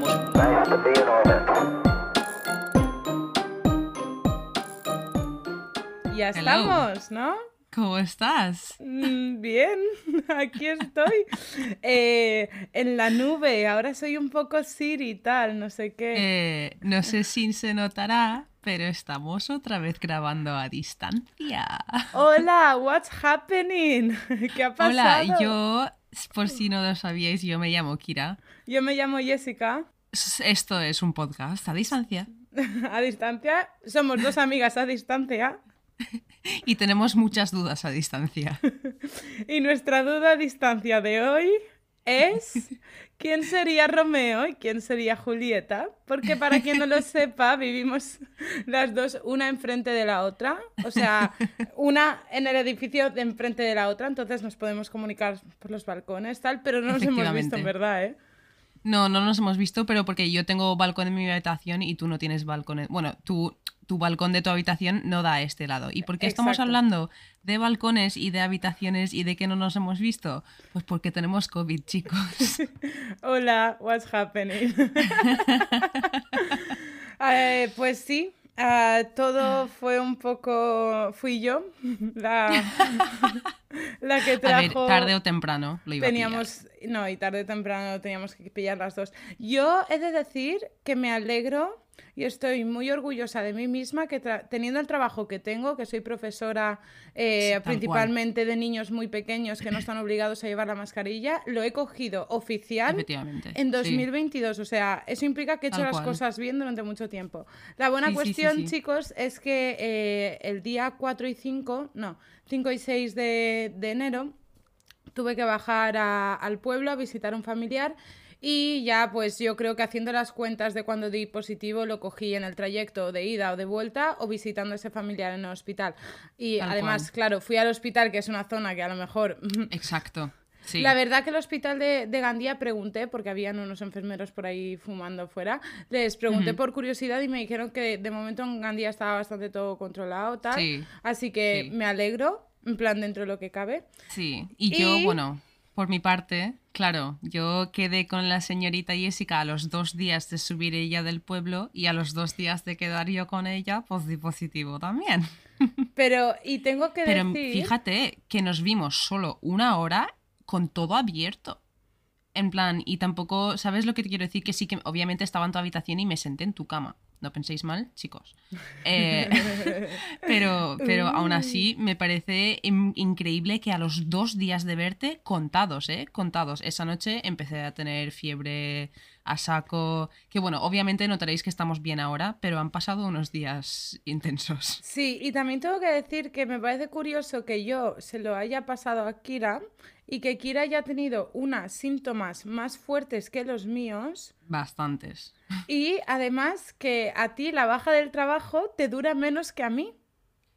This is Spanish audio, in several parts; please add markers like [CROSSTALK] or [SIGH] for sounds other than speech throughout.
vamos. Ya Hello. estamos, ¿no? ¿Cómo estás? Mm, Bien, [LAUGHS] aquí estoy. [LAUGHS] Eh, en la nube, ahora soy un poco Siri y tal, no sé qué. Eh, no sé si se notará, pero estamos otra vez grabando a distancia. Hola, what's happening? [LAUGHS] ¿Qué ha pasado? Hola, yo, por si no lo sabíais, yo me llamo Kira. Yo me llamo Jessica. Esto es un podcast a distancia [LAUGHS] A distancia, somos dos amigas a distancia. [LAUGHS] y tenemos muchas dudas a distancia. [LAUGHS] Y nuestra duda a distancia de hoy es ¿quién sería Romeo y quién sería Julieta? Porque para quien no lo sepa, vivimos las dos una enfrente de la otra, o sea, una en el edificio de enfrente de la otra, entonces nos podemos comunicar por los balcones, tal, pero no nos hemos visto, en verdad, ¿eh? No, no nos hemos visto, pero porque yo tengo balcón en mi habitación y tú no tienes balcón. en- Bueno, tú, tu balcón de tu habitación no da a este lado. ¿Y por qué estamos Exacto. hablando de balcones y de habitaciones y de que no nos hemos visto? Pues porque tenemos COVID, chicos. [LAUGHS] Hola, what's happening? [LAUGHS] [LAUGHS] Eh, pues sí, ah, todo fue un poco. Fui yo [LAUGHS] la, [LAUGHS] la que A ver, trajo. tarde o temprano lo iba a pillar. teníamos. No, y tarde o temprano teníamos que pillar las dos. Yo he de decir que me alegro y estoy muy orgullosa de mí misma que teniendo el trabajo que tengo, que soy profesora eh, principalmente de niños muy pequeños que no están obligados a llevar la mascarilla, lo he cogido oficial en sí. 2022, o sea, eso implica que he hecho Tal las cual. cosas bien durante mucho tiempo. La buena sí, cuestión, sí. chicos, es que eh, el día 4 y 5, no, 5 y 6 de, de enero, tuve que bajar a- al pueblo a visitar a un familiar y ya pues yo creo que haciendo las cuentas de cuando di positivo lo cogí en el trayecto de ida o de vuelta o visitando a ese familiar en el hospital. Y Tal además, cual. claro, fui al hospital, que es una zona que a lo mejor [LAUGHS] Exacto. Sí. la verdad que el hospital de, de Gandía pregunté, porque habían unos enfermeros por ahí fumando fuera, les pregunté por curiosidad y me dijeron que de momento en Gandía estaba bastante todo controlado, tal. Sí, Así que sí. me alegro, en plan dentro de lo que cabe. Sí, y yo, Y- bueno, por mi parte, claro, yo quedé con la señorita Jessica a los dos días de subir ella del pueblo y a los dos días de quedar yo con ella, pues di positivo también. [LAUGHS] Pero, y tengo que Pero decir... fíjate que nos vimos solo una hora con todo abierto. En plan, y tampoco, ¿sabes lo que te quiero decir? Que sí que obviamente estaba en tu habitación y me senté en tu cama. No penséis mal, chicos. Eh, [LAUGHS] pero, pero aún así me parece in- increíble que a los dos días de verte, contados, ¿eh? Contados. Esa noche empecé a tener fiebre a saco. Que bueno, obviamente notaréis que estamos bien ahora, pero han pasado unos días intensos. Sí, y también tengo que decir que me parece curioso que yo se lo haya pasado a Kira y que Kira haya tenido unos síntomas más fuertes que los míos. Bastantes. [LAUGHS] Y además que a ti la baja del trabajo te dura menos que a mí.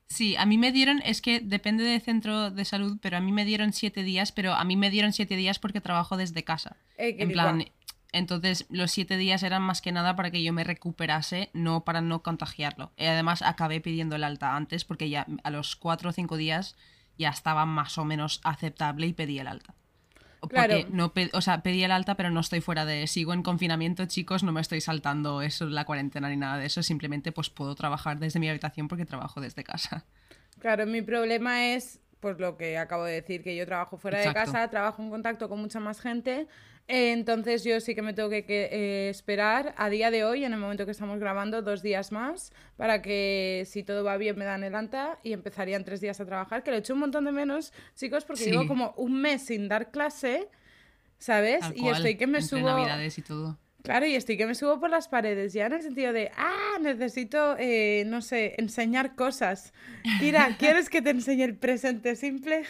Sí, a mí me dieron, es que depende del centro de salud, pero a mí me dieron siete días, pero a mí me dieron siete días porque trabajo desde casa. Eh, En plan. Entonces los siete días eran más que nada para que yo me recuperase, no para no contagiarlo. Y además acabé pidiendo el alta antes porque ya a los cuatro o cinco días ya estaba más o menos aceptable y pedí el alta. Porque Claro. no o sea, pedí el alta, pero no estoy fuera de. Sigo en confinamiento, chicos, no me estoy saltando eso, la cuarentena ni nada de eso. Simplemente pues puedo trabajar desde mi habitación porque trabajo desde casa. Claro, mi problema es, pues lo que acabo de decir, que yo trabajo fuera de casa, trabajo en contacto con mucha más gente, eh, entonces yo sí que me tengo que, que, eh, esperar a día de hoy, en el momento que estamos grabando, dos días más, para que si todo va bien me dan el alta y empezarían tres días a trabajar, que lo he hecho un montón de menos, chicos, porque Sí. llevo como un mes sin dar clase, ¿sabes? Tal y cual, estoy que me entre subo... navidades y todo. Claro, y estoy que me subo por las paredes ya en el sentido de, ah, necesito, eh, no sé, enseñar cosas. Mira, [LAUGHS] ¿quieres que te enseñe el presente simple?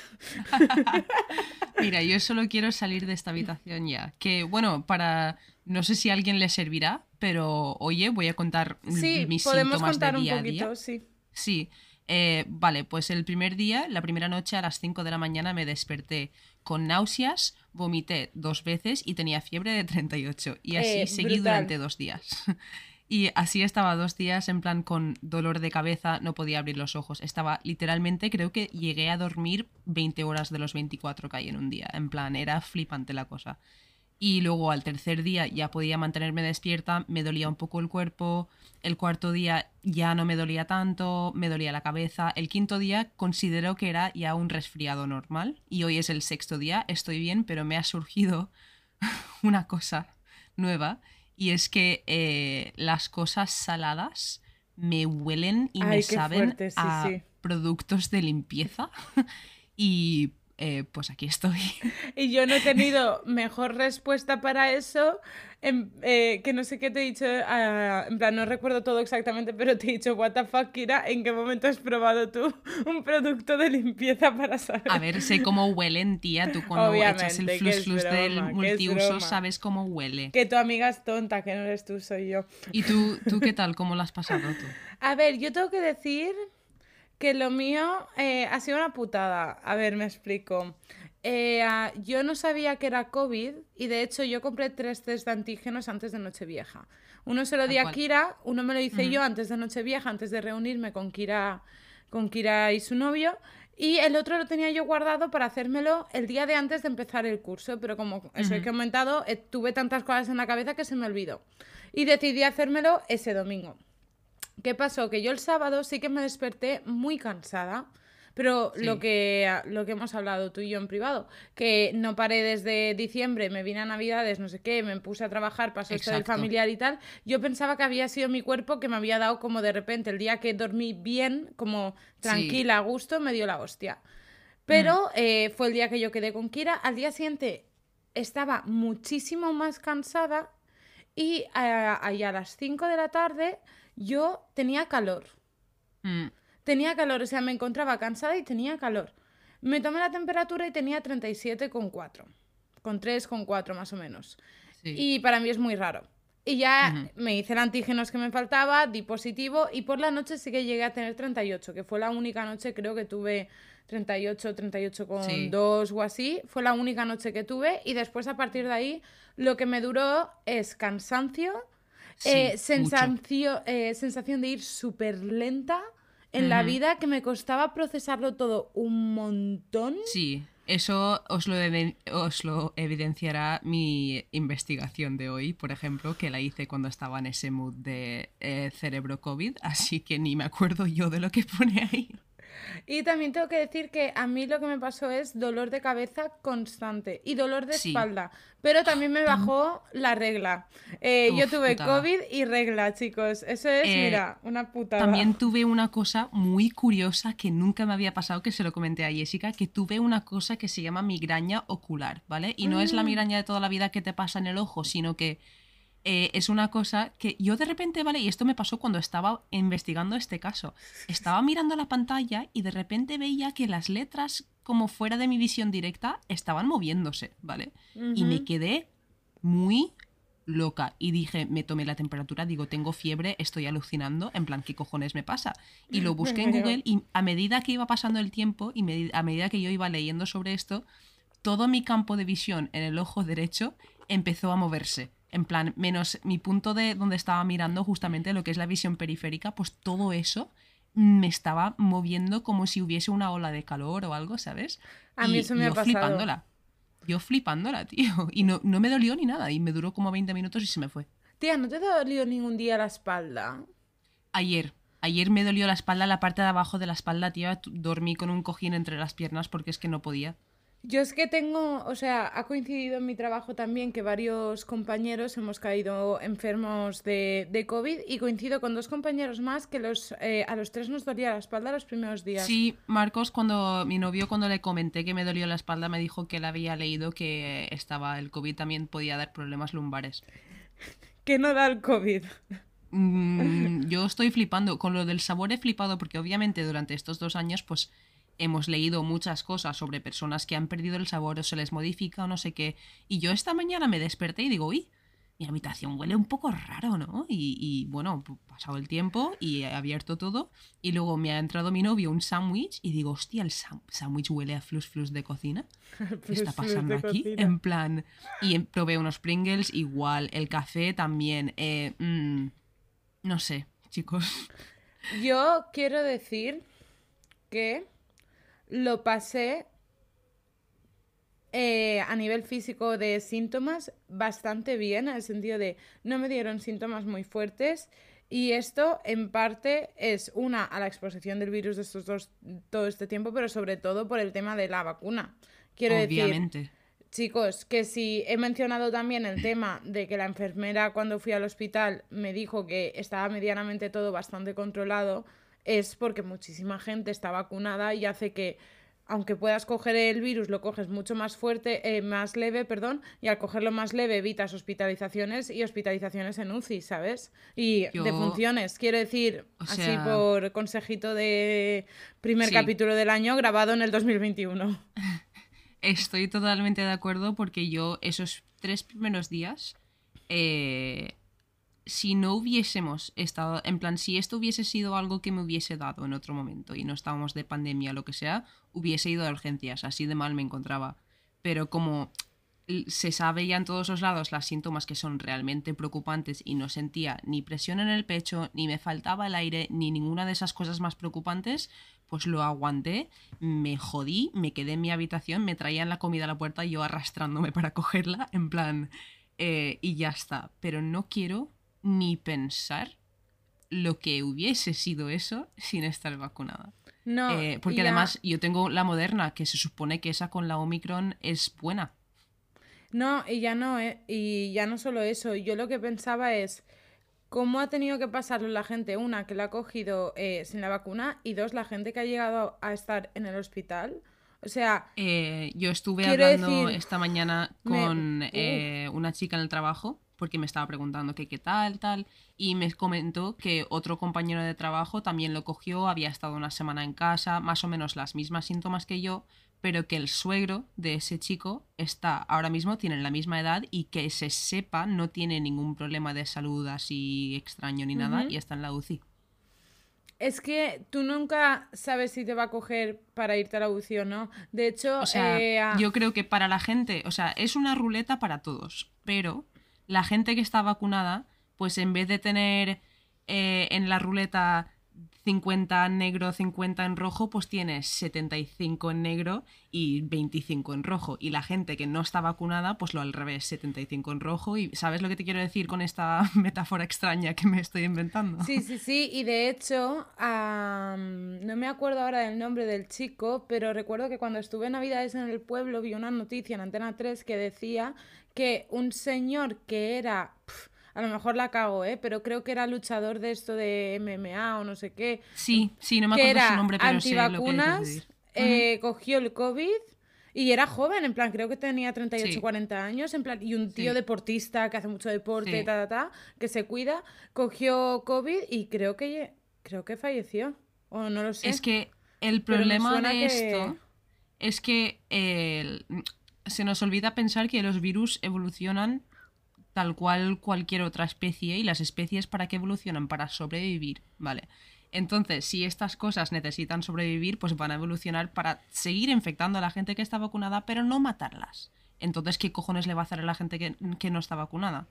Mira, yo solo quiero salir de esta habitación ya. Que bueno, para. No sé si a alguien le servirá, pero oye, voy a contar Sí, mis podemos síntomas contar de un día a poquito, día. sí. Sí, eh, vale, pues el primer día, la primera noche a las 5 de la mañana me desperté con náuseas, vomité dos veces y tenía fiebre de 38. Y así Eh, seguí brutal. durante dos días. [LAUGHS] Y así estaba dos días en plan con dolor de cabeza, no podía abrir los ojos. Estaba literalmente, creo que llegué a dormir 20 horas de los 24 que hay en un día. En plan, era flipante la cosa. Y luego al tercer día ya podía mantenerme despierta, me dolía un poco el cuerpo. El cuarto día ya no me dolía tanto, me dolía la cabeza. El quinto día considero que era ya un resfriado normal. Y hoy es el sexto día, estoy bien, pero me ha surgido [LAUGHS] una cosa nueva. Y es que eh, las cosas saladas me huelen y me Ay, saben fuerte, sí, a sí. productos de limpieza. [LAUGHS] y eh, pues aquí estoy. [LAUGHS] Y yo no he tenido mejor respuesta para eso, en- eh, que no sé qué te he dicho, ah, en plan, no recuerdo todo exactamente, pero te he dicho, what the fuck, Kira, ¿en qué momento has probado tú [LAUGHS] un producto de limpieza para saber? A ver, sé cómo huelen, tía. Tú cuando echas el flus flus broma, del multiuso sabes cómo huele. Que tu amiga es tonta, que no eres tú, soy yo. ¿Y tú, tú qué tal? ¿Cómo lo has pasado tú? A ver, yo tengo que decir que lo mío eh, ha sido una putada. A ver, me explico. Eh, ah, yo no sabía que era COVID y de hecho yo compré tres test de antígenos antes de Nochevieja. Uno se lo di a. Kira, uno me lo hice yo antes de Nochevieja, antes de reunirme con Kira, con Kira y su novio. Y el otro lo tenía yo guardado para hacérmelo el día de antes de empezar el curso, pero como eso he comentado, eh, tuve tantas cosas en la cabeza que se me olvidó. Y decidí hacérmelo ese domingo. ¿Qué pasó? Que yo el sábado sí que me desperté muy cansada. Pero Sí. lo, que, lo que hemos hablado tú y yo en privado, que no paré desde diciembre, me vine a Navidades, no sé qué, me puse a trabajar, pasó esto del familiar y tal, yo pensaba que había sido mi cuerpo que me había dado como de repente, el día que dormí bien, como tranquila, a gusto, me dio la hostia. Pero eh, fue el día que yo quedé con Kira. Al día siguiente estaba muchísimo más cansada y a, ahí a las 5 de la tarde yo tenía calor. Mm, Tenía calor, o sea, me encontraba cansada y tenía calor. Me tomé la temperatura y tenía 37,4. Con 3,4 más o menos. sí. Y para mí es muy raro. Y ya me hice el antígenos que me faltaba, di positivo y por la noche sí que llegué a tener 38, que fue la única noche, creo que tuve 38, 38 con Sí. 2 o así. Fue la única noche que tuve y después a partir de ahí lo que me duró es cansancio, Sí, eh, eh, sensación de ir súper lenta en la vida, que me costaba procesarlo todo un montón. Sí, eso os lo, os lo evidenciará mi investigación de hoy, por ejemplo, que la hice cuando estaba en ese mood de eh, cerebro COVID, así que ni me acuerdo yo de lo que pone ahí. Y también tengo que decir que a mí lo que me pasó es dolor de cabeza constante y dolor de Sí. espalda. Pero también me bajó la regla. Eh, yo tuve putada. COVID y regla, chicos. Eso es, Eh, mira, una putada. También tuve una cosa muy curiosa que nunca me había pasado, que se lo comenté a Jessica, que tuve una cosa que se llama migraña ocular, ¿vale? Y no es la migraña de toda la vida que te pasa en el ojo, sino que eh, es una cosa que yo de repente, ¿vale? Y esto me pasó cuando estaba investigando este caso. Estaba mirando la pantalla y de repente veía que las letras, como fuera de mi visión directa, estaban moviéndose, ¿vale? Y me quedé muy loca y dije, me tomé la temperatura, digo, tengo fiebre, estoy alucinando, en plan, ¿qué cojones me pasa? Y lo [LAUGHS] busqué en Google y a medida que iba pasando el tiempo y a medida que yo iba leyendo sobre esto, todo mi campo de visión en el ojo derecho empezó a moverse. En plan, menos mi punto de donde estaba mirando justamente lo que es la visión periférica, pues todo eso me estaba moviendo como si hubiese una ola de calor o algo, ¿sabes? A mí Y eso me ha yo pasado. flipándola. Yo flipándola, tío. Y no, no me dolió ni nada. Y me duró como 20 minutos y se me fue. Tía, ¿no te dolió ningún día la espalda? Ayer. Ayer me dolió la espalda, la parte de abajo de la espalda, tío. t- Dormí con un cojín entre las piernas porque es que no podía. Yo es que tengo, o sea, ha coincidido en mi trabajo también que varios compañeros hemos caído enfermos de, de COVID y coincido con dos compañeros más que los, eh, a los tres nos dolía la espalda los primeros días. Sí, Marcos, cuando mi novio, cuando le comenté que me dolió la espalda, me dijo que él había leído que estaba el COVID también podía dar problemas lumbares. [LAUGHS] ¿Qué no da el COVID? Mm, yo estoy flipando. Con lo del sabor he flipado porque obviamente durante estos dos años pues hemos leído muchas cosas sobre personas que han perdido el sabor o se les modifica o no sé qué. Y yo esta mañana me desperté y digo, uy, mi habitación huele un poco raro, ¿no? Y, y bueno, pu- pasado el tiempo y he abierto todo y luego me ha entrado mi novio un sándwich y digo, hostia, el sándwich huele a flus flus de cocina. [LAUGHS] ¿Qué está pasando aquí? cocina. En plan, y em- probé unos Pringles igual, el café también. eh, mm, no sé, chicos. Yo quiero decir que lo pasé eh, a nivel físico de síntomas bastante bien, en el sentido de no me dieron síntomas muy fuertes. Y esto en parte es una a la exposición del virus de estos dos todo este tiempo, pero sobre todo por el tema de la vacuna. Quiero decir, Obviamente. Chicos, que si he mencionado también el tema de que la enfermera cuando fui al hospital me dijo que estaba medianamente todo bastante controlado, es porque muchísima gente está vacunada y hace que, aunque puedas coger el virus, lo coges mucho más fuerte, eh, más leve, perdón, y al cogerlo más leve evitas hospitalizaciones y hospitalizaciones en UCI, ¿sabes? Y Yo- defunciones, quiero decir, O así sea- por consejito de primer Sí. capítulo del año grabado en el 2021. [LAUGHS] Estoy totalmente de acuerdo porque yo esos tres primeros días, eh, si no hubiésemos estado, en plan, si esto hubiese sido algo que me hubiese dado en otro momento y no estábamos de pandemia o lo que sea, hubiese ido a urgencias, así de mal me encontraba. Pero como se sabe ya en todos los lados las síntomas que son realmente preocupantes y no sentía ni presión en el pecho, ni me faltaba el aire, ni ninguna de esas cosas más preocupantes, pues lo aguanté, me jodí, me quedé en mi habitación, me traían la comida a la puerta y yo arrastrándome [LAUGHS] para cogerla, en plan, eh, y ya está. Pero no quiero ni pensar lo que hubiese sido eso sin estar vacunada. No, Eh, porque además yo tengo la moderna, que se supone que esa con la Omicron es buena. No, y ya no, eh, y ya no solo eso. Yo lo que pensaba es cómo ha tenido que pasarlo la gente, una, que la ha cogido eh, sin la vacuna, y dos, la gente que ha llegado a estar en el hospital. O sea, Eh, yo estuve hablando decir, esta mañana con Uf. eh, una chica en el trabajo porque me estaba preguntando que qué tal, tal, y me comentó que otro compañero de trabajo también lo cogió, había estado una semana en casa, más o menos las mismas síntomas que yo, pero que el suegro de ese chico está ahora mismo, tienen la misma edad y que se sepa no tiene ningún problema de salud así extraño ni nada y está en la UCI. Es que tú nunca sabes si te va a coger para irte a la o no. De hecho, O sea, eh, a- yo creo que para la gente, o sea, es una ruleta para todos, pero la gente que está vacunada, pues en vez de tener eh, en la ruleta 50 en negro, 50 en rojo, pues tienes 75 en negro y 25 en rojo. Y la gente que no está vacunada, pues lo al revés, 75 en rojo. Y ¿sabes lo que te quiero decir con esta [LAUGHS] metáfora extraña que me estoy inventando? Sí, sí, sí, y de hecho, no me acuerdo ahora del nombre del chico, pero recuerdo que cuando estuve en Navidades en el pueblo vi una noticia en Antena 3 que decía que un señor que era, a lo mejor la cago, ¿eh? pero creo que era luchador de esto de MMA o no sé qué, Sí, sí, no me que acuerdo era su nombre, pero sé lo que antivacunas, eh, cogió el COVID y era joven, en plan, creo que tenía 38, Sí. 40 años, en plan, y un tío Sí. deportista que hace mucho deporte, Sí. ta, ta, ta, que se cuida, cogió COVID y creo que, creo que falleció, o no lo sé. Es que el problema de que- esto es que eh, se nos olvida pensar que los virus evolucionan tal cual cualquier otra especie y las especies para qué evolucionan para sobrevivir, ¿vale? Entonces, si estas cosas necesitan sobrevivir, pues van a evolucionar para seguir infectando a la gente que está vacunada, pero no matarlas. Entonces, ¿qué cojones le va a hacer a la gente que, que no está vacunada?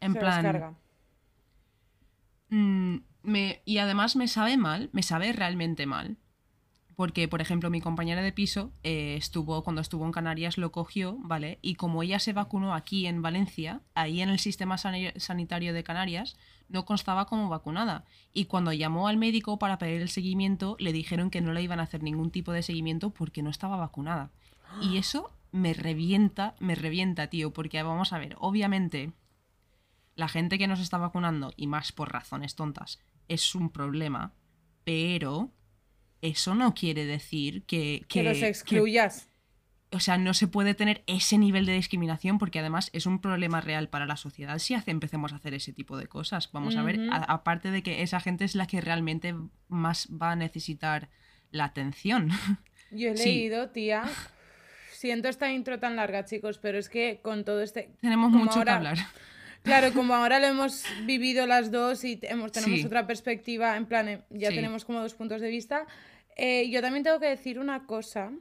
En se plan. Mm, me, y además me sabe mal, me sabe realmente mal. Porque, por ejemplo, mi compañera de piso eh, estuvo, cuando estuvo en Canarias, lo cogió, ¿vale? Y como ella se vacunó aquí en Valencia, ahí en el sistema sani- sanitario de Canarias, no constaba como vacunada. Y cuando llamó al médico para pedir el seguimiento, le dijeron que no le iban a hacer ningún tipo de seguimiento porque no estaba vacunada. Y [GASPS] eso me revienta, me revienta, tío, porque vamos a ver, obviamente la gente que nos está vacunando, y más por razones tontas, es un problema, pero eso no quiere decir que... Que, los que- excluyas. o sea, no se puede tener ese nivel de discriminación porque además es un problema real para la sociedad si hace, empecemos a hacer ese tipo de cosas. Vamos a ver, a- aparte de que esa gente es la que realmente más va a necesitar la atención. [LAUGHS] Yo he Sí. leído, tía. Siento esta intro tan larga, chicos, pero es que con todo este. Tenemos como mucho ahora- que hablar. Claro, como ahora lo hemos vivido las dos y hemos, tenemos Sí. otra perspectiva, en plan, eh, ya Sí. tenemos como dos puntos de vista. Eh, yo también tengo que decir una cosa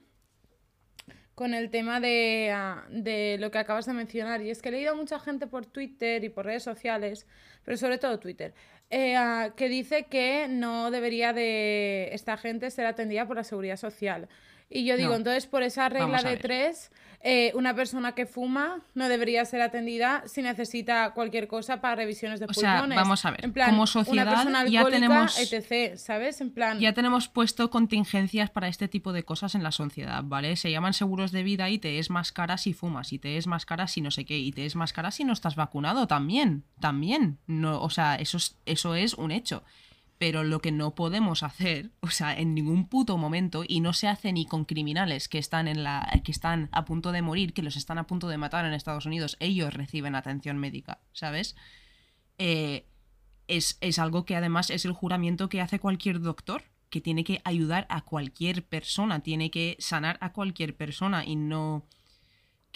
con el tema de, ah, de lo que acabas de mencionar. Y es que he leído a mucha gente por Twitter y por redes sociales, pero sobre todo Twitter, eh, ah, que dice que no debería de esta gente ser atendida por la seguridad social. Y yo digo, No. entonces por esa regla de tres, eh, una persona que fuma no debería ser atendida si necesita cualquier cosa para revisiones de O sea, pulmones. vamos a ver, En plan, como sociedad ya tenemos- etc., ¿sabes? En plan... Ya tenemos puesto contingencias para este tipo de cosas en la sociedad, ¿vale? Se llaman seguros de vida y te es más cara si fumas, y te es más cara si no sé qué, y te es más cara si no estás vacunado también, también. No, o sea, eso es, eso es un hecho. Pero lo que no podemos hacer, o sea, en ningún puto momento, y no se hace ni con criminales que están en la. que están a punto de morir, que los están a punto de matar en Estados Unidos, ellos reciben atención médica, ¿sabes? Eh, es, es algo que además es el juramento que hace cualquier doctor, que tiene que ayudar a cualquier persona, tiene que sanar a cualquier persona y no...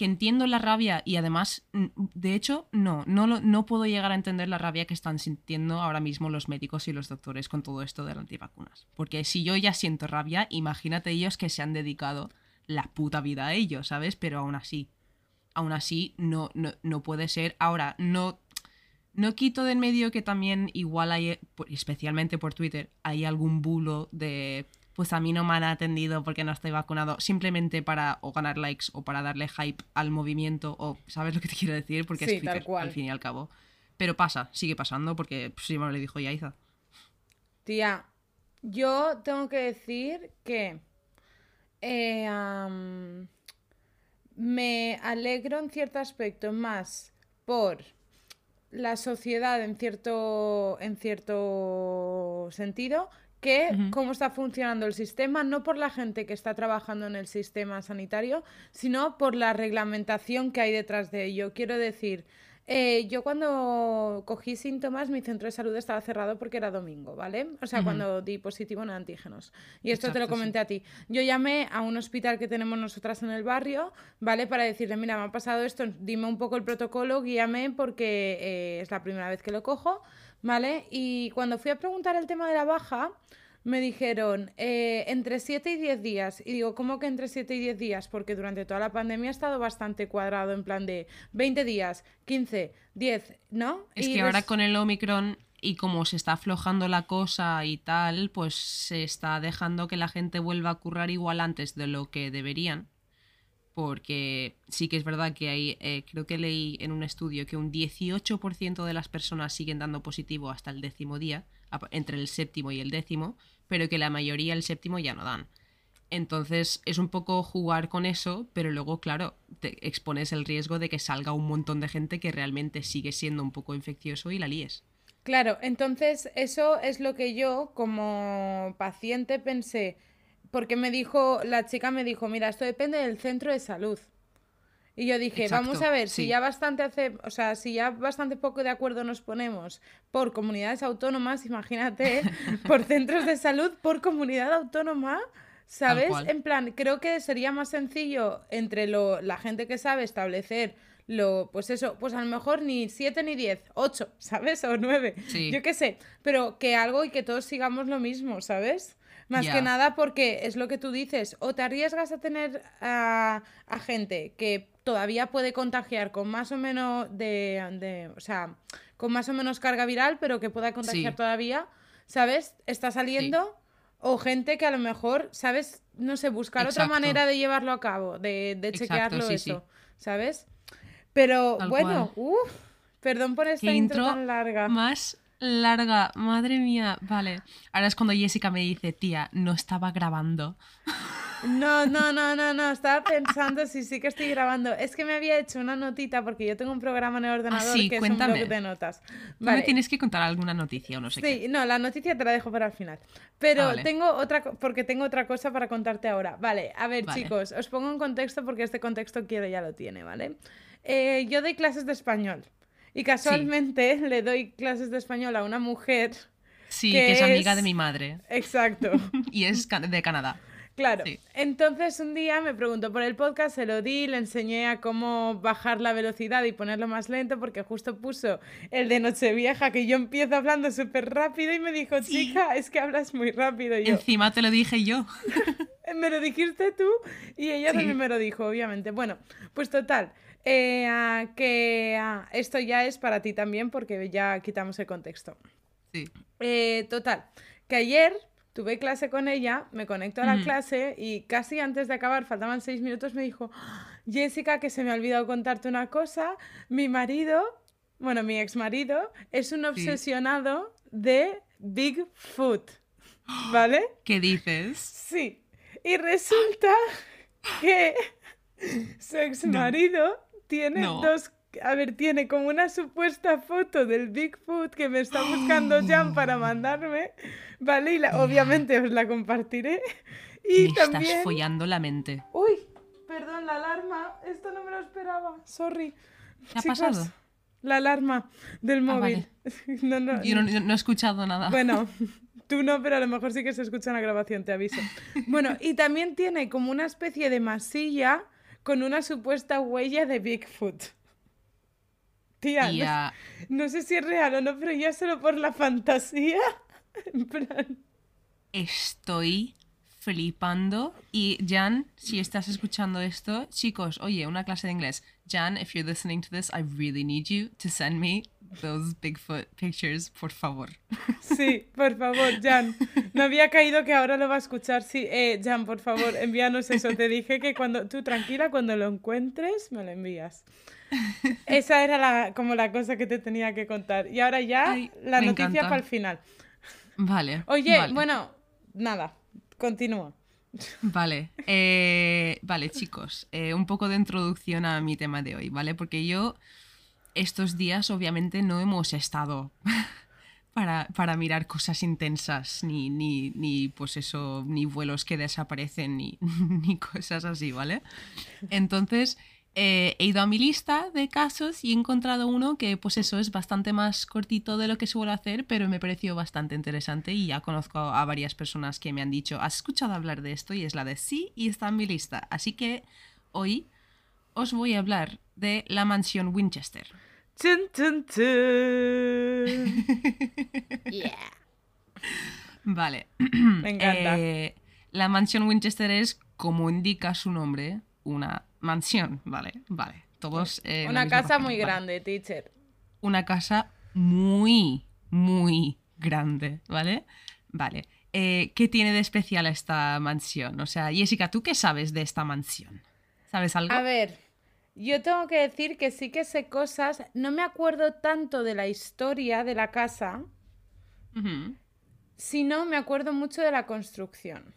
Entiendo la rabia y además, de hecho, no, no, no puedo llegar a entender la rabia que están sintiendo ahora mismo los médicos y los doctores con todo esto de las antivacunas. Porque si yo ya siento rabia, imagínate ellos que se han dedicado la puta vida a ello, ¿sabes? Pero aún así, aún así no, no, no puede ser. Ahora, no, no quito de en medio que también igual hay, por- especialmente por Twitter, hay algún bulo de pues a mí no me han atendido porque no estoy vacunado, simplemente para o ganar likes o para darle hype al movimiento o ¿sabes lo que te quiero decir? Porque Sí, es Twitter, al fin y al cabo. Pero pasa, sigue pasando porque pues, sí me lo dijo Yaiza. Tía, yo tengo que decir que eh, me alegro en cierto aspecto más por la sociedad en cierto, en cierto sentido que cómo está funcionando el sistema, no por la gente que está trabajando en el sistema sanitario, sino por la reglamentación que hay detrás de ello. Quiero decir, eh, yo cuando cogí síntomas, mi centro de salud estaba cerrado porque era domingo, ¿vale? O sea, cuando di positivo en antígenos. Y esto te lo sí. comenté a ti. Yo llamé a un hospital que tenemos nosotras en el barrio, ¿vale? Para decirle, mira, me ha pasado esto, dime un poco el protocolo, guíame porque eh, es la primera vez que lo cojo, ¿vale? Y cuando fui a preguntar el tema de la baja, me dijeron eh, entre 7 y 10 días. Y digo, ¿cómo que entre 7 y 10 días? Porque durante toda la pandemia ha estado bastante cuadrado, en plan de 20 días, 15, 10, ¿no? Es Y que ahora con el Omicron y como se está aflojando la cosa y tal, pues se está dejando que la gente vuelva a currar igual antes de lo que deberían. Porque sí que es verdad que hay, eh, creo que leí en un estudio que un 18% de las personas siguen dando positivo hasta el décimo día, entre el séptimo y el décimo, pero que la mayoría el séptimo ya no dan. Entonces es un poco jugar con eso, pero luego, claro, te expones el riesgo de que salga un montón de gente que realmente sigue siendo un poco infeccioso y la líes. Claro, entonces eso es lo que yo como paciente pensé, porque me dijo, la chica me dijo, mira, esto depende del centro de salud. Y yo dije, Exacto, vamos a ver, si ya bastante hace, o sea, si ya bastante poco de acuerdo nos ponemos por comunidades autónomas, [LAUGHS] imagínate, por centros de salud, por comunidad autónoma, ¿sabes? En plan, creo que sería más sencillo entre lo, la gente que sabe establecer lo, pues eso, pues a lo mejor ni siete ni diez, ocho, [LAUGHS] ¿sabes? O nueve, Sí. yo qué sé, pero que algo y que todos sigamos lo mismo, ¿sabes? Más que nada porque es lo que tú dices, o te arriesgas a tener a, a gente que todavía puede contagiar con más o menos de, de- o sea, con más o menos carga viral, pero que pueda contagiar Sí. todavía, ¿sabes? Está saliendo. O gente que a lo mejor, ¿sabes? No sé, buscar otra Exacto. manera de llevarlo a cabo, de, de Exacto, chequearlo sí, sí. eso, ¿sabes? Pero Tal bueno, uff, perdón por esta intro tan larga. Más larga, madre mía. Vale. Ahora es cuando Jessica me dice, tía, no estaba grabando. [LAUGHS] No, no, no, no, no. Estaba pensando si sí que estoy grabando. Es que me había hecho una notita porque yo tengo un programa en el ordenador Ah, sí, que cuéntame. es un blog de notas. Me Vale. tienes que contar alguna noticia o no sé qué. Sí, no, la noticia te la dejo para el final. Pero Ah, vale. tengo otra, porque tengo otra cosa para contarte ahora. Vale, a ver, Vale. chicos, os pongo en contexto porque este contexto quiero ya lo tiene, ¿vale? Eh, yo doy clases de español y casualmente [LAUGHS] le doy clases de español a una mujer. Sí, que que es amiga de mi madre Exacto. [LAUGHS] y es de Canadá. Claro. Sí. Entonces un día me preguntó por el podcast, se lo di, le enseñé a cómo bajar la velocidad y ponerlo más lento porque justo puso el de Nochevieja que yo empiezo hablando súper rápido y me dijo, chica, es que hablas muy rápido. Y yo, Encima te lo dije yo. [LAUGHS] me lo dijiste tú y ella Sí. también me lo dijo, obviamente. Bueno, pues total, eh, ah, que ah, esto ya es para ti también porque ya quitamos el contexto. Sí. Eh, total, que ayer tuve clase con ella, me conecto a la clase y casi antes de acabar, faltaban seis minutos, me dijo, Jessica, que se me ha olvidado contarte una cosa, mi marido, bueno, mi ex marido, es un obsesionado de Bigfoot, ¿vale? [GASPS] ¿Qué dices? Sí. Y resulta que su ex marido tiene No. dos. A ver, tiene como una supuesta foto del Bigfoot que me está buscando [GASPS] Jan para mandarme. Vale, y la- obviamente os la compartiré. [LAUGHS] Y me también. estás follando la mente. Uy, perdón, la alarma. Esto no me lo esperaba. Sorry. ¿Qué ha Chicos, pasado? La alarma del Ah, móvil. [LAUGHS] No, no, Yo no, no- no he escuchado nada. bueno, [LAUGHS] tú no, pero a lo mejor sí que se escucha en la grabación, te aviso. Bueno, y también tiene como una especie de masilla con una supuesta huella de Bigfoot. Tía, no, no sé si es real o no, pero ya solo por la fantasía. [LAUGHS] En plan, estoy flipando. Y Jan, si estás escuchando esto, chicos, oye, una clase de inglés. Jan, if you're listening to this, I really need you to send me those Bigfoot pictures, por favor. [LAUGHS] sí, por favor, Jan. No había caído que ahora lo va a escuchar. Sí, eh, Jan, por favor, envíanos eso. Te dije que cuando tú tranquila, cuando lo encuentres, me lo envías. [LAUGHS] Esa era la, como la cosa que te tenía que contar. Y ahora ya Ay, la noticia encanta. para el final. Vale. Oye, vale. bueno, nada, continúa. Vale, eh, vale chicos, eh, un poco de introducción a mi tema de hoy, ¿vale? Porque yo estos días obviamente no hemos estado [LAUGHS] para, para mirar cosas intensas, ni, ni, ni pues eso, ni vuelos que desaparecen, ni, [LAUGHS] ni cosas así, ¿vale? Entonces eh, he ido a mi lista de casos y he encontrado uno que pues eso es bastante más cortito de lo que suelo hacer, pero me pareció bastante interesante y ya conozco a varias personas que me han dicho, ¿has escuchado hablar de esto? Y es la de sí y está en mi lista. Así que hoy os voy a hablar de la mansión Winchester. Chun. [LAUGHS] Vale. Me encanta. Eh, la mansión Winchester es, como indica su nombre, una mansión, ¿vale? Vale. Todos. eh, Una casa página, muy vale. grande, teacher. Una casa muy, muy grande, ¿vale? Vale. Eh, ¿Qué tiene de especial esta mansión? O sea, Jessica, ¿tú qué sabes de esta mansión? ¿Sabes algo? A ver, yo tengo que decir que sí que sé cosas. No me acuerdo tanto de la historia de la casa, sino me acuerdo mucho de la construcción.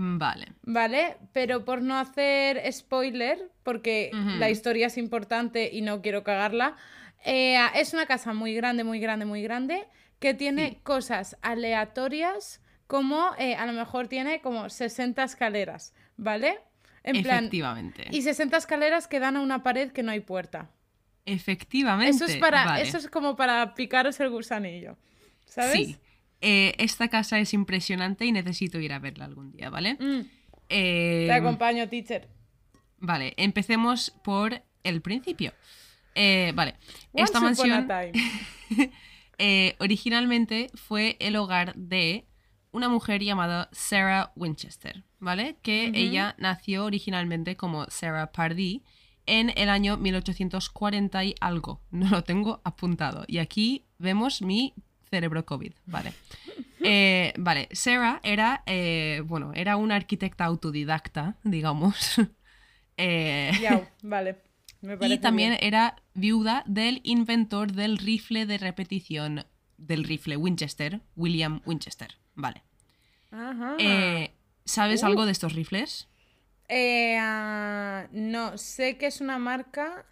Vale. ¿Vale? Pero por no hacer spoiler, porque la historia es importante y no quiero cagarla, eh, es una casa muy grande, muy grande, muy grande, que tiene Sí. cosas aleatorias como eh, a lo mejor tiene como 60 escaleras, ¿vale? En plan, Efectivamente. y 60 escaleras que dan a una pared que no hay puerta. Efectivamente. Eso es para, Vale. eso es como para picaros el gusanillo. ¿Sabes? Sí. Eh, esta casa es impresionante y necesito ir a verla algún día, ¿vale? Mm, Eh, te acompaño, teacher. Vale, empecemos por el principio. Eh, vale, esta Once mansión [LAUGHS] originalmente fue el hogar de una mujer llamada Sarah Winchester, ¿vale? Que ella nació originalmente como Sarah Pardee en el año 1840 y algo. No lo tengo apuntado. Y aquí vemos mi cerebro COVID, ¿vale? Eh, vale, Sarah era, eh, bueno, era una arquitecta autodidacta, digamos. [LAUGHS] Eh, [LAUGHS] vale. Me y también bien. era viuda del inventor del rifle de repetición del rifle Winchester, William Winchester. Vale. Ajá. Eh, ¿Sabes Uh. algo de estos rifles? Ah, no, sé que es una marca,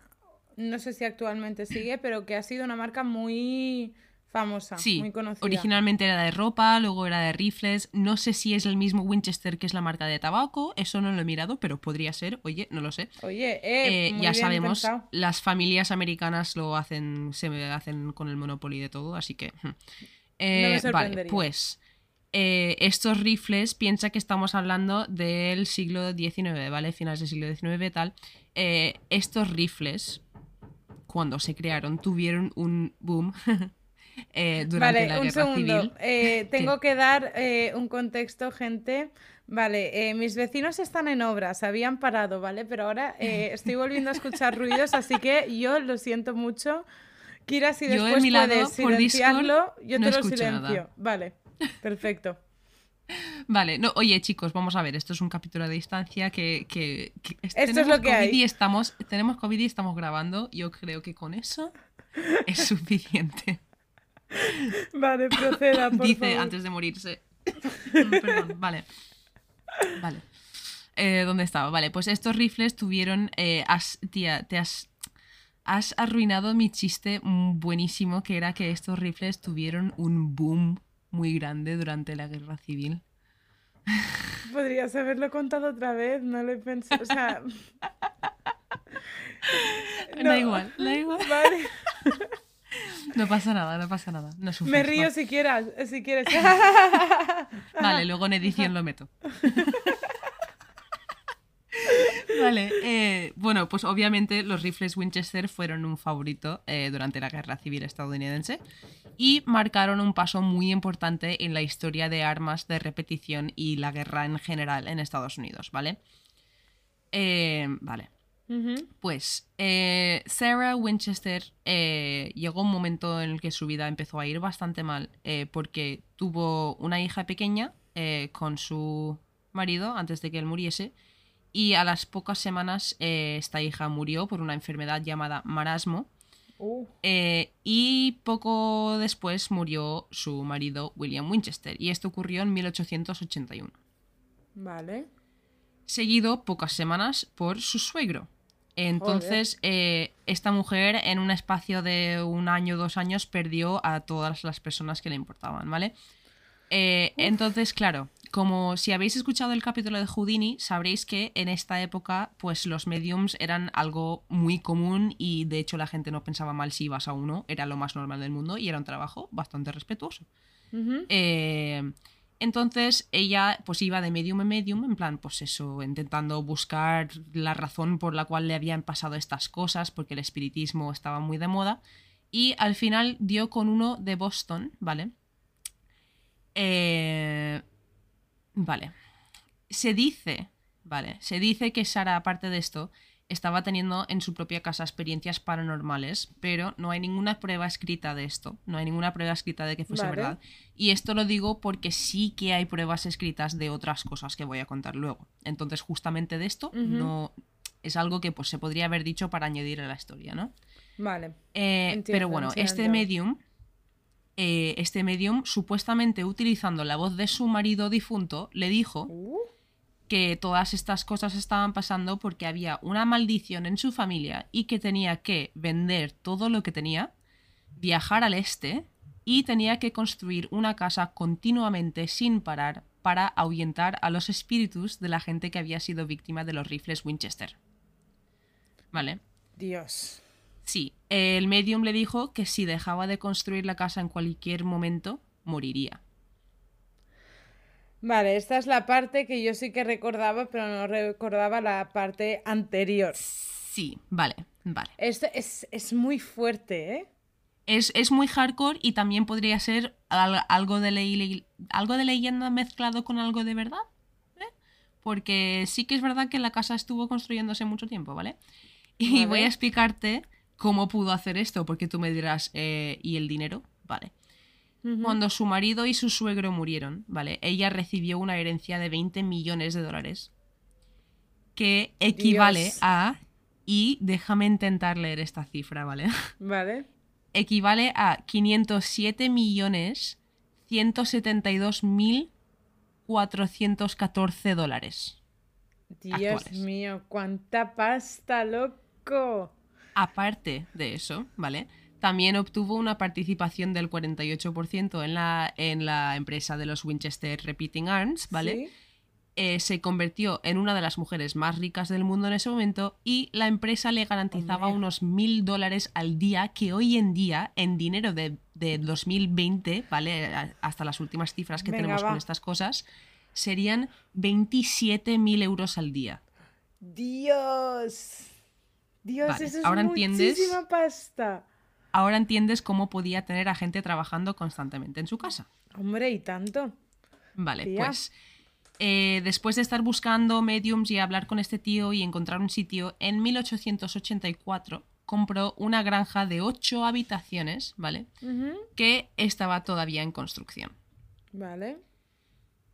no sé si actualmente sigue, pero que ha sido una marca muy famosa, Sí, muy conocida. originalmente era de ropa, luego era de rifles. No sé si es el mismo Winchester que es la marca de tabaco, eso no lo he mirado, pero podría ser, oye, no lo sé. Oye, eh, Eh, muy ya bien sabemos, pensado. las familias americanas lo hacen, se hacen con el Monopoly de todo, así que. hmm. Eh, vale, pues eh, estos rifles, piensa que estamos hablando del siglo XIX, ¿vale? Finales del siglo XIX, tal. Eh, estos rifles, cuando se crearon, tuvieron un boom [LAUGHS] eh, durante Vale, la un guerra segundo. civil. Eh, [LAUGHS] tengo que dar eh, un contexto, gente. Vale, eh, mis vecinos están en obras, habían parado, ¿vale? Pero ahora [LAUGHS] estoy volviendo a escuchar ruidos, así que yo lo siento mucho. Kira, si Yo, de después mi lado, puedes Discord, yo no te lo escucho silencio. nada. Vale, perfecto. [LAUGHS] Vale, no, oye chicos, vamos a ver, esto es un capítulo de distancia que... que- que es- Esto es lo que COVID hay. Y estamos, tenemos COVID y estamos grabando, yo creo que con eso es suficiente. Vale, proceda, por Dice favor. antes de morirse. Mm, Perdón, [LAUGHS] vale. Vale. Eh, ¿Dónde estaba? Vale, pues estos rifles tuvieron... eh, has- tía, te has... Has arruinado mi chiste buenísimo, que era que estos rifles tuvieron un boom muy grande durante la guerra civil. Podrías haberlo contado otra vez, no lo he pensado. O sea. [LAUGHS] Da igual, da igual. Vale. [LAUGHS] No pasa nada, no pasa nada. No sufres, Me río va. si quieras, si quieres. [LAUGHS] Vale, luego en edición lo meto. [LAUGHS] Vale, eh, bueno, pues obviamente los rifles Winchester fueron un favorito eh, durante la Guerra Civil estadounidense y marcaron un paso muy importante en la historia de armas de repetición y la guerra en general en Estados Unidos, ¿vale? Eh, vale. Pues eh, Sarah Winchester eh, llegó un momento en el que su vida empezó a ir bastante mal eh, porque tuvo una hija pequeña con su marido antes de que él muriese y a las pocas semanas esta hija murió por una enfermedad llamada marasmo Uh, y poco después murió su marido William Winchester y esto ocurrió en 1881 vale. seguido pocas semanas por su suegro. Entonces, eh, esta mujer en un espacio de un año dos años perdió a todas las personas que le importaban, ¿vale? Eh, entonces, claro, como si habéis escuchado el capítulo de Houdini, sabréis que en esta época, pues los mediums eran algo muy común y de hecho la gente no pensaba mal si ibas a uno, era lo más normal del mundo y era un trabajo bastante respetuoso. Eh, entonces ella pues iba de medium en medium, en plan, pues eso, intentando buscar la razón por la cual le habían pasado estas cosas, porque el espiritismo estaba muy de moda. Y al final dio con uno de Boston, ¿vale? Eh, vale. Se dice, vale, se dice que Sara, aparte de esto, estaba teniendo en su propia casa experiencias paranormales, pero no hay ninguna prueba escrita de esto, no hay ninguna prueba escrita de que fuese Vale. verdad. Y esto lo digo porque sí que hay pruebas escritas de otras cosas que voy a contar luego. Entonces, justamente de esto no es algo que pues se podría haber dicho para añadir a la historia, ¿no? Vale. Eh, Entiendo, pero bueno, este medium, eh, este medium, supuestamente utilizando la voz de su marido difunto, le dijo Uh, que todas estas cosas estaban pasando porque había una maldición en su familia y que tenía que vender todo lo que tenía, viajar al este y tenía que construir una casa continuamente sin parar para ahuyentar a los espíritus de la gente que había sido víctima de los rifles Winchester. ¿Vale? Dios. Sí, el medium le dijo que si dejaba de construir la casa en cualquier momento, moriría. Vale, esta es la parte que yo sí que recordaba, pero no recordaba la parte anterior. Sí, vale, vale. Esto es, es muy fuerte, ¿eh? Es, es muy hardcore y también podría ser al- algo de, ley- algo de leyenda mezclado con algo de verdad. ¿eh? Porque sí que es verdad que la casa estuvo construyéndose mucho tiempo, ¿vale? Y Vale. voy a explicarte cómo pudo hacer esto, porque tú me dirás, eh, ¿y el dinero? Vale. Cuando su marido y su suegro murieron, ¿vale? Ella recibió una herencia de 20 millones de dólares. Que equivale Dios. a. Y déjame intentar leer esta cifra, ¿vale? Vale. [LAUGHS] Equivale a 507 millones 172 mil 414 dólares. Dios Actuales. mío, cuánta pasta, loco. Aparte de eso, ¿vale? También obtuvo una participación del 48% en la, en la empresa de los Winchester Repeating Arms, ¿vale? ¿Sí? Eh, se convirtió en una de las mujeres más ricas del mundo en ese momento y la empresa le garantizaba Hombre. unos mil dólares al día que hoy en día, en dinero de, de 2020, ¿vale? Hasta las últimas cifras que Venga, tenemos va. con estas cosas, serían 27.000 euros al día. Dios. Dios, Vale, eso es ahora entiendes. muchísima pasta. Ahora entiendes cómo podía tener a gente trabajando constantemente en su casa. Hombre, y tanto. Vale, Tía. pues eh, después de estar buscando mediums y hablar con este tío y encontrar un sitio, en 1884 compró una granja de 8 habitaciones, ¿vale? Que estaba todavía en construcción. Vale.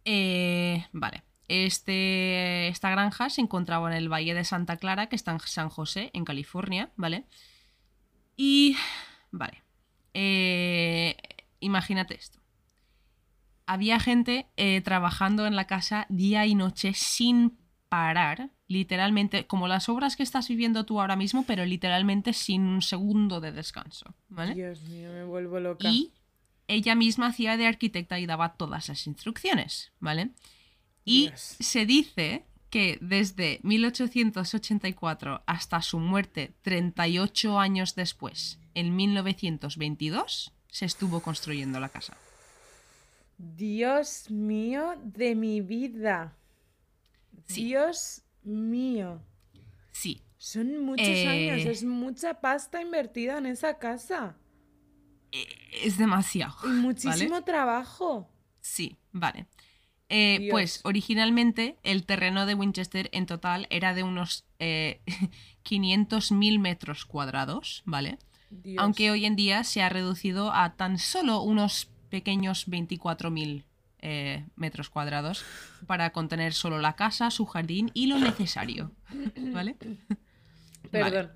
Eh, vale. Este, esta granja se encontraba en el Valle de Santa Clara, que está en San José, en California, ¿vale? Y, vale. Eh, imagínate esto. Había gente eh, trabajando en la casa día y noche sin parar, literalmente, como las obras que estás viviendo tú ahora mismo, pero literalmente sin un segundo de descanso, ¿vale? Dios mío, me vuelvo loca. Y ella misma hacía de arquitecta y daba todas las instrucciones, ¿vale? Y se dice que desde 1884 hasta su muerte 38 años después, en 1922, se estuvo construyendo la casa. Dios mío de mi vida. Sí. Dios mío. Sí, Son muchos Eh. años, es mucha pasta invertida en esa casa. es demasiado. Y muchísimo ¿vale? trabajo. Sí, vale. Eh, pues originalmente el terreno de Winchester en total era de unos eh, [LAUGHS] 500.000 metros cuadrados, ¿vale? Dios. Aunque hoy en día se ha reducido a tan solo unos pequeños 24.000 eh, metros cuadrados para contener solo la casa, su jardín y lo necesario, ¿vale? [COUGHS] Perdón.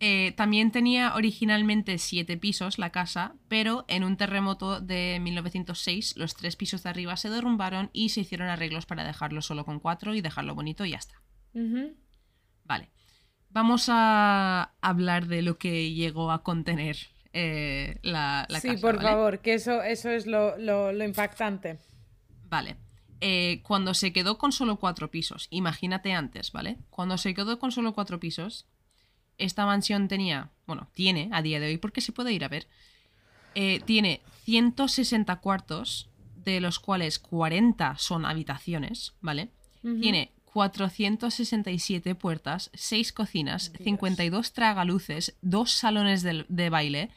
Eh, también tenía originalmente siete pisos la casa, pero en un terremoto de 1906 los tres pisos de arriba se derrumbaron y se hicieron arreglos para dejarlo solo con cuatro y dejarlo bonito y ya está. Vale. Vamos a hablar de lo que llegó a contener eh, la, la sí, casa. por ¿vale? favor, que eso, eso es lo, lo- lo impactante. Vale. Eh, cuando se quedó con solo cuatro pisos, imagínate antes, ¿vale? Cuando se quedó con solo cuatro pisos, esta mansión tenía, bueno, tiene a día de hoy, porque se puede ir a ver, eh, tiene 160 cuartos, de los cuales 40 son habitaciones, ¿vale? Tiene 467 puertas, 6 cocinas, 52 tragaluces, 2 salones de, de baile,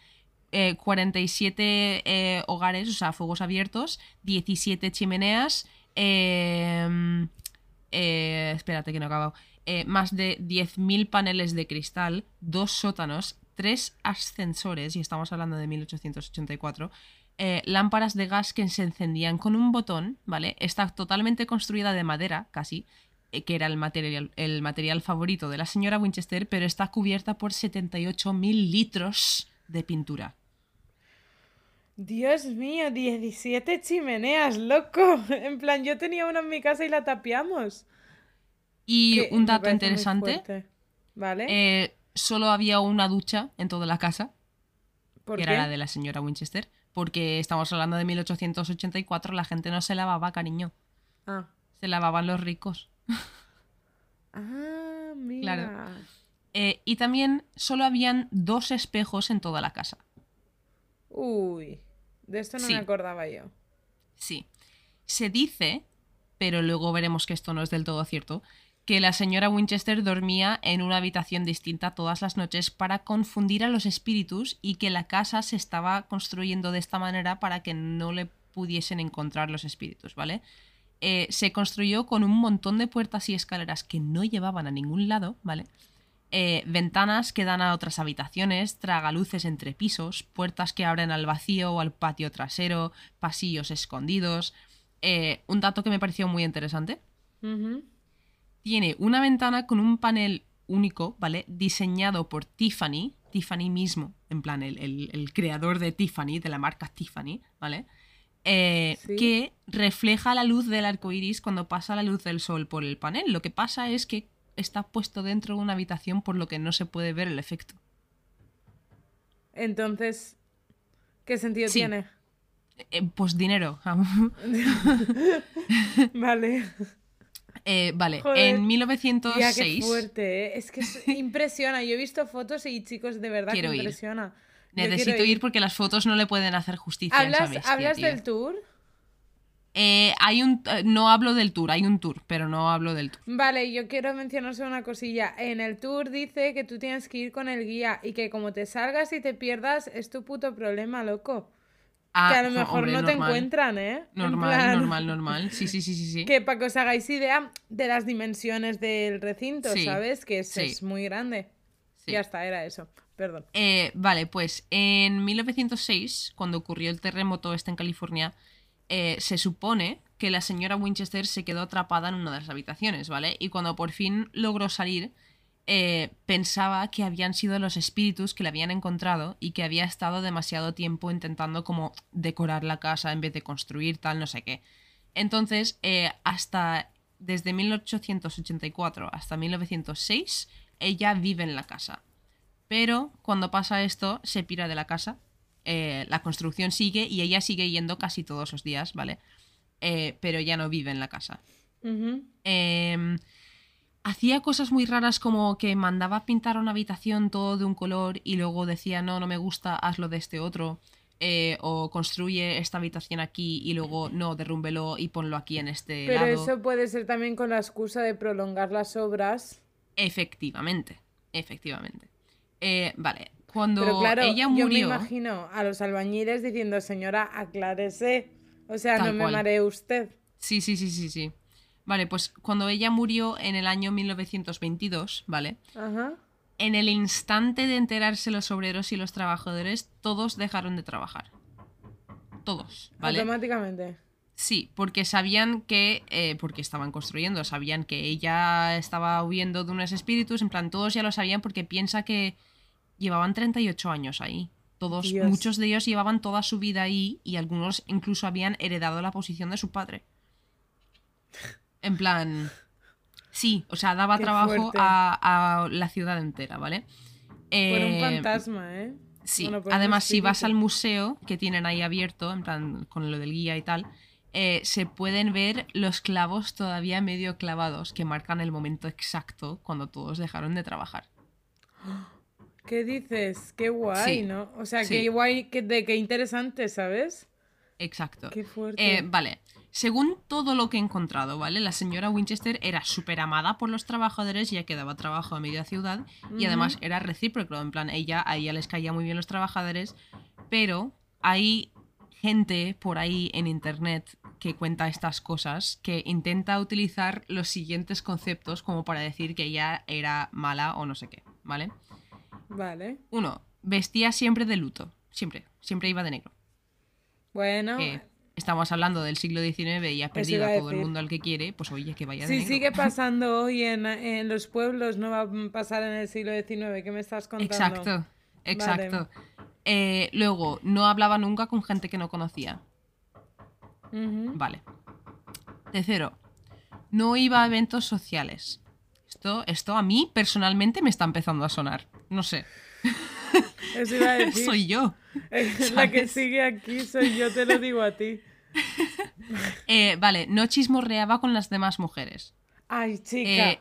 eh, 47 eh, hogares, o sea, fuegos abiertos, 17 chimeneas, eh, eh, espérate que no he acabado, eh, más de 10.000 paneles de cristal, dos sótanos, tres ascensores, y estamos hablando de 1884, eh, lámparas de gas que se encendían con un botón, ¿vale? Está totalmente construida de madera, casi, eh, que era el material, el material favorito de la señora Winchester, pero está cubierta por 78.000 litros de pintura. Dios mío, 17 chimeneas, loco. [LAUGHS] En plan, yo tenía una en mi casa y la tapiamos. Y que un dato interesante. ¿Vale? eh, solo había una ducha en toda la casa, ¿Por que qué? era la de la señora Winchester, porque estamos hablando de 1884, la gente no se lavaba, cariño, Ah. se lavaban los ricos. [LAUGHS] Ah, mira. Claro. Eh, y también solo habían dos espejos en toda la casa. Uy, de esto no Sí. me acordaba yo. Sí. Se dice, pero luego veremos que esto no es del todo cierto, que la señora Winchester dormía en una habitación distinta todas las noches para confundir a los espíritus y que la casa se estaba construyendo de esta manera para que no le pudiesen encontrar los espíritus, ¿vale? Eh, se construyó con un montón de puertas y escaleras que no llevaban a ningún lado, ¿vale? Eh, ventanas que dan a otras habitaciones, tragaluces entre pisos, puertas que abren al vacío o al patio trasero, pasillos escondidos. Eh, un dato que me pareció muy interesante. Tiene una ventana con un panel único, ¿vale? Diseñado por Tiffany, Tiffany mismo, en plan, el, el- el creador de Tiffany, de la marca Tiffany, ¿vale? Eh, Sí. que refleja la luz del arco iris cuando pasa la luz del sol por el panel. Lo que pasa es que está puesto dentro de una habitación, por lo que no se puede ver el efecto. Entonces, ¿qué sentido Sí. tiene? Eh, pues dinero. [LAUGHS] [LAUGHS] Vale. Eh, vale, Joder. en Ya, qué 1906 fuerte, ¿eh? Es que es- [LAUGHS] impresiona. Yo he visto fotos y chicos, de verdad Quiero que impresiona. Necesito ir porque las fotos no le pueden hacer justicia a esa ¿Hablas, bestia, ¿hablas del tour? Eh, hay un, eh, no hablo del tour, hay un tour, pero no hablo del tour. Vale, yo quiero mencionar solo una cosilla. En el tour dice que tú tienes que ir con el guía y que como te salgas y te pierdas es tu puto problema, loco. Ah, que a lo jo- mejor hombre, no te encuentran, ¿eh? En Normal, plan, normal, [LAUGHS] normal. Sí, sí, sí, sí, sí. Que para que os hagáis idea de las dimensiones del recinto, Sí, ¿sabes? Que es, sí. es muy grande. Sí. Ya está, era eso. Perdón. Eh, vale, pues en 1906, cuando ocurrió el terremoto este en California, eh, se supone que la señora Winchester se quedó atrapada en una de las habitaciones, ¿vale? Y cuando por fin logró salir, eh, pensaba que habían sido los espíritus que la habían encontrado y que había estado demasiado tiempo intentando como decorar la casa en vez de construir tal, no sé qué. Entonces, hasta desde 1884 hasta 1906, ella vive en la casa. Pero cuando pasa esto, se pira de la casa. eh, la construcción sigue y ella sigue yendo casi todos los días, ¿vale? Eh, pero ya no vive en la casa. Eh, hacía cosas muy raras como que mandaba pintar una habitación todo de un color y luego decía, no, no me gusta, hazlo de este otro. Eh, o construye esta habitación aquí y luego, no, derrúmbelo y ponlo aquí en este Pero lado. eso puede ser también con la excusa de prolongar las obras. Efectivamente, efectivamente. Eh, vale, cuando Pero claro, ella yo me murió... imagino a los albañiles diciendo, señora, aclárese. O sea, no me cual. maree usted. Sí, sí, sí, sí, sí. Vale, pues cuando ella murió en el año 1922, ¿vale? Ajá. En el instante de enterarse los obreros y los trabajadores, todos dejaron de trabajar. Todos, ¿vale? Automáticamente. Sí, porque sabían que, eh, porque estaban construyendo, sabían que ella estaba huyendo de unos espíritus, en plan, todos ya lo sabían porque piensa que llevaban 38 años ahí. Todos, Dios. muchos de ellos llevaban toda su vida ahí y algunos incluso habían heredado la posición de su padre. En plan, sí, o sea, daba Qué trabajo a, a la ciudad entera, ¿vale? Por un Eh, fantasma, ¿eh? Sí, Bueno, además si vas al museo que tienen ahí abierto, en plan con lo del guía y tal, eh, se pueden ver los clavos todavía medio clavados que marcan el momento exacto cuando todos dejaron de trabajar. [GASPS] [GASPS] ¿Qué dices? Qué guay, Sí, ¿no? O sea, sí. qué guay, qué, de qué interesante, ¿sabes? Exacto. Qué fuerte. Eh, vale, según todo lo que he encontrado, ¿vale? La señora Winchester era súper amada por los trabajadores, ya que daba trabajo a media ciudad, y además era recíproco, en plan, ella, a ella les caía muy bien los trabajadores, pero hay gente por ahí en internet que cuenta estas cosas, que intenta utilizar los siguientes conceptos como para decir que ella era mala o no sé qué, ¿vale? Vale. Uno, vestía siempre de luto, siempre, siempre iba de negro. Bueno, que estamos hablando del siglo XIX y ha perdido a a todo el mundo al que quiere, pues oye, que vaya de si negro. sigue [LAUGHS] pasando hoy en, en los pueblos, no va a pasar en el siglo XIX. ¿Qué me estás contando? Exacto, exacto. Eh, luego, no hablaba nunca con gente que no conocía. Vale. Tercero, no iba a eventos sociales. Esto, esto a mí personalmente me está empezando a sonar. No sé, [LAUGHS] Eso iba a decir. soy yo. [LAUGHS] La que ¿sabes? sigue aquí soy yo, te lo digo a ti. [LAUGHS] Eh, vale, no chismorreaba con las demás mujeres. Ay, chica. Eh,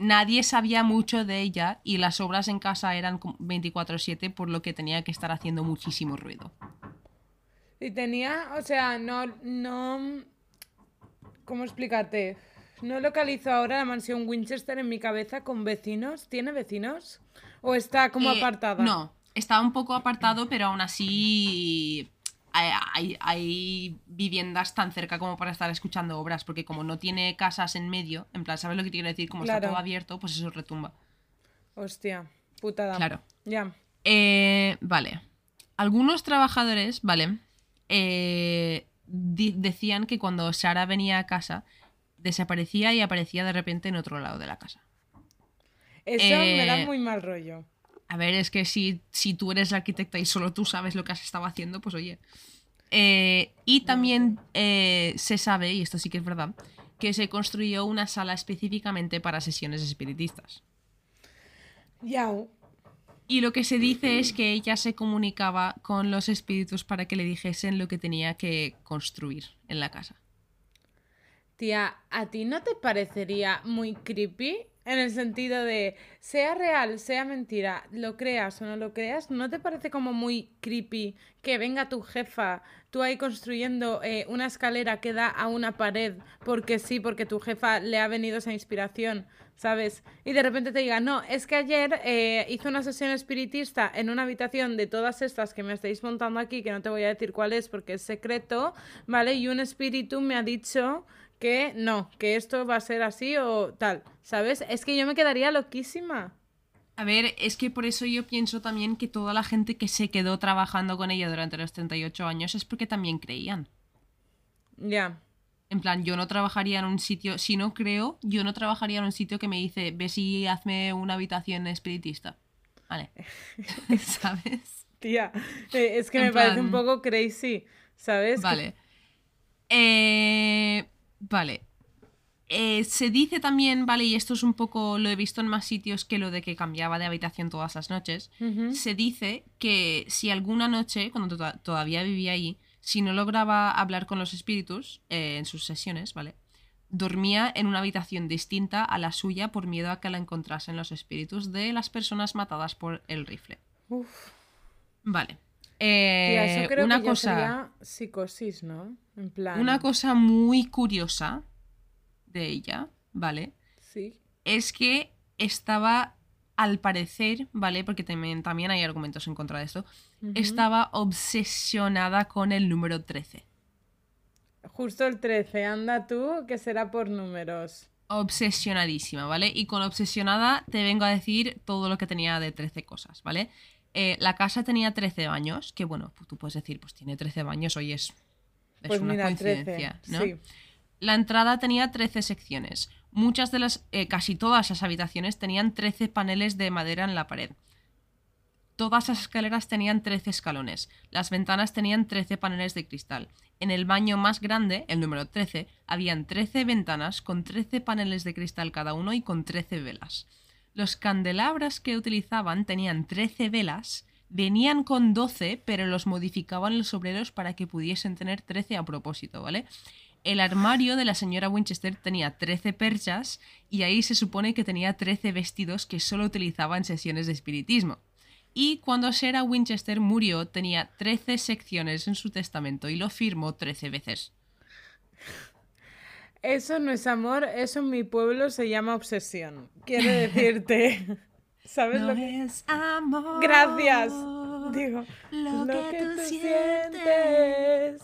nadie sabía mucho de ella y las obras en casa eran como 24/7, por lo que tenía que estar haciendo muchísimo ruido. Y tenía, o sea, no, no, ¿cómo explicarte? No localizo ahora la mansión Winchester en mi cabeza con vecinos. ¿Tiene vecinos? ¿O está como Eh, apartada? No, está un poco apartado, pero aún así hay, hay- hay viviendas tan cerca como para estar escuchando obras, porque como no tiene casas en medio, en plan, ¿sabes lo que quiero decir? Como está todo abierto, pues eso retumba. Hostia, putada. Claro. Ya. Eh, vale. Algunos trabajadores, vale, eh, decían que cuando Sara venía a casa, desaparecía y aparecía de repente en otro lado de la casa. Eso me da Eh, muy mal rollo. A ver, es que si, si tú eres la arquitecta y solo tú sabes lo que has estado haciendo, pues oye. Eh, y también eh, se sabe, y esto sí que es verdad, que se construyó una sala específicamente para sesiones espiritistas. Ya. Y lo que se dice es que ella se comunicaba con los espíritus para que le dijesen lo que tenía que construir en la casa. Tía, ¿a ti no te parecería muy creepy? En el sentido de, sea real, sea mentira, lo creas o no lo creas, ¿no te parece como muy creepy que venga tu jefa, tú ahí construyendo eh, una escalera que da a una pared porque sí, porque tu jefa le ha venido esa inspiración, ¿sabes? Y de repente te diga, no, es que ayer eh, hice una sesión espiritista en una habitación de todas estas que me estáis montando aquí, que no te voy a decir cuál es porque es secreto, ¿vale? Y un espíritu me ha dicho que no, que esto va a ser así o tal, ¿sabes? Es que yo me quedaría loquísima. A ver, es que por eso yo pienso también que toda la gente que se quedó trabajando con ella durante los 38 años es porque también creían. Ya. En plan, yo no trabajaría en un sitio, si no creo, yo no trabajaría en un sitio que me dice, ve si hazme una habitación espiritista. Vale. [LAUGHS] ¿Sabes? Tía, eh, es que En me parece un poco crazy, ¿sabes? Vale. Eh, vale. Eh, se dice también, vale, y esto es un poco, lo he visto en más sitios que lo de que cambiaba de habitación todas las noches. Se dice que si alguna noche, cuando to- todavía vivía ahí, si no lograba hablar con los espíritus eh, en sus sesiones, ¿vale? Dormía en una habitación distinta a la suya por miedo a que la encontrasen los espíritus de las personas matadas por el rifle. Uf, Vale. Eh, eso creo una que cosa. sería psicosis, ¿no? En plan... Una cosa muy curiosa de ella, ¿vale? Sí. Es que estaba, al parecer, ¿vale? Porque también, también hay argumentos en contra de esto, estaba obsesionada con el número 13. Justo el 13, anda tú, que será por números. Obsesionadísima, ¿vale? Y con obsesionada te vengo a decir todo lo que tenía de 13 cosas, ¿vale? Eh, la casa tenía 13 baños, que bueno, pues tú puedes decir, pues tiene 13 baños, hoy es, es Pues una mira, 13. coincidencia, ¿no? Sí. La entrada tenía 13 secciones. Muchas de las, eh, casi todas las habitaciones tenían 13 paneles de madera en la pared. Todas las escaleras tenían 13 escalones. Las ventanas tenían 13 paneles de cristal. En el baño más grande, el número 13, habían 13 ventanas con 13 paneles de cristal cada uno y con 13 velas. Los candelabros que utilizaban tenían 13 velas, venían con 12, pero los modificaban los obreros para que pudiesen tener 13 a propósito, ¿vale? El armario de la señora Winchester tenía 13 perchas y ahí se supone que tenía 13 vestidos que solo utilizaba en sesiones de espiritismo. Y cuando Sarah Winchester murió tenía 13 secciones en su testamento y lo firmó 13 veces. Eso no es amor, eso en mi pueblo se llama obsesión. Quiero decirte. [LAUGHS] ¿Sabes lo que.? es amor. Gracias. Digo, lo que tú sientes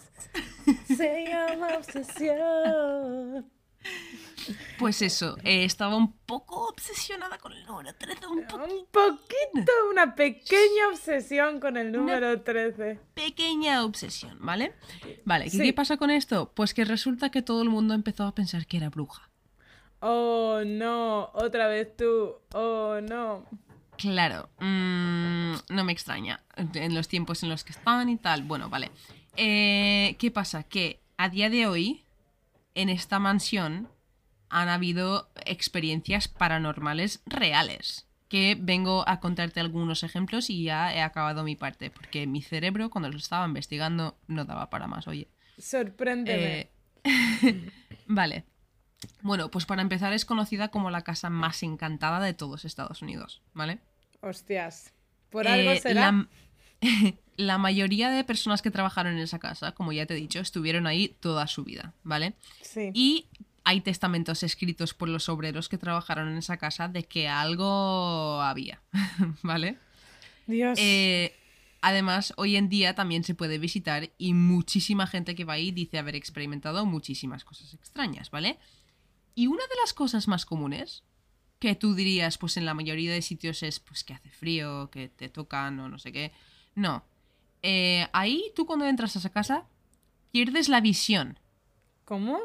se llama obsesión. [LAUGHS] Pues eso, eh, estaba un poco obsesionada con el número 13, un poco Un poquito, una pequeña obsesión con el número 13. pequeña obsesión, ¿vale? Vale, ¿qué, Sí. qué pasa con esto? Pues que resulta que todo el mundo empezó a pensar que era bruja. Oh no, otra vez tú. Oh no. Claro, mm, no me extraña en los tiempos en los que están y tal. Bueno, vale. Eh, ¿Qué pasa? Que a día de hoy, en esta mansión, han habido experiencias paranormales reales. Que vengo a contarte algunos ejemplos y ya he acabado mi parte. Porque mi cerebro, cuando lo estaba investigando, no daba para más, oye. Sorpréndeme. Eh, [LAUGHS] vale. Bueno, pues para empezar es conocida como la casa más encantada de todos Estados Unidos, ¿vale? Hostias. Por algo Eh, será. La, [LAUGHS] la mayoría de personas que trabajaron en esa casa, como ya te he dicho, estuvieron ahí toda su vida, ¿vale? Sí. Y hay testamentos escritos por los obreros que trabajaron en esa casa de que algo había, [LAUGHS] ¿vale? Dios. Eh, además, hoy en día también se puede visitar y muchísima gente que va ahí dice haber experimentado muchísimas cosas extrañas, ¿vale? Y una de las cosas más comunes que tú dirías, pues en la mayoría de sitios es pues que hace frío, que te tocan o no sé qué. No. Eh, ahí tú cuando entras a esa casa pierdes la visión. ¿Cómo?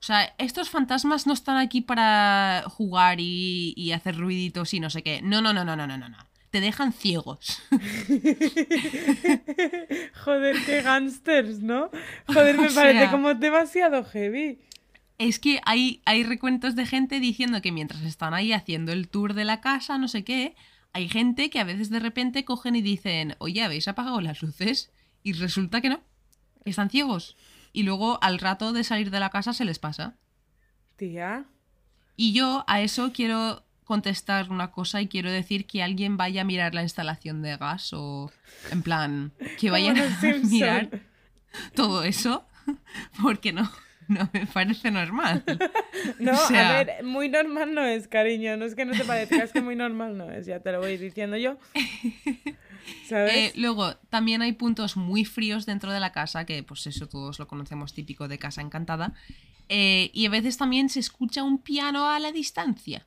O sea, estos fantasmas no están aquí para jugar y, y hacer ruiditos y no sé qué. No, no, no, no, no, no, no. no. Te dejan ciegos. [LAUGHS] Joder, qué gangsters, ¿no? Joder, [LAUGHS] me O parece sea- como demasiado heavy. Es que hay, hay recuentos de gente diciendo que mientras están ahí haciendo el tour de la casa, no sé qué, hay gente que a veces de repente cogen y dicen, oye, ¿habéis apagado las luces? Y resulta que no, que están ciegos. Y luego al rato de salir de la casa se les pasa. Tía. Y yo a eso quiero contestar una cosa y quiero decir que alguien vaya a mirar la instalación de gas o en plan que vayan a mirar todo eso [LAUGHS] porque no, no me parece normal. [LAUGHS] No, O sea- a ver, muy normal no es, cariño. No es que no te parezca, es que muy normal no es. Ya te lo voy diciendo yo. [LAUGHS] ¿Sabes? Eh, luego, también hay puntos muy fríos dentro de la casa, que pues eso todos lo conocemos típico de casa encantada. Eh, y a veces también se escucha un piano a la distancia.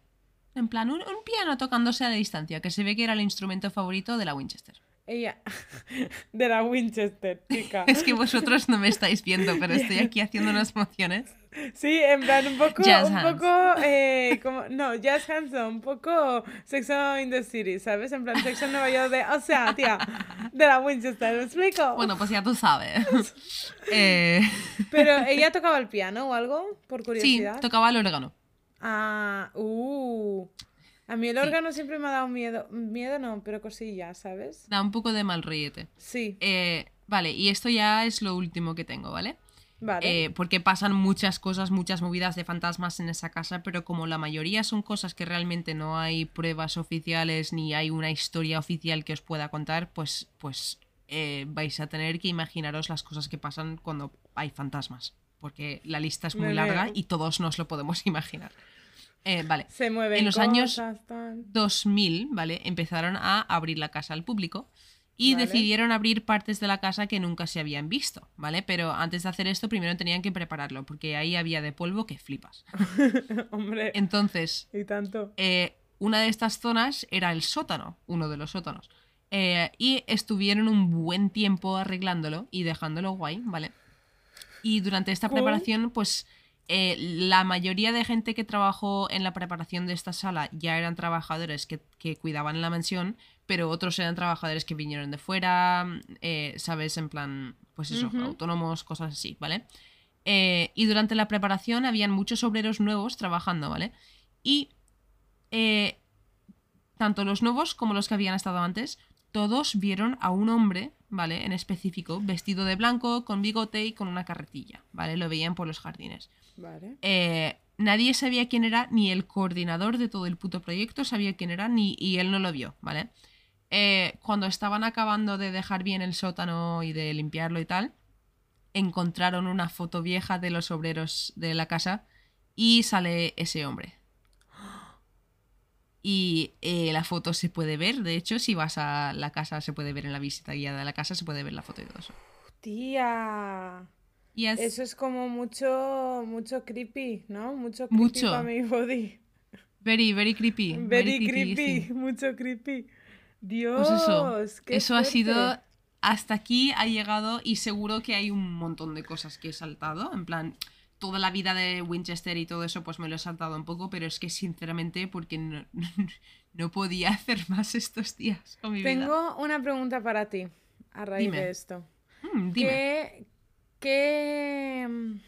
En plan, un, un piano tocándose a la distancia, que se ve que era el instrumento favorito de la Winchester. Ella. [LAUGHS] De la Winchester, chica. Es que vosotros no me estáis viendo, pero estoy aquí haciendo unas mociones. Sí, en plan, un poco, Jazz un hands. poco, eh, como, no, Jazz Hands, no, un poco Sexo in the City, ¿sabes? En plan, Sexo en Nueva York de, o sea, tía, de la Winchester, ¿me explico? Bueno, pues ya tú sabes. [LAUGHS] Eh, Pero ella tocaba el piano o algo, por sí, curiosidad. tocaba el órgano. Ah, uh. A mí el Sí. órgano siempre me ha dado miedo. Miedo no, pero cosillas, ¿sabes? Da un poco de mal rollete. Sí, Eh, vale, y esto ya es lo último que tengo, ¿vale? Vale. Eh, porque pasan muchas cosas, muchas movidas de fantasmas en esa casa, pero como la mayoría son cosas que realmente no hay pruebas oficiales ni hay una historia oficial que os pueda contar, pues, pues eh, vais a tener que imaginaros las cosas que pasan cuando hay fantasmas. Porque la lista es muy larga y todos nos lo podemos [LAUGHS] imaginar. Eh, vale. Se mueven en los años- cosas, tal. 2000, ¿vale? Empezaron a abrir la casa al público y Vale. decidieron abrir partes de la casa que nunca se habían visto, ¿vale? Pero antes de hacer esto, primero tenían que prepararlo, porque ahí había de polvo que flipas. [LAUGHS] Hombre, Entonces, y tanto. eh, una de estas zonas era el sótano, uno de los sótanos. Eh, y estuvieron un buen tiempo arreglándolo y dejándolo guay, ¿vale? Y durante esta preparación, pues eh, la mayoría de gente que trabajó en la preparación de esta sala ya eran trabajadores que, que cuidaban la mansión, pero otros eran trabajadores que vinieron de fuera, eh, ¿sabes? En plan, pues eso, autónomos, cosas así, ¿vale? Eh, y durante la preparación habían muchos obreros nuevos trabajando, ¿vale? Y eh, tanto los nuevos como los que habían estado antes, todos vieron a un hombre, ¿vale? En específico, vestido de blanco, con bigote y con una carretilla, ¿vale? Lo veían por los jardines. Vale. Eh, nadie sabía quién era, ni el coordinador de todo el puto proyecto sabía quién era, ni, y él no lo vio, ¿vale? Eh, cuando estaban acabando de dejar bien el sótano y de limpiarlo y tal, encontraron una foto vieja de los obreros de la casa y sale ese hombre. [GASPS] Y eh, la foto se puede ver, de hecho, si vas a la casa se puede ver en la visita guiada de la casa, se puede ver la foto y todo eso. Tía. Y es- Eso es como mucho, mucho creepy, ¿no? Mucho creepy Mucho. para mi body. very, very creepy. Very, creepy, sí. mucho creepy. Dios, Pues eso, eso ha sido, hasta aquí ha llegado y seguro que hay un montón de cosas que he saltado, en plan, toda la vida de Winchester y todo eso pues me lo he saltado un poco, pero es que sinceramente porque no, [LAUGHS] no podía hacer más estos días con mi vida. Tengo una pregunta para ti a raíz Dime. de esto. Mm, dime. ¿Qué, qué, mm,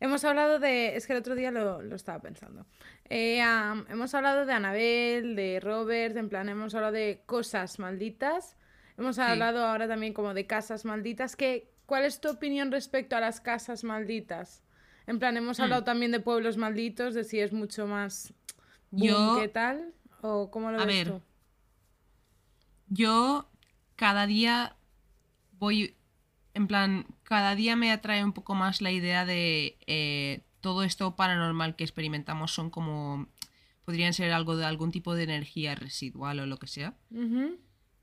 Hemos hablado de... Es que el otro día lo, lo estaba pensando. Eh, hemos hablado de Anabel, de Robert, en plan, hemos hablado de cosas malditas. Hemos hablado ahora también como de casas malditas. ¿Qué, ¿Cuál es tu opinión respecto a las casas malditas? En plan, hemos Hmm. hablado también de pueblos malditos, de si es mucho más... boom Yo- ¿Qué tal? ¿O cómo lo A ves ver, tú? Yo cada día voy, en plan, cada día me atrae un poco más la idea de eh, todo esto paranormal que experimentamos son como, podrían ser algo de algún tipo de energía residual o lo que sea.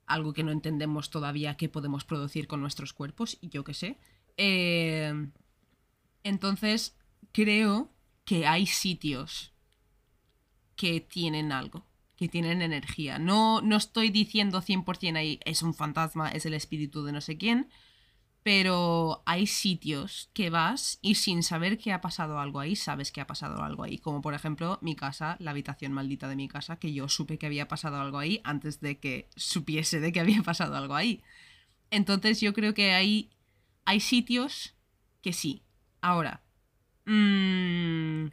Algo que no entendemos todavía que podemos producir con nuestros cuerpos, y yo qué sé. Eh, entonces, creo que hay sitios que tienen algo, que tienen energía. No, no estoy diciendo 100% ahí es un fantasma, es el espíritu de no sé quién, pero hay sitios que vas y sin saber que ha pasado algo ahí, sabes que ha pasado algo ahí. Como por ejemplo mi casa, la habitación maldita de mi casa, que yo supe que había pasado algo ahí antes de que supiese de que había pasado algo ahí. Entonces yo creo que hay, hay sitios que sí. Ahora, mm,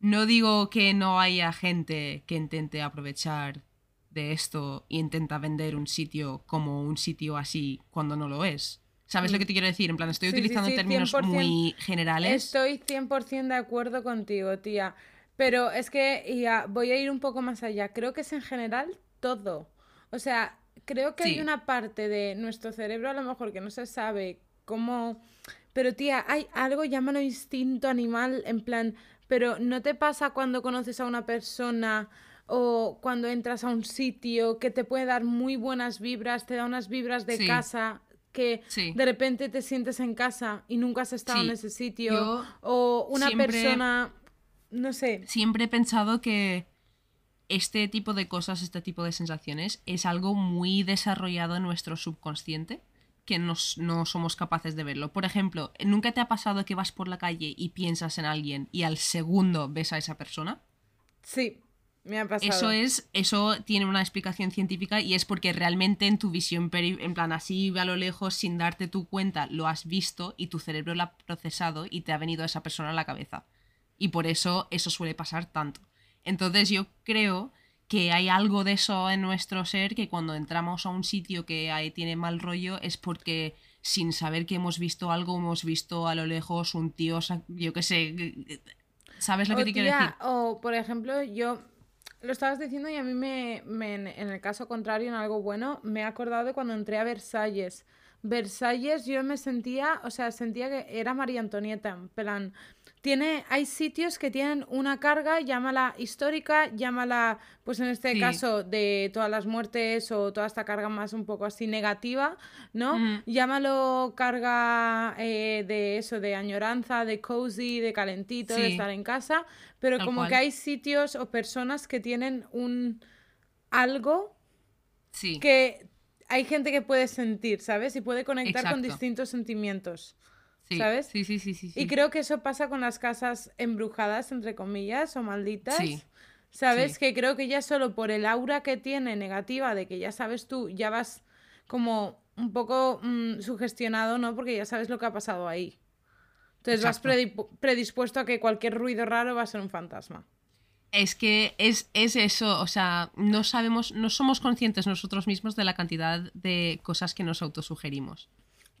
no digo que no haya gente que intente aprovechar de esto e intenta vender un sitio como un sitio así cuando no lo es. ¿Sabes lo que te quiero decir? En plan, estoy Sí, utilizando sí, términos 100%. muy generales. Estoy 100% de acuerdo contigo, tía. Pero es que ya, voy a ir un poco más allá. Creo que es en general todo. O sea, creo que hay una parte de nuestro cerebro a lo mejor que no se sabe cómo... Pero tía, hay algo, llámalo instinto animal, en plan, pero ¿no te pasa cuando conoces a una persona o cuando entras a un sitio que te puede dar muy buenas vibras, te da unas vibras de casa que Sí. de repente te sientes en casa y nunca has estado Sí. en ese sitio? Yo o una siempre- persona, no sé, Siempre he pensado que este tipo de cosas, este tipo de sensaciones, es algo muy desarrollado en nuestro subconsciente que nos- no somos capaces de verlo. Por ejemplo, ¿nunca te ha pasado que vas por la calle y piensas en alguien y al segundo ves a esa persona? sí, me ha pasado. Eso es, eso tiene una explicación científica y es porque realmente en tu visión, peri- en plan así a lo lejos, sin darte tu cuenta, lo has visto y tu cerebro lo ha procesado y te ha venido esa persona a la cabeza. Y por eso eso suele pasar tanto. Entonces yo creo que hay algo de eso en nuestro ser que cuando entramos a un sitio que ahí tiene mal rollo es porque sin saber que hemos visto algo, hemos visto a lo lejos un tío, yo qué sé, ¿sabes lo que O, te quiero tía, decir? O, por ejemplo, yo lo estabas diciendo y a mí me, me- en el caso contrario, en algo bueno, me he acordado de cuando entré a Versalles. Versalles yo me sentía, o sea, sentía que era María Antonieta, en plan, tiene, hay sitios que tienen una carga, llámala histórica, llámala, pues en este Sí. caso, de todas las muertes o toda esta carga más un poco así negativa, ¿no? Ujú. Llámalo carga eh, de eso, de añoranza, de cozy, de calentito, de estar en casa, pero Tal como cual. que hay sitios o personas que tienen un algo Sí. que hay gente que puede sentir, ¿sabes? Y puede conectar con distintos sentimientos. Sí, ¿sabes? Sí, sí, sí, sí. Y creo que eso pasa con las casas embrujadas, entre comillas, o malditas. Sí, ¿Sabes? sí. Que creo que ya solo por el aura que tiene negativa, de que ya sabes tú, ya vas como un poco mm, sugestionado, ¿no? Porque ya sabes lo que ha pasado ahí. Entonces vas Exacto. predispuesto a que cualquier ruido raro va a ser un fantasma. Es que es, es eso, o sea, no sabemos, no somos conscientes nosotros mismos de la cantidad de cosas que nos autosugerimos.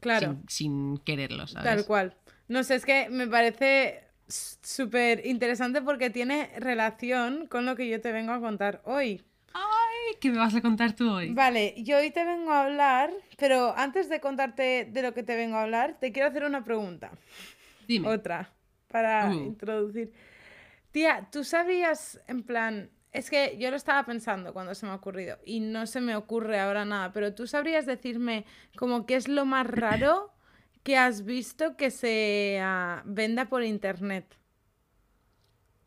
Claro. Sin, sin quererlo, ¿sabes? Tal cual. No sé, es que me parece súper interesante porque tiene relación con lo que yo te vengo a contar hoy. Ay, ¿qué me vas a contar tú hoy? Vale, yo hoy te vengo a hablar, pero antes de contarte de lo que te vengo a hablar, te quiero hacer una pregunta. Dime. Otra, para Uh. introducir. Tía, ¿tú sabías, en plan, es que yo lo estaba pensando cuando se me ha ocurrido y no se me ocurre ahora nada, pero tú sabrías decirme como qué es lo más raro que has visto que se ah, venda por internet?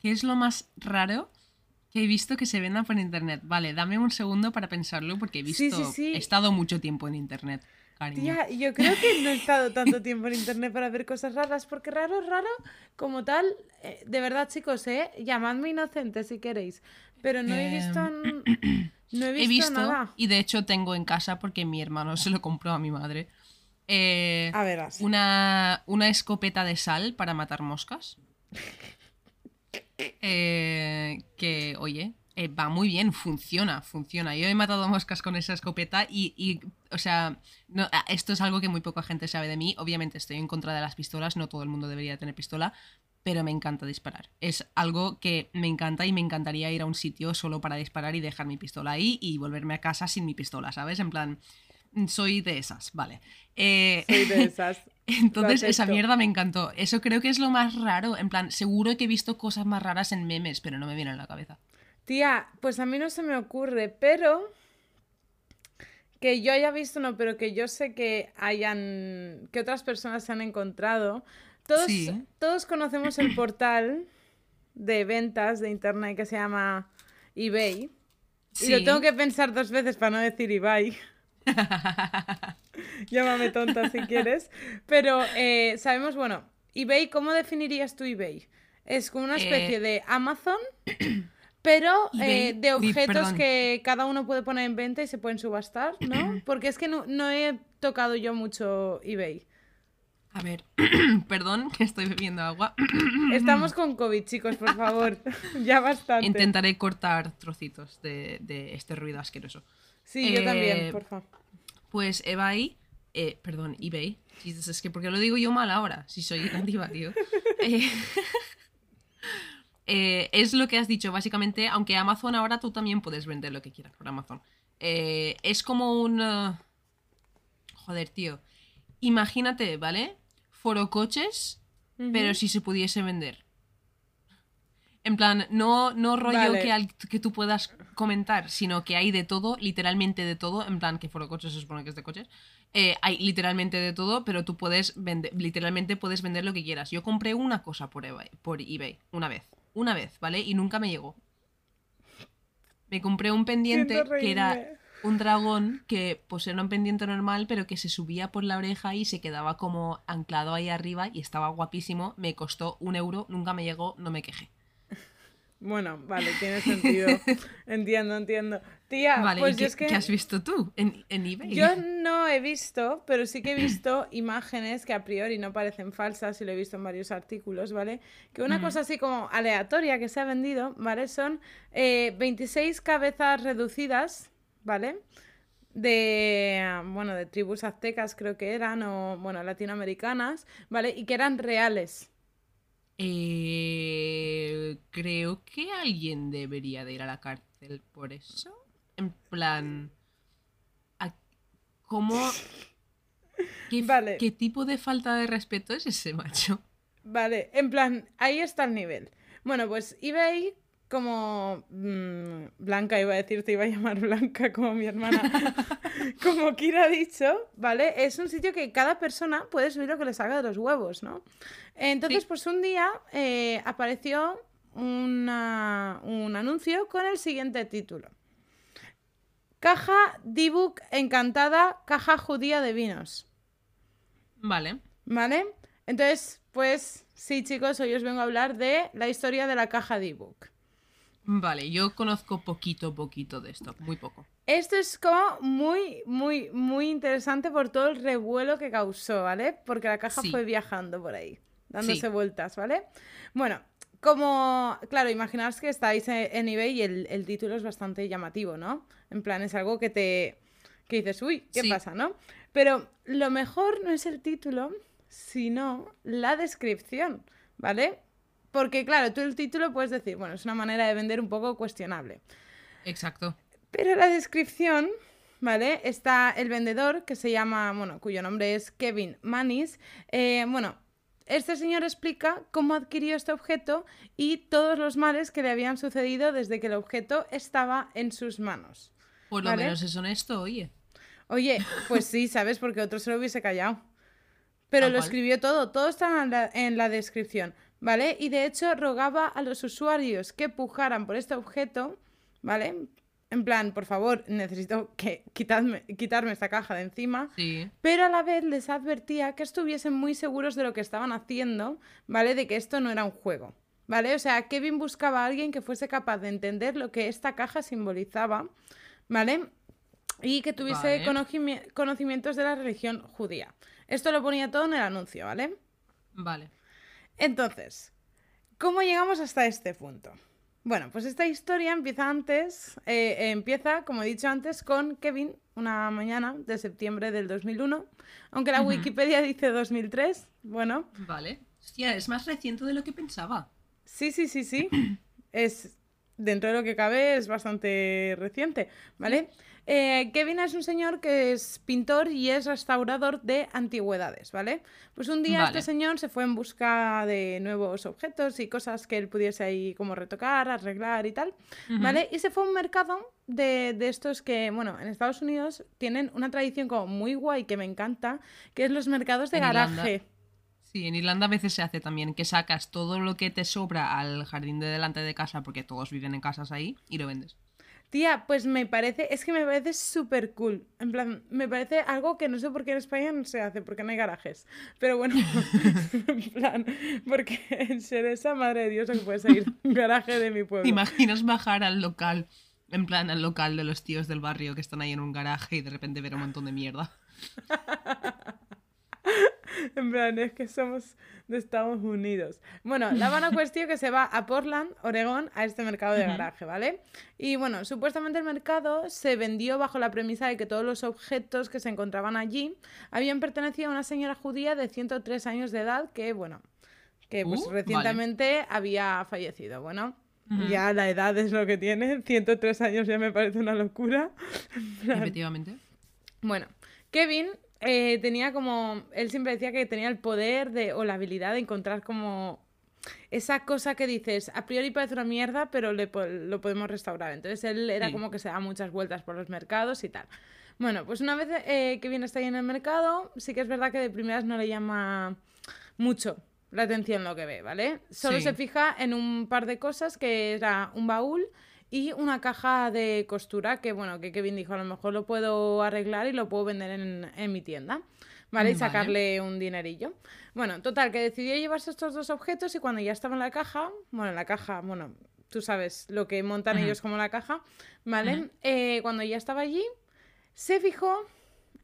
¿Qué es lo más raro que he visto que se venda por internet? Vale, dame un segundo para pensarlo porque he visto. Sí, sí, sí. He estado mucho tiempo en internet, cariño. Tía, yo creo que no he estado tanto [LAUGHS] tiempo en internet para ver cosas raras, porque raro, raro, como tal, eh, de verdad, chicos, ¿eh? Llamadme inocente si queréis, pero no he visto, Em, n- [CLEARS THROAT] no he visto, he visto, nada. y de hecho tengo en casa porque mi hermano se lo compró a mi madre. eh, A verás. una, una escopeta de sal para matar moscas. [LAUGHS] Eh, que, oye, eh, va muy bien, funciona, funciona. Yo he matado moscas con esa escopeta y, y, o sea, no, ah, esto es algo que muy poca gente sabe de mí. Obviamente estoy en contra de las pistolas, no todo el mundo debería tener pistola, pero me encanta disparar. Es algo que me encanta y me encantaría ir a un sitio solo para disparar y dejar mi pistola ahí y volverme a casa sin mi pistola, ¿sabes? En plan, soy de esas, vale. Eh, Soy de [LAUGHS] esas. entonces, esa mierda me encantó. Eso creo que es lo más raro. En plan, seguro que he visto cosas más raras en memes, pero no me viene a la cabeza. Tía, pues a mí no se me ocurre, pero que yo haya visto, no, pero que yo sé que hayan, que otras personas se han encontrado. Todos, Sí. todos conocemos el portal de ventas de internet que se llama eBay. Y lo Sí. tengo que pensar dos veces para no decir eBay. [LAUGHS] Llámame tonta si quieres. Pero eh, sabemos, bueno, eBay, ¿cómo definirías tú eBay? Es como una especie Eh, de Amazon, [CLEARS THROAT] Pero eh, de objetos que cada uno puede poner en venta y se pueden subastar, ¿no? [CLEARS THROAT] Porque es que no, no he tocado yo mucho eBay. A ver, [CLEARS THROAT] perdón, que estoy bebiendo agua. [CLEARS THROAT] Estamos con COVID, chicos, por favor. [LAUGHS] [LAUGHS] ya bastante. Intentaré cortar trocitos de, de este ruido asqueroso. Sí, yo Eh, también, por favor. Pues eBay, eh, perdón, eBay. Jesus, es que ¿por qué lo digo yo mal ahora? Si soy tan diva, tío. Eh, es lo que has dicho, básicamente, aunque Amazon ahora tú también puedes vender lo que quieras por Amazon. Eh, es como un... eh, Joder, tío. Imagínate, ¿vale? Forocoches, pero si se pudiese vender. En plan, no, no rollo Vale. que, al- que tú puedas comentar, sino que hay de todo, literalmente de todo. En plan, que Forocoches se supone que es de coches. Eh, hay literalmente de todo, pero tú puedes vender, literalmente puedes vender lo que quieras. Yo compré una cosa por eBay, por eBay una vez, una vez, ¿vale? Y nunca me llegó. Me compré un pendiente que era un dragón que pues era un pendiente normal, pero que se subía por la oreja y se quedaba como anclado ahí arriba y estaba guapísimo. Me costó un euro, nunca me llegó, no me quejé. Bueno, vale, tiene sentido. [LAUGHS] entiendo, entiendo. Tía, Vale, pues ¿y yo qué, es que... qué has visto tú en, en eBay? Yo no he visto, pero sí que he visto [CLEARS THROAT] imágenes que a priori no parecen falsas y lo he visto en varios artículos, ¿vale? Que una cosa así como aleatoria que se ha vendido, ¿vale? Son eh, 26 cabezas reducidas, ¿vale? De, bueno, de tribus aztecas creo que eran, o, bueno, latinoamericanas, ¿vale? Y que eran reales. Eh, creo que alguien debería de ir a la cárcel por eso. En plan... ¿Cómo... ¿Qué, Vale. ¿Qué tipo de falta de respeto es ese macho? Vale, en plan, ahí está el nivel. Bueno, pues eBay, como mm, Blanca iba a decir, te iba a llamar [LAUGHS] Blanca como mi hermana, [LAUGHS] como Kira ha dicho, ¿vale? Es un sitio que cada persona puede subir lo que le salga de los huevos, ¿no? Entonces, Sí. pues un día eh, apareció una- un anuncio con el siguiente título. Caja D-Book encantada, caja judía de vinos. Vale. ¿Vale? Entonces, pues sí, chicos, hoy os vengo a hablar de la historia de la caja de ebook. Vale, yo conozco poquito, poquito de esto, muy poco. Esto es como muy, muy, muy interesante por todo el revuelo que causó, ¿vale? Porque la caja Sí. fue viajando por ahí, dándose Sí. vueltas, ¿vale? Bueno, como, claro, imaginaos que estáis en eBay y el, el título es bastante llamativo, ¿no? En plan, es algo que te, que dices, uy, ¿qué Sí. pasa, no? Pero lo mejor no es el título, sino la descripción, ¿vale? Porque, claro, tú el título puedes decir, bueno, es una manera de vender un poco cuestionable. Exacto. Pero la descripción, ¿vale? Está el vendedor que se llama, bueno, cuyo nombre es Kevin Manis. Eh, bueno, este señor explica cómo adquirió este objeto y todos los males que le habían sucedido desde que el objeto estaba en sus manos. Por lo ¿Vale? menos es honesto, oye. Oye, pues sí, ¿sabes? Porque otro se lo hubiese callado. Pero lo cual. escribió todo, todo está en la, en la descripción, ¿vale? Y de hecho rogaba a los usuarios que pujaran por este objeto, ¿vale? En plan, por favor, necesito que quitarme, quitarme esta caja de encima. Sí. Pero a la vez les advertía que estuviesen muy seguros de lo que estaban haciendo, ¿vale? De que esto no era un juego, ¿vale? O sea, Kevin buscaba a alguien que fuese capaz de entender lo que esta caja simbolizaba, ¿vale? Y que tuviese Vale. conocimientos de la religión judía. Esto lo ponía todo en el anuncio, ¿vale? Vale. Entonces, ¿cómo llegamos hasta este punto? Bueno, pues esta historia empieza antes, eh, empieza, como he dicho antes, con Kevin, una mañana de septiembre del 2001, aunque la Wikipedia dice 2003, bueno, Vale. Hostia, es más reciente de lo que pensaba. sí, sí, sí, sí, [CLEARS THROAT] es, dentro de lo que cabe, es bastante reciente, ¿vale? Eh, Kevin es un señor que es pintor y es restaurador de antigüedades, ¿vale? Pues un día Vale. este señor se fue en busca de nuevos objetos y cosas que él pudiese ahí como retocar, arreglar y tal, ¿vale? Y se fue a un mercado de, de estos que, bueno, en Estados Unidos tienen una tradición como muy guay que me encanta, que es los mercados de En Irlanda. garaje. Sí, en Irlanda a veces se hace también que sacas todo lo que te sobra al jardín de delante de casa, porque todos viven en casas ahí, y lo vendes. Tía, pues me parece, es que me parece súper cool. En plan, me parece algo que no sé por qué en España no se hace, porque no hay garajes. Pero bueno, [LAUGHS] en plan, porque en ser esa madre de Dios, que puede salir un garaje de mi pueblo. ¿Te imaginas bajar al local, en plan al local de los tíos del barrio que están ahí en un garaje y de repente ver un montón de mierda? [LAUGHS] [LAUGHS] En plan, es que somos de Estados Unidos. Bueno, la buena cuestión [LAUGHS] que se va a Portland, Oregón, a este mercado de garaje, ¿vale? Y bueno, supuestamente el mercado se vendió bajo la premisa de que todos los objetos que se encontraban allí habían pertenecido a una señora judía de 103 años de edad que, bueno, que pues Uh, vale. recientemente había fallecido. Bueno, ya la edad es lo que tiene, 103 años ya me parece una locura. [LAUGHS] Efectivamente. Bueno, Kevin eh, tenía como. Él siempre decía que tenía el poder de, o la habilidad de encontrar como. Esa cosa que dices, a priori parece una mierda, pero le lo podemos restaurar. Entonces él era Sí. como que se da muchas vueltas por los mercados y tal. Bueno, pues una vez eh, Kevin está ahí en el mercado, sí que es verdad que de primeras no le llama mucho la atención lo que ve, ¿vale? Solo Sí. se fija en un par de cosas que era un baúl y una caja de costura que, bueno, que Kevin dijo, a lo mejor lo puedo arreglar y lo puedo vender en, en mi tienda, ¿vale? Y Vale. sacarle un dinerillo. Bueno, total, que decidió llevarse estos dos objetos y cuando ya estaba en la caja, bueno, en la caja, bueno, tú sabes lo que montan ellos como la caja, ¿vale? Eh, cuando ya estaba allí, se fijó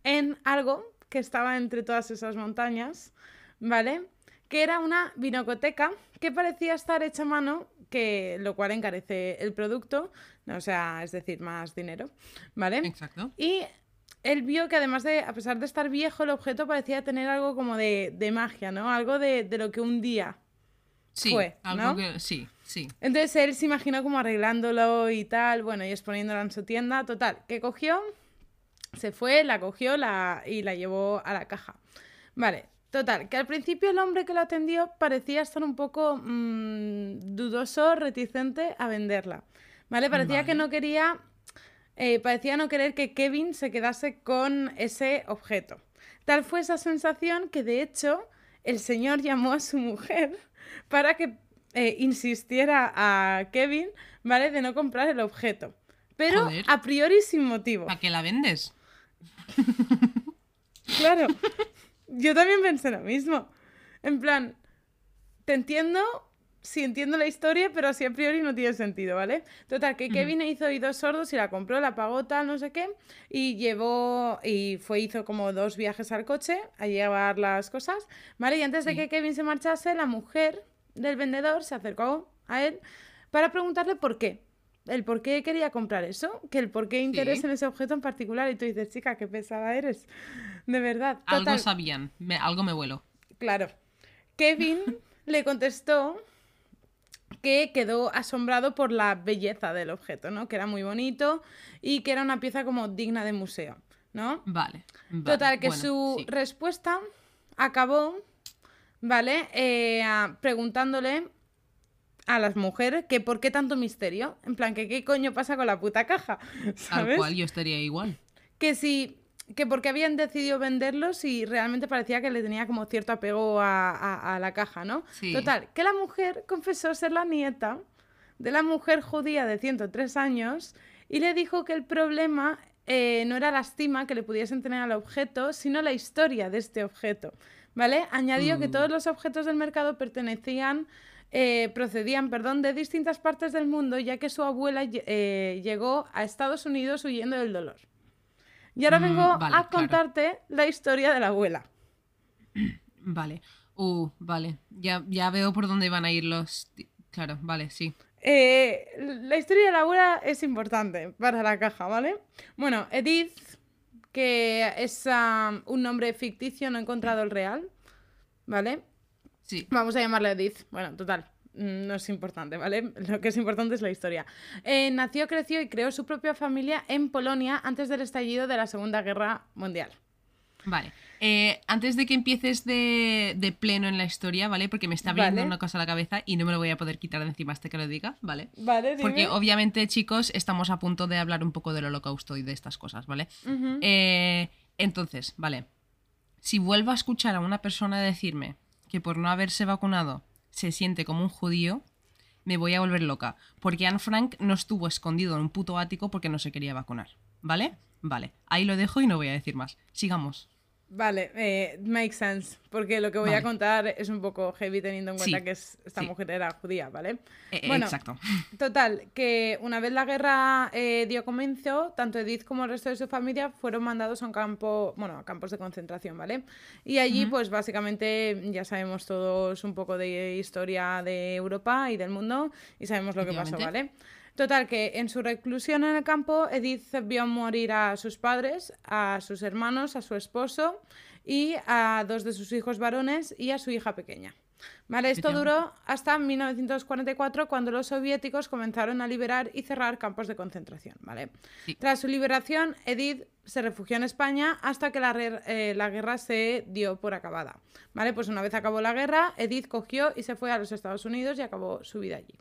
en algo que estaba entre todas esas montañas, ¿vale? Que era una vinocoteca que parecía estar hecha a mano, que, lo cual encarece el producto, o sea, es decir, más dinero, ¿vale? Exacto. Y él vio que además de, a pesar de estar viejo, el objeto parecía tener algo como de, de magia, ¿no? Algo de, de lo que un día Sí, fue, algo ¿no? que. Sí, sí. entonces él se imaginó como arreglándolo y tal, bueno, y exponiéndolo en su tienda. Total, que cogió, se fue, la cogió la, y la llevó a la caja. Vale, total, que al principio el hombre que lo atendió parecía estar un poco mm, dudoso, reticente a venderla. Vale, parecía que no quería, eh, parecía no querer que Kevin se quedase con ese objeto. Tal fue esa sensación que de hecho el señor llamó a su mujer [LAUGHS] para que eh, insistiera a Kevin, ¿vale? De no comprar el objeto. Pero Joder. a priori sin motivo. ¿Para qué la vendes? Claro. [LAUGHS] Yo también pensé lo mismo. En plan, te entiendo, sí entiendo la historia, pero así a priori no tiene sentido, ¿vale? Total, que Kevin hizo oídos sordos y la compró, la pagó tal, no sé qué, y llevó, y fue, hizo como dos viajes al coche a llevar las cosas, ¿vale? Y antes de que Kevin se marchase, la mujer del vendedor se acercó a él para preguntarle por qué. El por qué quería comprar eso, que el por qué interés en ese objeto en particular. Y tú dices, chica, qué pesada eres. De verdad. Algo sabían. me- algo me vuelo. Claro. Kevin [LAUGHS] le contestó que quedó asombrado por la belleza del objeto, ¿no? Que era muy bonito y que era una pieza como digna de museo, ¿no? Vale. vale, Total, que bueno, su sí. respuesta acabó, ¿vale? Eh, preguntándole a las mujeres que por qué tanto misterio. En plan, que qué coño pasa con la puta caja, [LAUGHS] ¿sabes? cual yo estaría igual. que si que porque habían decidido venderlos y realmente parecía que le tenía como cierto apego a, a- a la caja, ¿no? Sí. Total, que la mujer confesó ser la nieta de la mujer judía de 103 años y le dijo que el problema eh, no era la estima que le pudiesen tener al objeto, sino la historia de este objeto, ¿vale? Añadió que Mm. todos los objetos del mercado pertenecían, eh, procedían, perdón, de distintas partes del mundo, ya que su abuela eh, llegó a Estados Unidos huyendo del dolor. Y ahora Mm, vengo vale, a claro. contarte la historia de la abuela. [CLEARS THROAT] Vale. Uh, vale. Ya, ya veo por dónde van a ir los. Claro, vale, sí. Eh, la historia de la abuela es importante para la caja, ¿vale? Bueno, Edith, que es un nombre ficticio, no he encontrado el real, ¿vale? Sí. Vamos a llamarla Edith. Bueno, total. mm, No es importante, ¿vale? [LAUGHS] Lo que es importante es la historia. Eh, nació, creció y creó su propia familia en Polonia antes del estallido de la Segunda Guerra Mundial. Vale. Eh, antes de que empieces de, de pleno en la historia, ¿vale? Porque me está viniendo Vale. una cosa a la cabeza y no me lo voy a poder quitar de encima hasta que lo diga, ¿vale? Vale, Porque obviamente, chicos, estamos a punto de hablar un poco del holocausto y de estas cosas, ¿vale? Eh, entonces, vale. Si vuelvo a escuchar a una persona decirme que por no haberse vacunado se siente como un judío, me voy a volver loca. Porque Anne Frank no estuvo escondido en un puto ático porque no se quería vacunar. ¿Vale? Vale. Ahí lo dejo y no voy a decir más. Sigamos. Vale, eh, makes sense, porque lo que voy Vale. a contar es un poco heavy teniendo en cuenta Sí, que es- esta sí. mujer era judía, ¿vale? Eh, eh, Bueno, Exacto. [LAUGHS] Total, que una vez la guerra eh, dio comienzo, tanto Edith como el resto de su familia fueron mandados a un campo, bueno, a campos de concentración, ¿vale? Y allí, pues básicamente, ya sabemos todos un poco de historia de Europa y del mundo y sabemos lo que pasó. ¿vale? Total, que en su reclusión en el campo, Edith vio morir a sus padres, a sus hermanos, a su esposo y a dos de sus hijos varones y a su hija pequeña. Vale, esto duró hasta 1944 cuando los soviéticos comenzaron a liberar y cerrar campos de concentración, ¿vale? Sí. Tras su liberación, Edith se refugió en España hasta que la, eh, la guerra se dio por acabada, ¿vale? Pues una vez acabó la guerra, Edith cogió y se fue a los Estados Unidos y acabó su vida allí.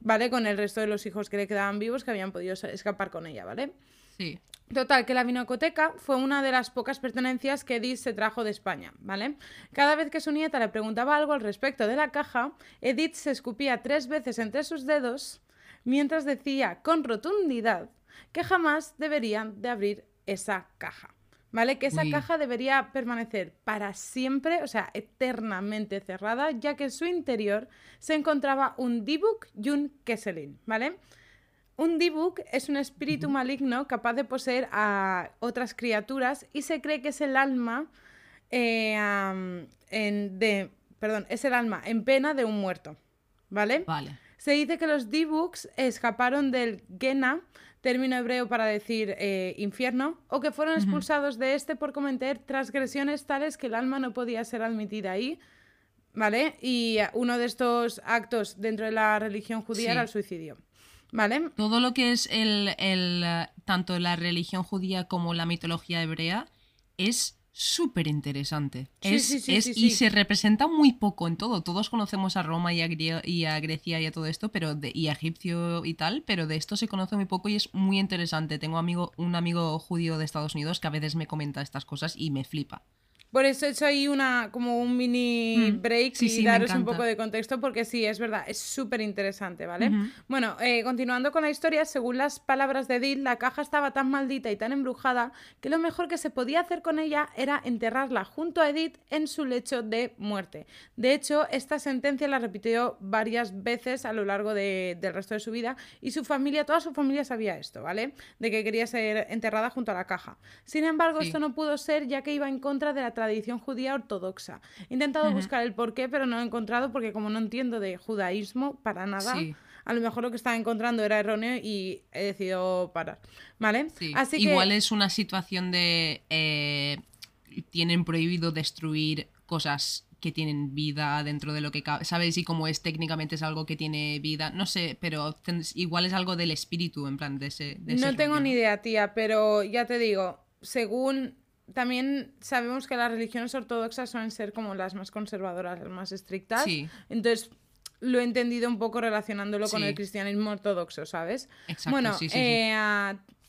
¿Vale? Con el resto de los hijos que le quedaban vivos que habían podido escapar con ella, ¿vale? Sí. Total, que la vinocoteca fue una de las pocas pertenencias que Edith se trajo de España, ¿vale? Cada vez que su nieta le preguntaba algo al respecto de la caja, Edith se escupía tres veces entre sus dedos mientras decía con rotundidad que jamás deberían de abrir esa caja, ¿vale? Que esa Uy. caja debería permanecer para siempre, o sea, eternamente cerrada, ya que en su interior se encontraba un Dibuk y un Kesselin, ¿vale? Un Dibuk es un espíritu maligno capaz de poseer a otras criaturas y se cree que es el alma eh, en- de, perdón, es el alma en pena de un muerto, ¿vale? Vale. Se dice que los Dibuks escaparon del Gena, término hebreo para decir eh, infierno, o que fueron expulsados de este por cometer transgresiones tales que el alma no podía ser admitida ahí, ¿vale? Y uno de estos actos dentro de la religión judía Sí. era el suicidio, ¿vale? Todo lo que es el, el, eh, tanto la religión judía como la mitología hebrea es súper interesante. Sí, es, sí, sí, es- Y se representa muy poco en todo. Todos conocemos a Roma y a, Grie- y a Grecia y a todo esto, pero de, y a Egipcio y tal, pero de esto se conoce muy poco y es muy interesante. Tengo amigo, un amigo judío de Estados Unidos que a veces me comenta estas cosas y me flipa. Por eso he hecho ahí una, como un mini Mm, break sí, y sí, daros un poco de contexto porque sí, es verdad, es súper interesante, ¿vale? Bueno, eh, continuando con la historia, según las palabras de Edith, la caja estaba tan maldita y tan embrujada que lo mejor que se podía hacer con ella era enterrarla junto a Edith en su lecho de muerte. De hecho, esta sentencia la repitió varias veces a lo largo de- del resto de su vida y su familia, toda su familia sabía esto, ¿vale? De que quería ser enterrada junto a la caja. Sin embargo, Sí. esto no pudo ser ya que iba en contra de la tradición judía ortodoxa. He intentado buscar el porqué, pero no lo he encontrado porque como no entiendo de judaísmo para nada, Sí. a lo mejor lo que estaba encontrando era erróneo y he decidido parar. ¿Vale? Sí. Así que Igual es una situación de... eh, tienen prohibido destruir cosas que tienen vida dentro de lo que cabe. ¿Sabes? Y como es técnicamente es algo que tiene vida. No sé, pero igual es algo del espíritu, en plan, de ese... de ese no tengo ni idea, tía, pero ya te digo, según también sabemos que las religiones ortodoxas suelen ser como las más conservadoras, las más estrictas. Sí. Entonces lo he entendido un poco relacionándolo con el cristianismo ortodoxo, ¿sabes? Exacto, bueno, sí, eh,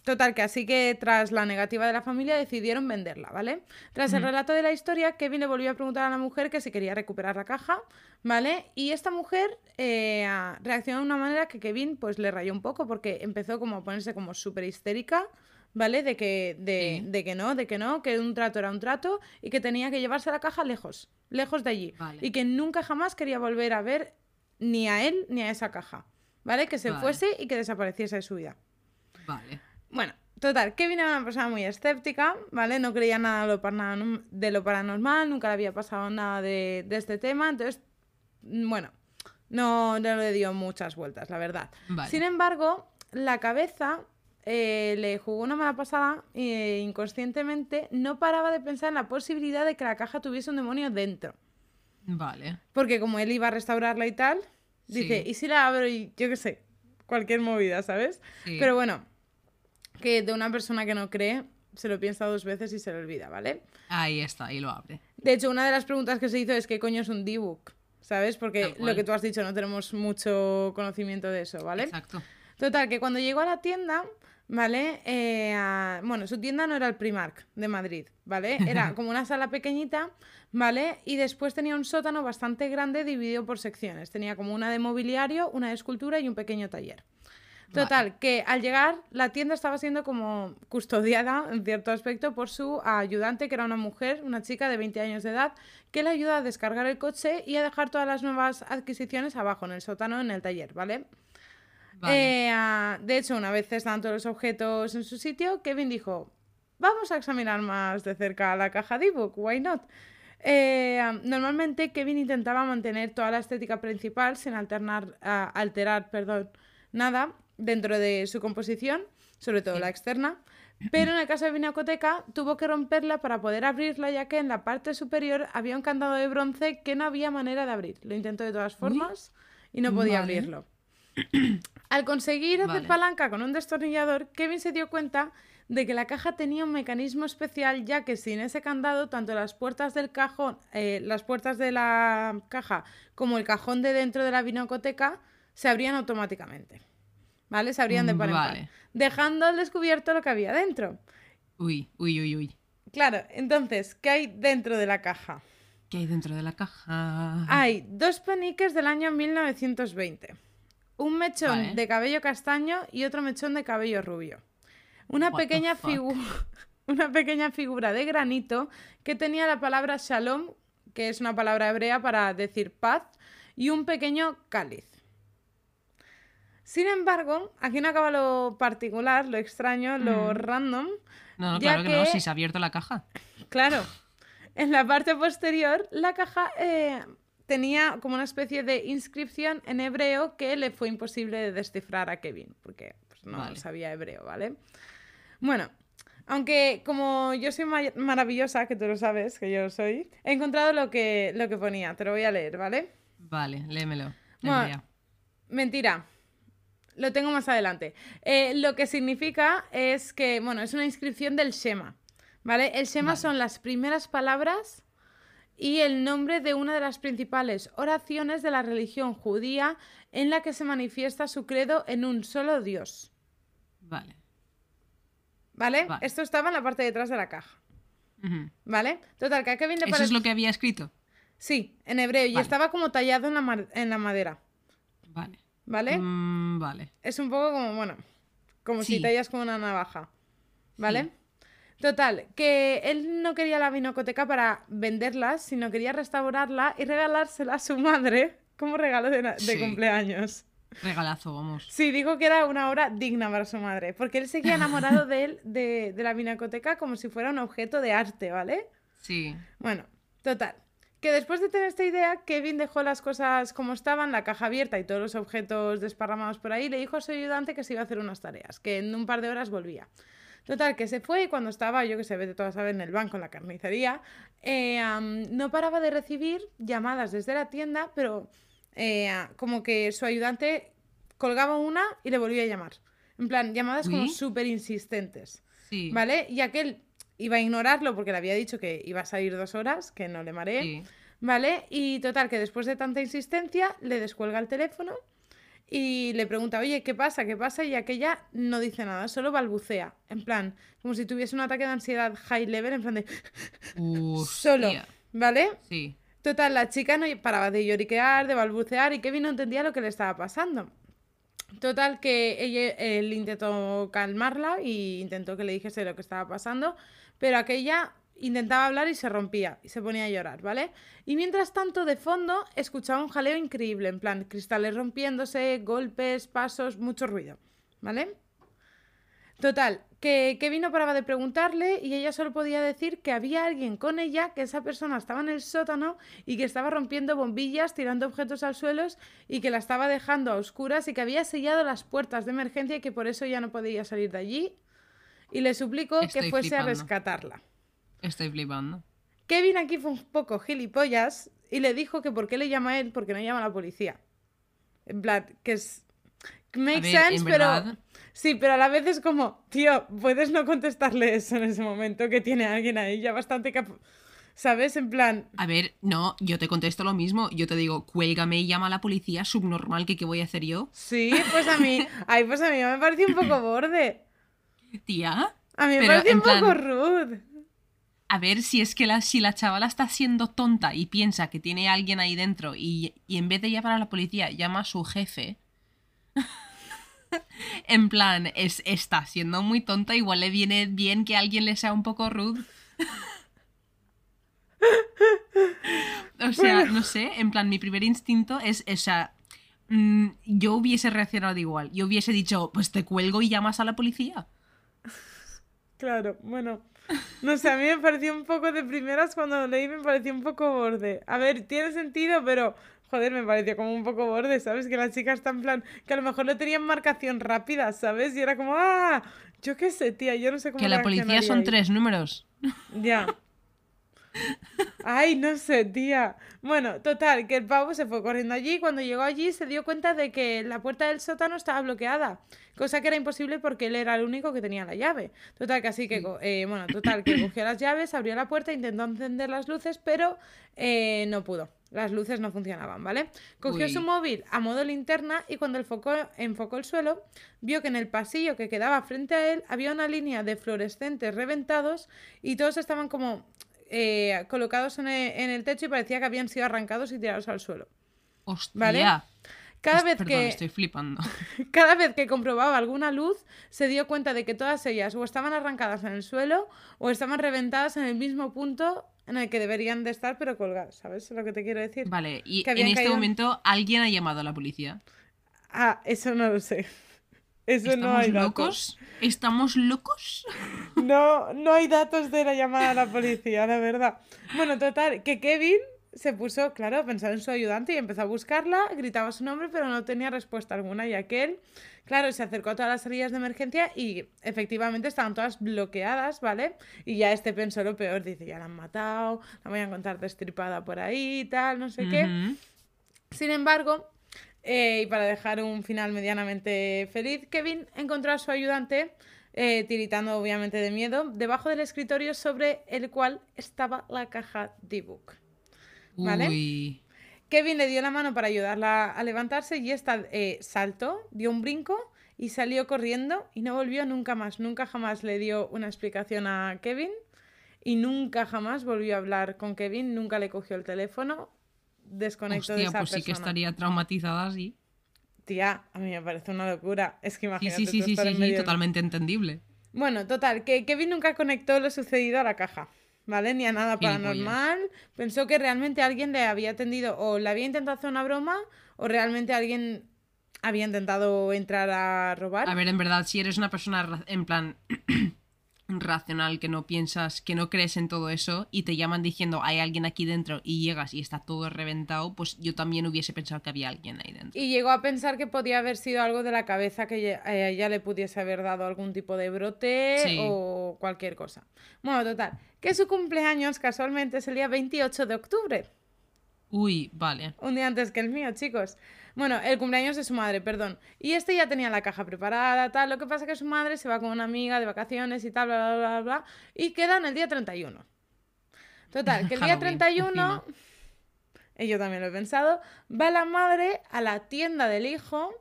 total, que así que tras la negativa de la familia decidieron venderla, ¿vale? Tras el relato de la historia, Kevin le volvió a preguntar a la mujer que si quería recuperar la caja, ¿vale? Y esta mujer eh, reaccionó de una manera que Kevin pues le rayó un poco porque empezó como a ponerse como súper histérica. ¿Vale? De que, de, Sí. de que no, de que no, que un trato era un trato y que tenía que llevarse la caja lejos, lejos de allí. Vale. Y que nunca jamás quería volver a ver ni a él ni a esa caja. ¿Vale? Que se Vale. fuese y que desapareciese de su vida. Vale. Bueno, total, Kevin era una persona muy escéptica, ¿vale? No creía nada de lo, paranormal, nunca le había pasado nada de, de este tema, entonces, bueno, no, no le dio muchas vueltas, la verdad. Sin embargo, la cabeza eh, le jugó una mala pasada e inconscientemente no paraba de pensar en la posibilidad de que la caja tuviese un demonio dentro. Vale. Porque como él iba a restaurarla y tal, dice. ¿y si la abro y yo qué sé? Cualquier movida, ¿sabes? Sí. Pero bueno, que de una persona que no cree, se lo piensa dos veces y se le olvida, ¿vale? Ahí está, ahí lo abre. De hecho, una de las preguntas que se hizo es ¿qué coño es un D-Book? ¿Sabes? Porque lo que tú has dicho, no tenemos mucho conocimiento de eso, ¿vale? Exacto. Total, que cuando llegó a la tienda, ¿vale? Eh, a- bueno, su tienda no era el Primark de Madrid, ¿vale? Era [LAUGHS] como una sala pequeñita, ¿vale? Y después tenía un sótano bastante grande dividido por secciones. Tenía como una de mobiliario, una de escultura y un pequeño taller. Total, que al llegar la tienda estaba siendo como custodiada en cierto aspecto por su ayudante, que era una mujer, una chica de 20 años de edad, que le ayuda a descargar el coche y a dejar todas las nuevas adquisiciones abajo en el sótano, en el taller, ¿vale? Vale. Eh, de hecho, una vez estaban todos los objetos en su sitio, Kevin dijo, vamos a examinar más de cerca la caja de ebook, why not? Eh, normalmente Kevin intentaba mantener toda la estética principal sin alternar, alterar perdón, nada dentro de su composición, sobre todo la externa, pero en el caso de Vinacoteca tuvo que romperla para poder abrirla ya que en la parte superior había un candado de bronce que no había manera de abrir. Lo intentó de todas formas y no podía Vale. abrirlo. [CLEARS THROAT] Al conseguir hacer Vale. palanca con un destornillador, Kevin se dio cuenta de que la caja tenía un mecanismo especial, ya que sin ese candado, tanto las puertas del cajón, eh, las puertas de la caja como el cajón de dentro de la vinocoteca se abrían automáticamente. ¿Vale? Se abrían de par en par, Vale. dejando al descubierto lo que había dentro. Uy, uy, uy, uy. Claro, entonces, ¿qué hay dentro de la caja? ¿Qué hay dentro de la caja? Hay dos peniques del año 1920. Un mechón Vale. de cabello castaño y otro mechón de cabello rubio. Una What pequeña, [LAUGHS] una pequeña figura de granito que tenía la palabra shalom, que es una palabra hebrea para decir paz, y un pequeño cáliz. Sin embargo, aquí no acaba lo particular, lo extraño, lo random. No, no, ya claro que... no, si se ha abierto la caja. [LAUGHS] Claro. En la parte posterior, la caja eh, tenía como una especie de inscripción en hebreo que le fue imposible de descifrar a Kevin, porque pues, no Vale. sabía hebreo, ¿vale? Bueno, aunque como yo soy ma- maravillosa, que tú lo sabes, que yo lo soy, he encontrado lo que, lo que ponía, te lo voy a leer, ¿vale? Vale, léemelo. Bueno. Mentira. Lo tengo más adelante. Eh, lo que significa es que, bueno, es una inscripción del Shema. ¿Vale? El Shema Vale. son las primeras palabras y el nombre de una de las principales oraciones de la religión judía en la que se manifiesta su credo en un solo Dios. Vale. ¿Vale? Vale. Esto estaba en la parte de detrás de la caja. ¿Vale? Total, que a Kevin le ¿Eso es lo que había escrito? Sí, en hebreo. Y estaba como tallado en la, ma- en la madera. Vale. ¿Vale? Mm, vale. Es un poco como, bueno, como si tallas con una navaja. ¿Vale? Total, que él no quería la vinocoteca para venderlas, sino quería restaurarla y regalársela a su madre como regalo de, na- de Sí. cumpleaños. Regalazo, vamos. Sí, dijo que era una obra digna para su madre, porque él seguía enamorado de él, de, de la vinacoteca, como si fuera un objeto de arte, ¿vale? Sí. Bueno, total. Que después de tener esta idea, Kevin dejó las cosas como estaban, la caja abierta y todos los objetos desparramados por ahí, le dijo a su ayudante que se iba a hacer unas tareas, que en un par de horas volvía. Total, que se fue y cuando estaba, yo que sé, vete todas ver en el banco, en la carnicería, eh, no paraba de recibir llamadas desde la tienda, pero eh, como que su ayudante colgaba una y le volvía a llamar. En plan, llamadas como súper insistentes. Sí. ¿Vale? Y aquel iba a ignorarlo porque le había dicho que iba a salir dos horas, que no le mareé. Sí. ¿Vale? Y total, que después de tanta insistencia, le descuelga el teléfono y le pregunta, oye, ¿qué pasa? ¿Qué pasa? Y aquella no dice nada, solo balbucea. En plan, como si tuviese un ataque de ansiedad high level, en plan de. [LAUGHS] Solo. ¿Vale? Sí. Total, la chica no paraba de lloriquear, de balbucear y Kevin no entendía lo que le estaba pasando. Total, que ella, él intentó calmarla y intentó que le dijese lo que estaba pasando, pero aquella intentaba hablar y se rompía y se ponía a llorar, ¿vale? Y mientras tanto, de fondo, escuchaba un jaleo increíble, en plan, cristales rompiéndose, golpes, pasos, mucho ruido, ¿vale? Total, que Kevin no paraba de preguntarle y ella solo podía decir que había alguien con ella, que esa persona estaba en el sótano y que estaba rompiendo bombillas, tirando objetos al suelo y que la estaba dejando a oscuras y que había sellado las puertas de emergencia y que por eso ya no podía salir de allí. Y le suplicó que fuese a rescatarla. Estoy flipando. Kevin aquí fue un poco gilipollas y le dijo que por qué le llama a él, porque no llama a la policía. En plan, que es... Makes ver, sense, en pero... verdad- Sí, pero a la vez es como, tío, puedes no contestarle eso en ese momento que tiene alguien ahí ya bastante cap... ¿Sabes? En plan, A ver, no, yo te contesto lo mismo. Yo te digo, cuélgame y llama a la policía, subnormal, que qué voy a hacer yo. sí, pues a mí, [LAUGHS] ay, pues a mí me pareció un poco borde. Tía. A mí me Pero, parece un poco plan- rude. A ver si es que la, si la chavala está siendo tonta y piensa que tiene alguien ahí dentro y, en vez de llamar a la policía llama a su jefe. [LAUGHS] en plan, es, está siendo muy tonta, igual le viene bien que alguien le sea un poco rude. [LAUGHS] o sea, no sé, en plan, mi primer instinto es, o mm, yo hubiese reaccionado igual. Yo hubiese dicho, pues te cuelgo y llamas a la policía. Claro, bueno. No sé, a mí me pareció un poco de primeras cuando lo leí, me pareció un poco borde. A ver, tiene sentido, pero joder, me pareció como un poco borde, ¿sabes? Que la chica está en plan, que a lo mejor no tenían marcación rápida, ¿sabes? Y era como, ah, yo qué sé, tía, yo no sé cómo Que la policía son reaccionaría ahí". tres números. Ya. Ay, no sé, tía. Bueno, total, que el pavo se fue corriendo allí. Cuando llegó allí se dio cuenta de que la puerta del sótano estaba bloqueada. Cosa que era imposible porque él era el único que tenía la llave. Total, que así que, co- eh, bueno, total, que cogió las llaves, abrió la puerta, intentó encender las luces, pero eh, no pudo. Las luces no funcionaban, ¿vale? Cogió Uy. su móvil a modo linterna y cuando enfocó el suelo, vio que en el pasillo que quedaba frente a él había una línea de fluorescentes reventados y todos estaban como eh, colocados en el, en el techo y parecía que habían sido arrancados y tirados al suelo. Hostia. ¿Vale? Cada vez perdón, que estoy flipando. [LAUGHS] cada vez que comprobaba alguna luz, se dio cuenta de que todas ellas o estaban arrancadas en el suelo o estaban reventadas en el mismo punto en el que deberían de estar, pero colgadas. ¿Sabes lo que te quiero decir? Vale, y en este caído momento alguien ha llamado a la policía. Ah, eso no lo sé. Eso no ¿Estamos hay datos. locos? ¿Estamos locos? No, no hay datos de la llamada a la policía, la verdad. Bueno, total, que Kevin se puso, claro, a pensar en su ayudante y empezó a buscarla, gritaba su nombre, pero no tenía respuesta alguna, y aquel, claro, se acercó a todas las salidas de emergencia y efectivamente estaban todas bloqueadas, ¿vale? Y ya este pensó lo peor, dice, ya la han matado, la voy a encontrar destripada por ahí y tal, no sé qué. Sin embargo, eh, y para dejar un final medianamente feliz, Kevin encontró a su ayudante, eh, tiritando obviamente de miedo, debajo del escritorio sobre el cual estaba la caja D-Book. ¿Vale? Uy. Kevin le dio la mano para ayudarla a levantarse y esta eh, saltó, dio un brinco y salió corriendo y no volvió nunca más. Nunca jamás le dio una explicación a Kevin y nunca jamás volvió a hablar con Kevin, nunca le cogió el teléfono, desconectó de Hostia, esa pues sí que estaría traumatizada así. Tía, a mí me parece una locura. Es que imagínate sí, sí, sí, sí, sí, totalmente entendible. Bueno, total, que Kevin nunca conectó lo sucedido a la caja, ¿vale? Ni a nada paranormal. Pensó que realmente alguien le había atendido o le había intentado hacer una broma o realmente alguien había intentado entrar a robar. A ver, en verdad, si eres una persona en plan [CLEARS THROAT] racional, que no piensas, que no crees en todo eso, y te llaman diciendo hay alguien aquí dentro y llegas y está todo reventado, pues yo también hubiese pensado que había alguien ahí dentro. Y llegó a pensar que podía haber sido algo de la cabeza que a ella le pudiese haber dado algún tipo de brote Sí. o cualquier cosa. Bueno, total, que su cumpleaños casualmente es el día 28 de octubre. Uy, vale. Un día antes que el mío, chicos. Bueno, el cumpleaños de su madre, perdón. Y este ya tenía la caja preparada, tal. Lo que pasa es que su madre se va con una amiga de vacaciones y tal, bla, bla, bla, bla. Y quedan el día 31. Total, que el [LAUGHS] día Halloween, 31, y yo también lo he pensado, va la madre a la tienda del hijo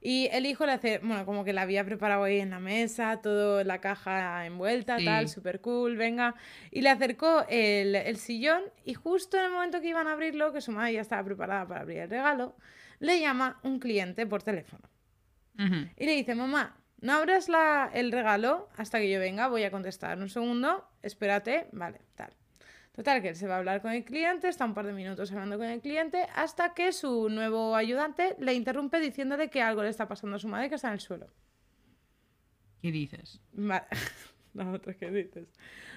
y el hijo le hace, bueno, como que la había preparado ahí en la mesa, todo la caja envuelta, Sí. tal, súper cool, venga. Y le acercó el, el sillón y justo en el momento que iban a abrirlo, que su madre ya estaba preparada para abrir el regalo, le llama un cliente por teléfono. Y le dice, mamá, no abras la, el regalo hasta que yo venga, voy a contestar. Un segundo, espérate, vale, tal. Total, que él se va a hablar con el cliente, está un par de minutos hablando con el cliente, hasta que su nuevo ayudante le interrumpe diciéndole que algo le está pasando a su madre que está en el suelo. ¿Qué dices? Vale. [LAUGHS] La otra que dices.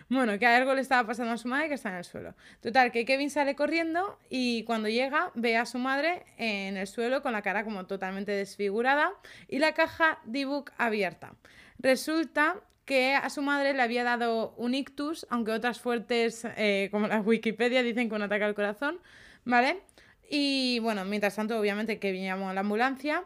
Bueno, que algo le estaba pasando a su madre que está en el suelo. Total, que Kevin sale corriendo y cuando llega ve a su madre en el suelo con la cara como totalmente desfigurada y la caja D-Book abierta. Resulta que a su madre le había dado un ictus, aunque otras fuertes, eh, como la Wikipedia, dicen que un ataque al corazón, ¿vale? Y bueno, mientras tanto, obviamente, Kevin llamó a la ambulancia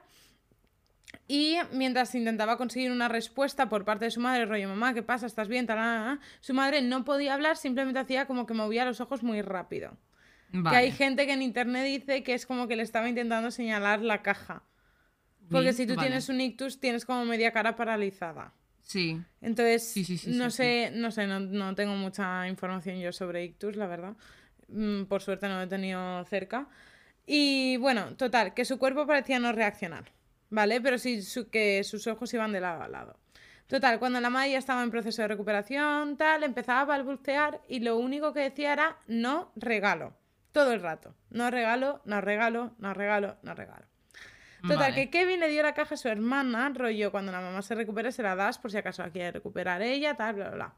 y mientras intentaba conseguir una respuesta por parte de su madre, rollo, mamá, ¿qué pasa? ¿Estás bien? Tal", Su madre no podía hablar, simplemente hacía como que movía los ojos muy rápido. Vale. Que hay gente que en internet dice que es como que le estaba intentando señalar la caja. Porque si tú vale. tienes un ictus, tienes como media cara paralizada. Sí. Entonces, Sí, sí, sí, no sé, no sé, no, no tengo mucha información yo sobre ictus, la verdad. Mm, Por suerte no lo he tenido cerca. Y bueno, total, que su cuerpo parecía no reaccionar, ¿vale? Pero sí su- que sus ojos iban de lado a lado. Total, cuando la madre ya estaba en proceso de recuperación, tal, empezaba a balbucear y lo único que decía era no regalo. Todo el rato. No regalo, no regalo, no regalo, no regalo. Total, Vale. que Kevin le dio la caja a su hermana, rollo, cuando la mamá se recupere se la das por si acaso la quiere recuperar ella, tal, bla, bla, bla.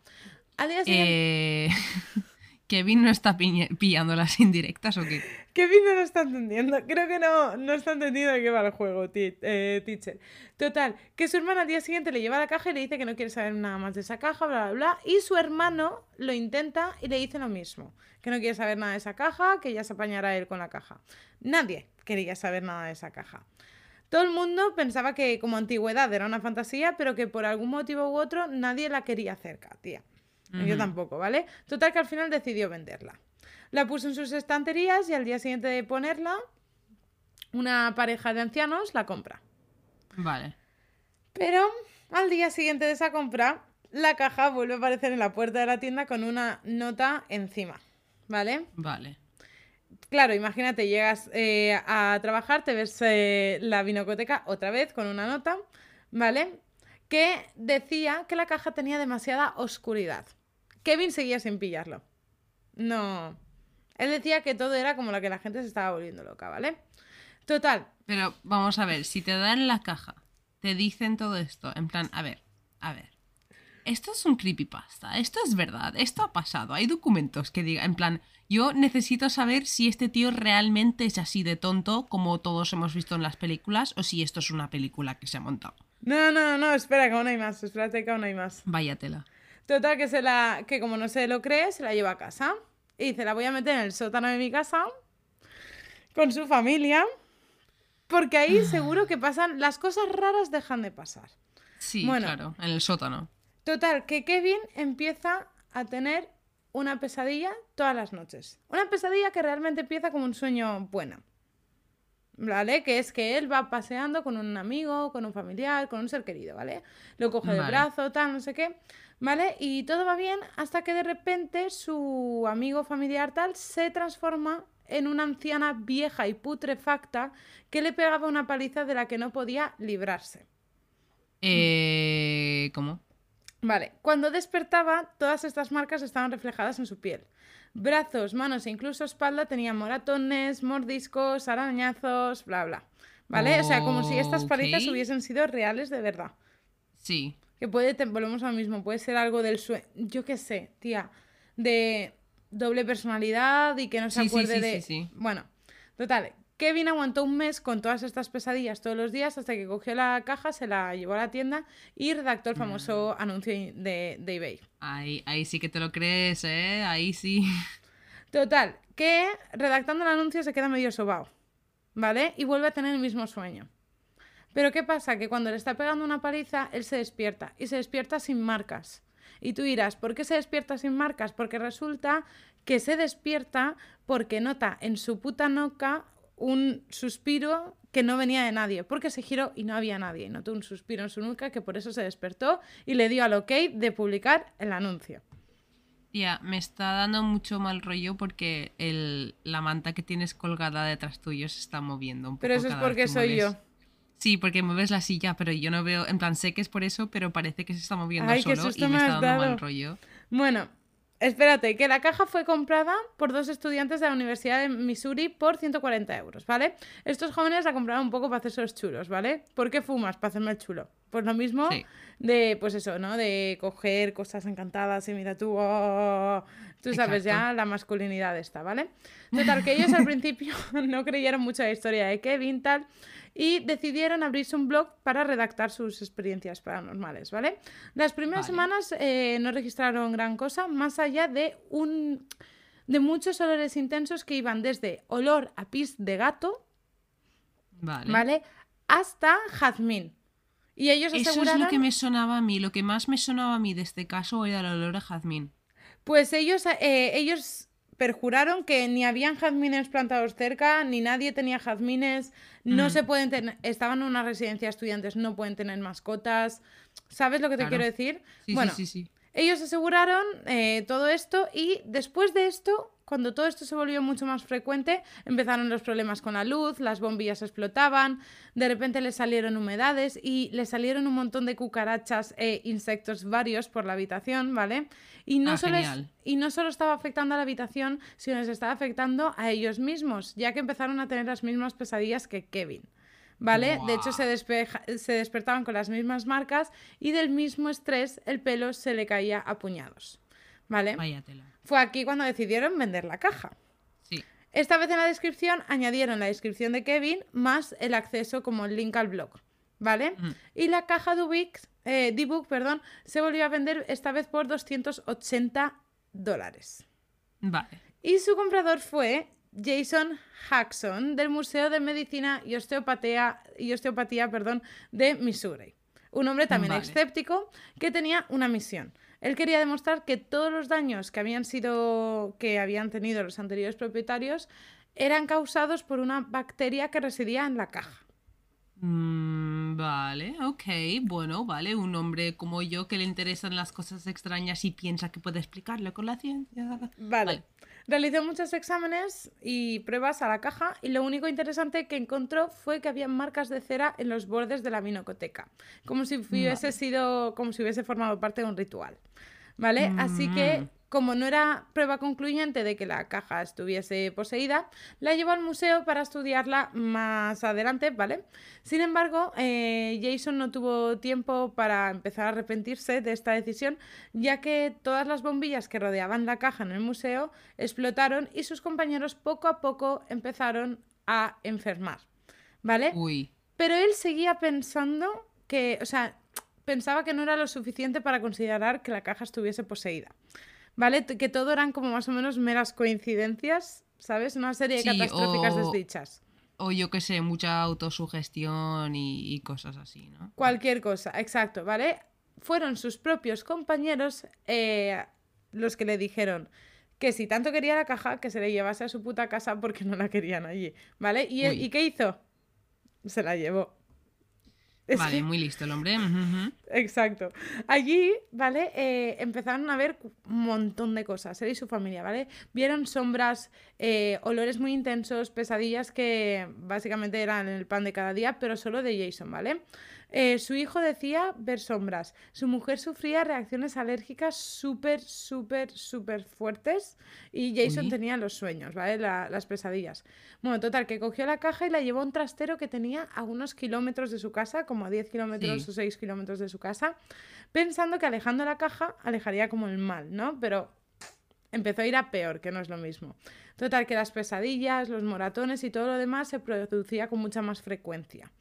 Al día siguiente, Eh, [LAUGHS] Kevin no está pillando las indirectas o qué? Kevin no lo está entendiendo. Creo que no, no está entendiendo de qué va el juego, eh, teacher. Total, que su hermana al día siguiente le lleva la caja y le dice que no quiere saber nada más de esa caja, bla, bla, bla. Y su hermano lo intenta y le dice lo mismo. Que no quiere saber nada de esa caja, que ya se apañará él con la caja. Nadie quería saber nada de esa caja. Todo el mundo pensaba que como antigüedad era una fantasía, pero que por algún motivo u otro nadie la quería cerca, tía. Yo tampoco, ¿vale? Total que al final decidió venderla. La puso en sus estanterías y al día siguiente de ponerla, una pareja de ancianos la compra. Vale. Pero al día siguiente de esa compra, la caja vuelve a aparecer en la puerta de la tienda con una nota encima, ¿vale? Vale. Claro, imagínate, llegas eh, a trabajar, te ves eh, la vinocoteca otra vez con una nota, ¿vale? Que decía que la caja tenía demasiada oscuridad. Kevin seguía sin pillarlo. No. Él decía que todo era como la que la gente se estaba volviendo loca, ¿vale? Total, Pero vamos a ver, si te dan la caja, te dicen todo esto, en plan, a ver, a ver. Esto es un creepypasta, esto es verdad, esto ha pasado, hay documentos que digan, en plan, yo necesito saber si este tío realmente es así de tonto como todos hemos visto en las películas o si esto es una película que se ha montado. No, no, no, espera, que aún hay más. Espérate que aún hay más. Vaya tela. Total, que se la. que como no se lo cree, se la lleva a casa. Y dice, la voy a meter en el sótano de mi casa. Con su familia. Porque ahí seguro que pasan. Las cosas raras dejan de pasar. Sí, Bueno. claro, en el sótano. Total, que Kevin empieza a tener una pesadilla todas las noches. Una pesadilla que realmente empieza como un sueño bueno. ¿Vale? Que es que él va paseando con un amigo, con un familiar, con un ser querido, ¿vale? Lo coge del Vale. brazo, tal, no sé qué, ¿vale? Y todo va bien hasta que de repente su amigo familiar tal se transforma en una anciana vieja y putrefacta que le pegaba una paliza de la que no podía librarse. Eh, ¿Cómo? Vale, cuando despertaba, todas estas marcas estaban reflejadas en su piel. Brazos, manos e incluso espalda tenían moratones, mordiscos, arañazos, bla, bla. ¿Vale? O sea, como si estas palizas hubiesen sido reales de verdad. Sí. Que puede, volvemos a lo mismo, puede ser algo del sueño, yo qué sé, tía, de doble personalidad y que no se Sí, acuerde sí, de... sí, sí. Bueno, total, Kevin aguantó un mes con todas estas pesadillas todos los días hasta que cogió la caja, se la llevó a la tienda y redactó el famoso anuncio de, de eBay. Ahí, ahí sí que te lo crees, ¿eh? Ahí sí. Total, que redactando el anuncio se queda medio sobao, ¿vale? Y vuelve a tener el mismo sueño. Pero ¿qué pasa? Que cuando le está pegando una paliza, él se despierta y se despierta sin marcas. Y tú dirás, ¿por qué se despierta sin marcas? Porque resulta que se despierta porque nota en su puta noca un suspiro que no venía de nadie, porque se giró y no había nadie. Y notó un suspiro en su nuca que por eso se despertó y le dio al ok de publicar el anuncio. Ya, me está dando mucho mal rollo porque el, la manta que tienes colgada detrás tuyo se está moviendo un poco. Pero eso es porque que soy yo. Sí, porque mueves la silla, pero yo no veo, en plan sé que es por eso, pero parece que se está moviendo Ay, solo y me está dando dado. mal rollo. Bueno, espérate, que la caja fue comprada por dos estudiantes de la Universidad de Missouri por 140 euros, ¿vale? Estos jóvenes la compraron un poco para hacerse los chulos, ¿vale? ¿Por qué fumas? Para hacerme el chulo. Pues lo mismo Sí. de, pues eso, ¿no? De coger cosas encantadas y mira tú, oh, tú sabes Exacto. ya la masculinidad esta, ¿vale? Total, que ellos al [LAUGHS] principio [LAUGHS] no creyeron mucho la historia de Kevin, tal, y decidieron abrirse un blog para redactar sus experiencias paranormales, ¿vale? Las primeras Vale. semanas eh, no registraron gran cosa, más allá de un de muchos olores intensos que iban desde olor a pis de gato, Vale. ¿vale? Hasta jazmín. Y ellos Eso es lo que me sonaba a mí. Lo que más me sonaba a mí de este caso era el olor a jazmín. Pues ellos, eh, ellos perjuraron que ni habían jazmines plantados cerca, ni nadie tenía jazmines, no se pueden tener, estaban en una residencia de estudiantes, no pueden tener mascotas. ¿Sabes lo que te Claro. quiero decir? Sí, bueno, sí, sí, sí. ellos aseguraron eh, todo esto y después de esto, cuando todo esto se volvió mucho más frecuente, empezaron los problemas con la luz, las bombillas explotaban, de repente les salieron humedades y les salieron un montón de cucarachas e insectos varios por la habitación, ¿vale? Y no, Ah, solo es- y no solo estaba afectando a la habitación, sino les estaba afectando a ellos mismos, ya que empezaron a tener las mismas pesadillas que Kevin. ¿Vale? De hecho, se, despeja- se despertaban con las mismas marcas y del mismo estrés el pelo se le caía a puñados. ¿Vale? Vaya tela. Fue aquí cuando decidieron vender la caja. Sí. Esta vez en la descripción añadieron la descripción de Kevin más el acceso como el link al blog. ¿Vale? Y la caja de Ubix- eh, D-Book perdón, se volvió a vender esta vez por 280 dólares. Vale. Y su comprador fue Jason Jackson del Museo de Medicina y Osteopatía, y Osteopatía perdón, de Missouri. Un hombre también Vale. escéptico que tenía una misión. Él quería demostrar que todos los daños que habían sido que habían tenido los anteriores propietarios eran causados por una bacteria que residía en la caja. Mm, vale, ok, bueno, vale, un hombre como yo que le interesan las cosas extrañas y piensa que puede explicarlo con la ciencia. Vale. Realizó muchos exámenes y pruebas a la caja y lo único interesante que encontró fue que había marcas de cera en los bordes de la vinocoteca, como si hubiese sido, como si hubiese formado parte de un ritual. ¿Vale? Así que, como no era prueba concluyente de que la caja estuviese poseída, la llevó al museo para estudiarla más adelante, ¿vale? Sin embargo, eh, Jason no tuvo tiempo para empezar a arrepentirse de esta decisión, ya que todas las bombillas que rodeaban la caja en el museo explotaron y sus compañeros poco a poco empezaron a enfermar, ¿vale? Uy, Pero él seguía pensando que, o sea, pensaba que no era lo suficiente para considerar que la caja estuviese poseída. ¿Vale? Que todo eran como más o menos meras coincidencias, ¿sabes? Una serie de Sí, catastróficas o- desdichas. o yo que sé, mucha autosugestión y, y cosas así, ¿no? Cualquier cosa, exacto, ¿vale? Fueron sus propios compañeros eh, los que le dijeron que si tanto quería la caja, que se le llevase a su puta casa porque no la querían allí, ¿vale? ¿Y. ¿y qué hizo? Se la llevó. Vale, muy listo el hombre. Exacto. Allí, ¿vale? Eh, empezaron a ver un montón de cosas, él y su familia, ¿vale? Vieron sombras, eh, olores muy intensos, pesadillas que básicamente eran el pan de cada día, pero solo de Jason, ¿vale? Eh, su hijo decía ver sombras. Su mujer sufría reacciones alérgicas súper, súper, súper fuertes. Y Jason tenía los sueños, ¿vale? La- las pesadillas. Bueno, total, que cogió la caja y la llevó a un trastero que tenía a unos kilómetros de su casa, como a 10 kilómetros Sí. o 6 kilómetros de su casa, pensando que alejando la caja alejaría como el mal, ¿no? Pero empezó a ir a peor, que no es lo mismo. Total, que las pesadillas, los moratones y todo lo demás se producía con mucha más frecuencia.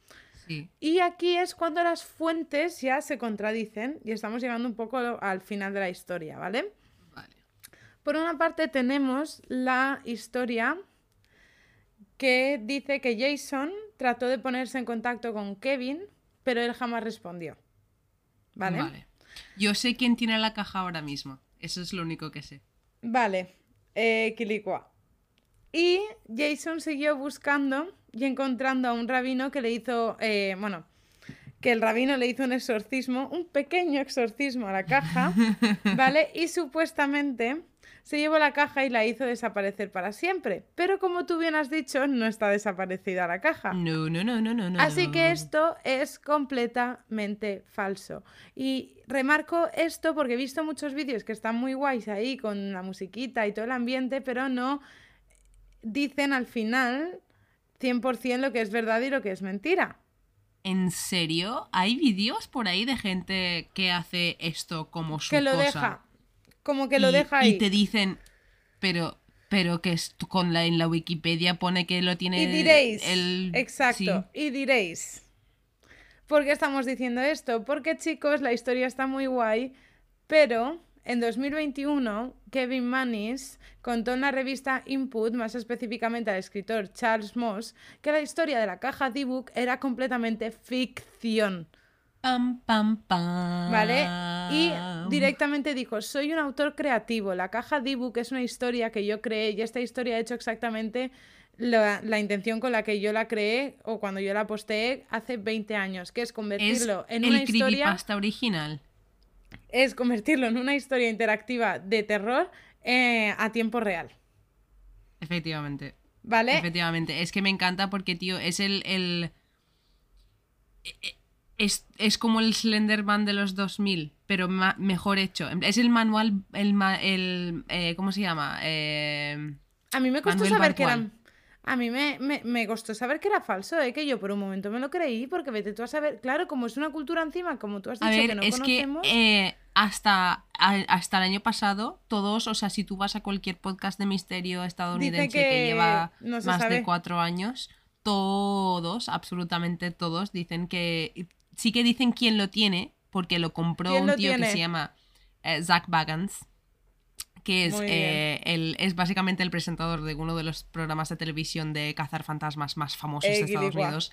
Sí. Y aquí es cuando las fuentes ya se contradicen y estamos llegando un poco al final de la historia, ¿vale? Vale. Por una parte tenemos la historia que dice que Jason trató de ponerse en contacto con Kevin, pero él jamás respondió. ¿Vale? Vale. Yo sé quién tiene la caja ahora mismo. Eso es lo único que sé. Vale, eh. Y Jason siguió buscando y encontrando a un rabino que le hizo, eh, bueno, que el rabino le hizo un exorcismo, un pequeño exorcismo a la caja, [LAUGHS] ¿vale? Y supuestamente se llevó la caja y la hizo desaparecer para siempre. Pero como tú bien has dicho, no está desaparecida la caja. No, no, no, no, no. no, Así que esto es completamente falso. Y remarco esto porque he visto muchos vídeos que están muy guays ahí con la musiquita y todo el ambiente, pero no dicen al final 100% lo que es verdad y lo que es mentira. ¿En serio? ¿Hay vídeos por ahí de gente que hace esto como su Que lo cosa? deja. Como que lo Y- deja ahí. Y te dicen, pero, pero que es- con la, en la Wikipedia pone que lo tiene Y diréis, el... exacto, sí. y diréis, ¿por qué estamos diciendo esto? Porque chicos, la historia está muy guay, pero en 2021 Kevin Manis contó en la revista Input, más específicamente al escritor Charles Moss, que la historia de la caja D-Book era completamente ficción. Pam, pam, pam. ¿Vale? Y directamente dijo, soy un autor creativo. La caja D-Book es una historia que yo creé y esta historia ha hecho exactamente la, la intención con la que yo la creé o cuando yo la posteé hace 20 años, que es Es convertirlo en el una historia... creepypasta original. Es convertirlo en una historia interactiva de terror eh, a tiempo real. Efectivamente. ¿Vale? Efectivamente. Es que me encanta porque, tío, es el. el- e- e- Es, es como el Slenderman de los 2000, pero mejor hecho. Es el manual. El, el, eh, ¿Cómo se llama? Eh, A mí me costó Manuel saber que eran. A mí me, me, me costó saber que era falso, ¿eh? que yo por un momento me lo creí, porque vete tú a saber. Claro, como es una cultura encima, como tú has dicho A ver, que no es conocemos. que eh, hasta, a- hasta el año pasado, todos, o sea, si tú vas a cualquier podcast de misterio estadounidense que, que lleva no más de cuatro años, todos, absolutamente todos, dicen que. Sí que dicen quién lo tiene, porque lo compró ¿Quién un lo tío que se llama eh, Zach Bagans. Que es, eh, el, es básicamente el presentador de uno de los programas de televisión de cazar fantasmas más famosos Eh, de Estados. Unidos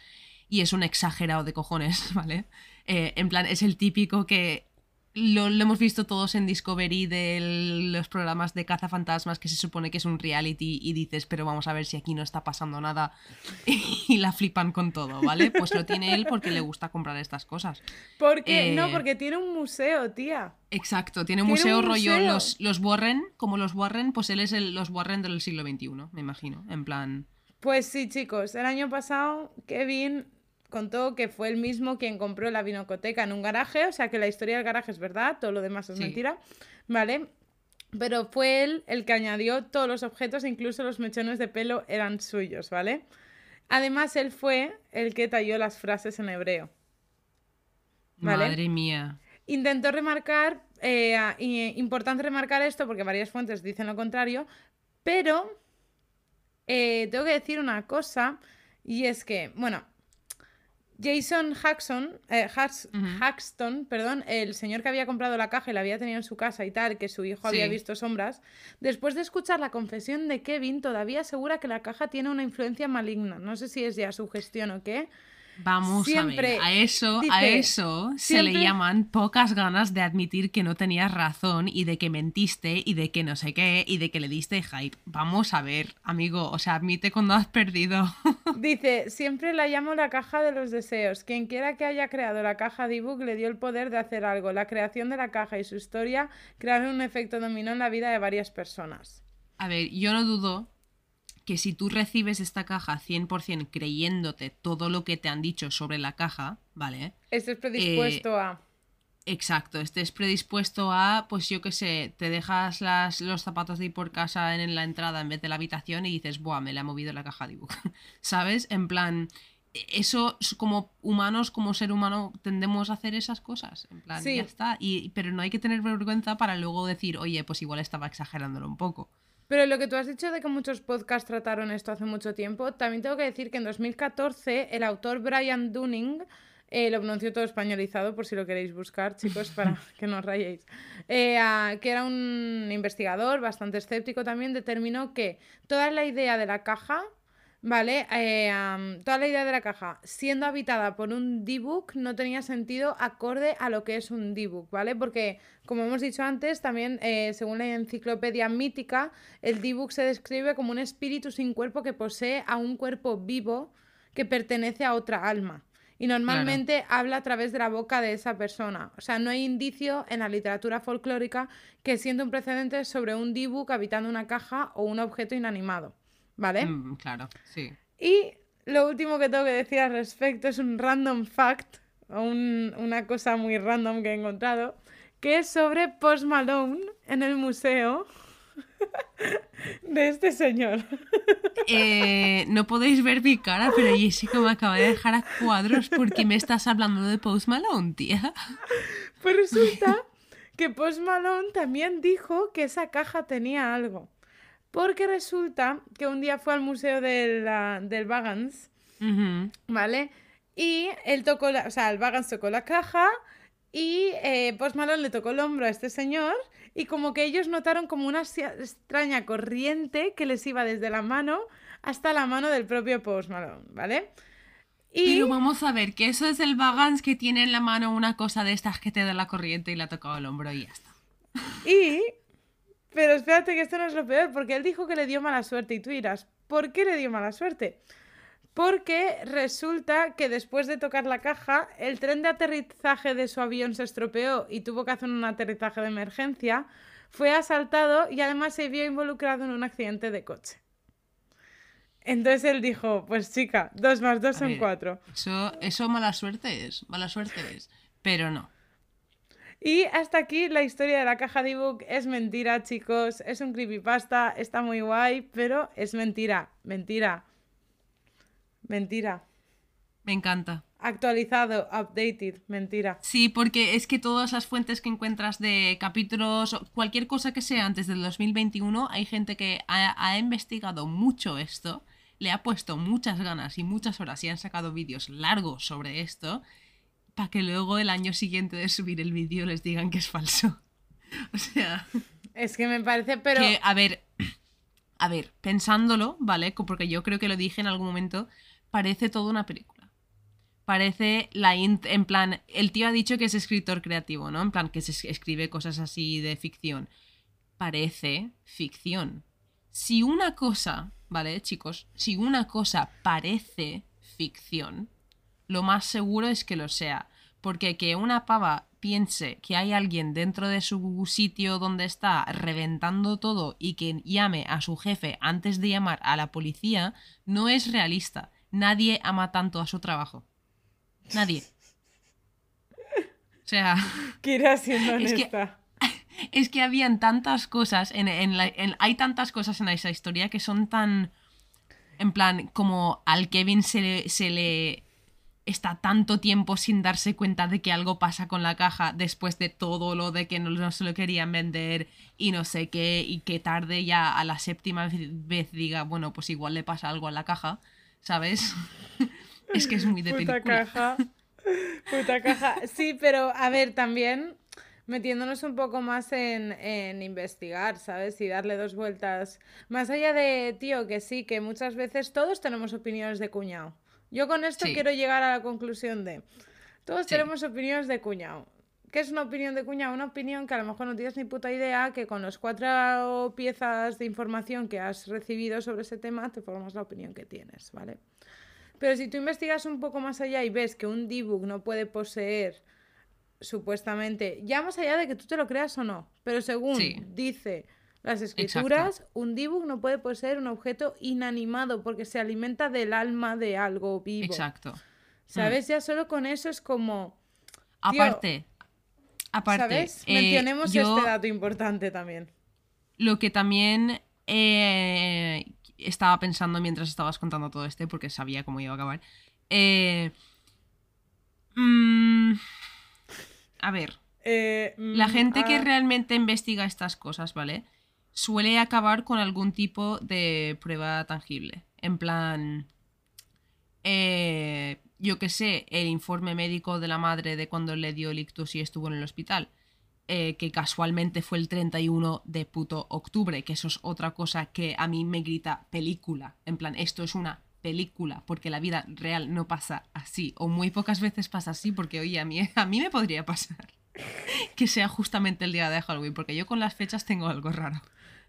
y es un exagerado de cojones, [LAUGHS] ¿vale? Eh, en plan, es el típico que lo, lo hemos visto todos en Discovery de los programas de cazafantasmas que se supone que es un reality y dices, pero vamos a ver si aquí no está pasando nada [LAUGHS] y la flipan con todo, ¿vale? Pues lo tiene él porque le gusta comprar estas cosas. Porque, no, eh, porque tiene un museo, tía. Exacto, tiene un Tiene museo un rollo museo. Los, los Warren, como los Warren, pues él es el, los Warren del siglo XXI, me imagino, en plan... Pues sí, chicos, el año pasado Kevin contó que fue el mismo quien compró la vinocoteca en un garaje, o sea que la historia del garaje es verdad, todo lo demás es Sí. mentira, ¿vale? Pero fue él el que añadió todos los objetos, incluso los mechones de pelo eran suyos, ¿vale? Además, él fue el que talló las frases en hebreo. ¿Vale? Madre mía. Intentó remarcar, eh, y- importante remarcar esto porque varias fuentes dicen lo contrario, pero eh, tengo que decir una cosa, y es que, bueno, Jason eh, Hax-. Haxton, perdón, el señor que había comprado la caja y la había tenido en su casa y tal, que su hijo había visto sombras, después de escuchar la confesión de Kevin, todavía asegura que la caja tiene una influencia maligna. No sé si es ya su gestión o qué. Vamos Siempre a ver, a eso, a eso se le llaman pocas ganas de admitir que no tenías razón y de que mentiste y de que no sé qué y de que le diste hype. Vamos a ver, amigo, o sea, admite cuando has perdido. [LAUGHS] Dice, siempre la llamo la caja de los deseos. Quien quiera que haya creado la caja de ebook le dio el poder de hacer algo. La creación de la caja y su historia crearon un efecto dominó en la vida de varias personas. A ver, yo no dudo que si tú recibes esta caja 100% creyéndote todo lo que te han dicho sobre la caja, ¿vale? Estés predispuesto Eh, a... Exacto, estés predispuesto a, pues yo qué sé, te dejas las, los zapatos de ir por casa en, en la entrada en vez de la habitación y dices, buah, me la ha movido la caja de ebook. [LAUGHS] ¿Sabes? En plan, eso es como humanos, como ser humano, tendemos a hacer esas cosas. En plan, Sí. ya está. Y, pero no hay que tener vergüenza para luego decir, oye, pues igual estaba exagerándolo un poco. Pero lo que tú has dicho de que muchos podcasts trataron esto hace mucho tiempo, también tengo que decir que en 2014 el autor Brian Dunning, eh, lo pronunció todo españolizado por si lo queréis buscar, chicos, [LAUGHS] para que no os rayéis, eh, que era un investigador bastante escéptico también, determinó que toda la idea de la caja, ¿vale? Eh, toda la idea de la caja siendo habitada por un D-Book no tenía sentido acorde a lo que es un D-Book, ¿vale? Porque, como hemos dicho antes, también eh, según la enciclopedia mítica, el D-Book se describe como un espíritu sin cuerpo que posee a un cuerpo vivo que pertenece a otra alma. Y normalmente habla a través de la boca de esa persona. O sea, no hay indicio en la literatura folclórica que siente un precedente sobre un D-Book habitando una caja o un objeto inanimado. ¿Vale? Mm, claro, sí. Y lo último que tengo que decir al respecto es un random fact, o un- una cosa muy random que he encontrado, que es sobre Post Malone en el museo [LAUGHS] de este señor. Eh, no podéis ver mi cara, pero Jessica me acaba de dejar a cuadros porque me estás hablando de Post Malone, tía. Pues resulta que Post Malone también dijo que esa caja tenía algo. Porque resulta que un día fue al museo del, ah, del Vagans Ujú. ¿vale? Y él tocó, la, o sea, el Vagans tocó la caja y eh, Post Malone le tocó el hombro a este señor y como que ellos notaron como una extraña corriente que les iba desde la mano hasta la mano del propio Post Malone, ¿vale? Y Pero vamos a ver, que eso es el Vagans que tiene en la mano una cosa de estas que te da la corriente y le ha tocado el hombro y ya está. Y. Pero espérate que esto no es lo peor, porque él dijo que le dio mala suerte. Y tú dirás, ¿por qué le dio mala suerte? Porque resulta que después de tocar la caja, el tren de aterrizaje de su avión se estropeó y tuvo que hacer un aterrizaje de emergencia. Fue asaltado y además se vio involucrado en un accidente de coche. Entonces él dijo, pues chica, dos más dos A son ver, cuatro. Eso, eso mala suerte es, mala suerte es. Pero no. Y hasta aquí la historia de la caja de ebook. Es mentira, chicos. Es un creepypasta. Está muy guay, pero es mentira. Mentira. Mentira. Me encanta. Actualizado, updated. Mentira. Sí, porque es que todas las fuentes que encuentras de capítulos, o cualquier cosa que sea antes del 2021, hay gente que ha, ha investigado mucho esto, le ha puesto muchas ganas y muchas horas y han sacado vídeos largos sobre esto, para que luego el año siguiente de subir el vídeo les digan que es falso. [LAUGHS] O sea, Es que me parece, pero. que, a ver, a ver, pensándolo, ¿vale? Porque yo creo que lo dije en algún momento, parece toda una película. Parece la int- en plan, el tío ha dicho que es escritor creativo, ¿no? En plan, que se es- escribe cosas así de ficción. Parece ficción. Si una cosa, ¿vale, chicos? Si una cosa parece ficción, lo más seguro es que lo sea. Porque que una pava piense que hay alguien dentro de su sitio donde está reventando todo y que llame a su jefe antes de llamar a la policía, no es realista. Nadie ama tanto a su trabajo. Nadie. O sea, [LAUGHS] Kira siendo Es que- honesta. [LAUGHS] es que habían tantas cosas, en, en la- en- hay tantas cosas en esa historia que son tan, en plan, como al Kevin se le, se le está tanto tiempo sin darse cuenta de que algo pasa con la caja después de todo lo de que no, no se lo querían vender y no sé qué, y que tarde ya a la séptima vez diga, bueno, pues igual le pasa algo a la caja, ¿sabes? [LAUGHS] es que es muy de Puta película. caja. [LAUGHS] Puta caja. Sí, pero a ver, también metiéndonos un poco más en, en investigar, ¿sabes? Y darle dos vueltas. Más allá de, tío, que sí, que muchas veces todos tenemos opiniones de cuñado. Yo con esto Sí. quiero llegar a la conclusión de, todos Sí. tenemos opiniones de cuñado. ¿Qué es una opinión de cuñado? Una opinión que a lo mejor no tienes ni puta idea, que con las cuatro piezas de información que has recibido sobre ese tema te formas la opinión que tienes, ¿vale? Pero si tú investigas un poco más allá y ves que un debug no puede poseer, supuestamente, ya más allá de que tú te lo creas o no, pero según Sí. dice las escrituras, un debug no puede poseer un objeto inanimado porque se alimenta del alma de algo vivo. Exacto. ¿Sabes? Ya solo con eso es como, Tío, Aparte, aparte, ¿sabes? eh, Mencionemos yo- este dato importante también. Lo que también eh, estaba pensando mientras estabas contando todo este, porque sabía cómo iba a acabar. eh, mm, a ver, Eh, la mm, gente que realmente investiga estas cosas, ¿vale? Suele acabar con algún tipo de prueba tangible. En plan, eh, yo qué sé, el informe médico de la madre de cuando le dio el ictus y estuvo en el hospital. eh, que casualmente fue el 31 de puto octubre, que eso es otra cosa que a mí me grita película. En plan, esto es una película, porque la vida real no pasa así, o muy pocas veces pasa así, porque oye, a mí, [LAUGHS] a mí me podría pasar [LAUGHS] que sea justamente el día de Halloween, porque yo con las fechas tengo algo raro.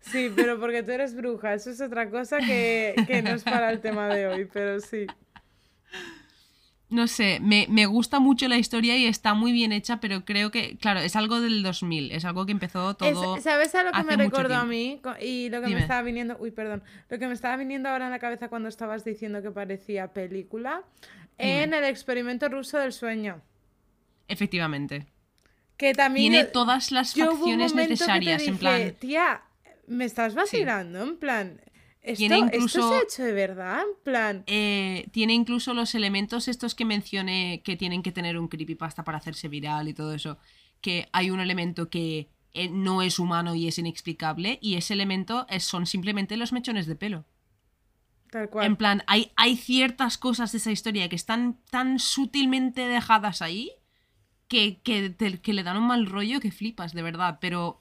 Sí, pero porque tú eres bruja, eso es otra cosa que, que no es para el tema de hoy, pero sí. No sé, me, me gusta mucho la historia y está muy bien hecha, pero creo que, claro, es algo del 2000, es algo que empezó todo... Es- ¿Sabes a lo que me recordó a mí? Y lo que Dime. me estaba viniendo. Uy, perdón. Lo que me estaba viniendo ahora en la cabeza cuando estabas diciendo que parecía película. Dime. En el experimento ruso del sueño. Efectivamente. Que también. Tiene todas las facciones necesarias, en plan... Tía, me estás vacilando, en plan. ¿Esto, Tiene ¿Esto se ha hecho de verdad? En plan. Eh, tiene incluso los elementos estos que mencioné que tienen que tener un creepypasta para hacerse viral y todo eso. Que hay un elemento que eh, no es humano y es inexplicable y ese elemento es- son simplemente los mechones de pelo. Tal cual. En plan, hay, hay ciertas cosas de esa historia que están tan sutilmente dejadas ahí que, que, te- que le dan un mal rollo que flipas, de verdad. Pero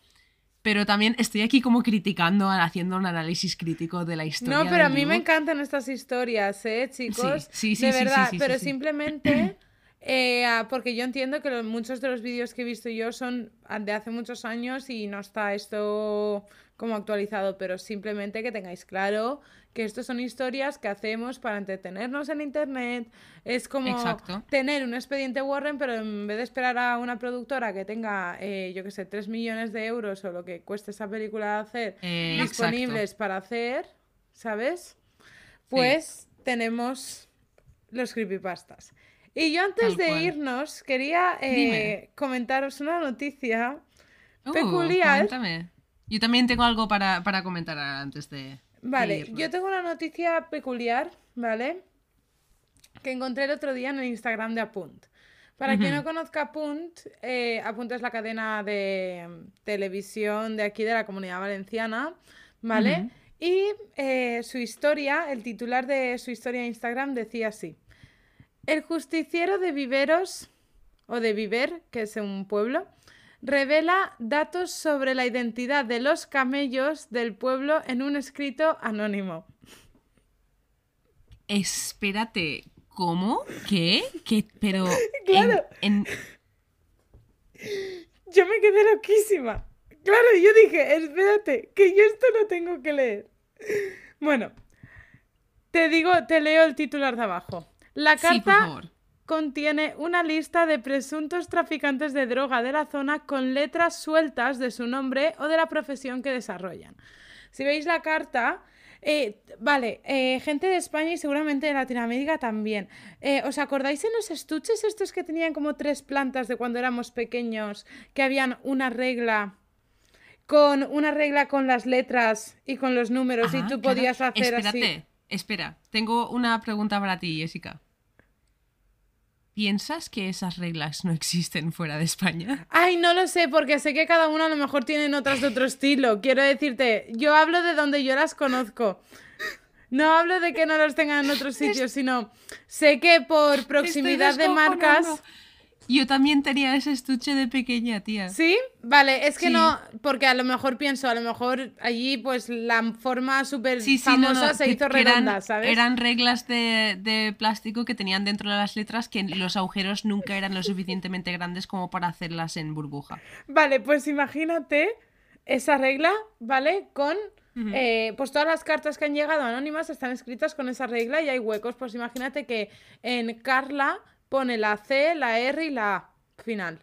Pero también estoy aquí como criticando, haciendo un análisis crítico de la historia. No, pero a mí me encantan estas historias, ¿eh, chicos? Sí, sí, sí, de sí, verdad, sí, sí, pero simplemente [CLEARS THROAT] eh, ah, porque yo entiendo que muchos de los vídeos que he visto yo son de hace muchos años y no está esto como actualizado, pero simplemente que tengáis claro que esto son historias que hacemos para entretenernos en internet. Es como Exacto. tener un expediente Warren, pero en vez de esperar a una productora que tenga, eh, yo qué sé, 3 millones de euros o lo que cueste esa película hacer Eh, disponibles para hacer, ¿sabes? Pues tenemos los creepypastas. Y yo antes Tal de cual. irnos quería eh, comentaros una noticia Uh, peculiar. coméntame. Yo también tengo algo para, para comentar antes de. Vale, yo tengo una noticia peculiar, ¿vale? Que encontré el otro día en el Instagram de Apunt. Para quien no conozca Apunt, eh, Apunt es la cadena de mm, televisión de aquí de la comunidad valenciana, ¿vale? Y eh, su historia, el titular de su historia en Instagram decía así. El justiciero de Viveros, o de Viver, que es un pueblo, revela datos sobre la identidad de los camellos del pueblo en un escrito anónimo. Espérate, ¿cómo? ¿Qué? ¿Qué? Pero. [LAUGHS] Claro. en- Yo me quedé loquísima. Claro, yo dije, espérate, que yo esto lo tengo que leer. Bueno, te digo, te leo el titular de abajo. La Sí, por carta favor. Contiene una lista de presuntos traficantes de droga de la zona con letras sueltas de su nombre o de la profesión que desarrollan. Si veis la carta, eh, vale, eh, gente de España y seguramente de Latinoamérica también. Eh, ¿Os acordáis en los estuches estos que tenían como tres plantas de cuando éramos pequeños, que habían una regla? Con una regla con las letras y con los números y Ajá, tú claro. podías hacer Espérate, así. espera. Tengo una pregunta para ti, Jessica. ¿Piensas que esas reglas no existen fuera de España? Ay, no lo sé, porque sé que cada uno a lo mejor tienen otras de otro estilo. Quiero decirte, yo hablo de donde yo las conozco. No hablo de que no los tengan en otros sitios, sino sé que por proximidad de marcas. Yo también tenía ese estuche de pequeña, tía. ¿Sí? Vale, es que Sí. no, porque a lo mejor pienso, a lo mejor allí pues la forma súper Sí, sí, no, famosa no, se que- hizo que eran- redonda, ¿sabes? Eran reglas de, de plástico que tenían dentro de las letras que los agujeros nunca eran lo suficientemente grandes como para hacerlas en burbuja. Vale, pues imagínate esa regla, ¿vale? Con. eh, pues todas las cartas que han llegado anónimas están escritas con esa regla y hay huecos. Pues imagínate que en Carla pone la C, la R y la A final.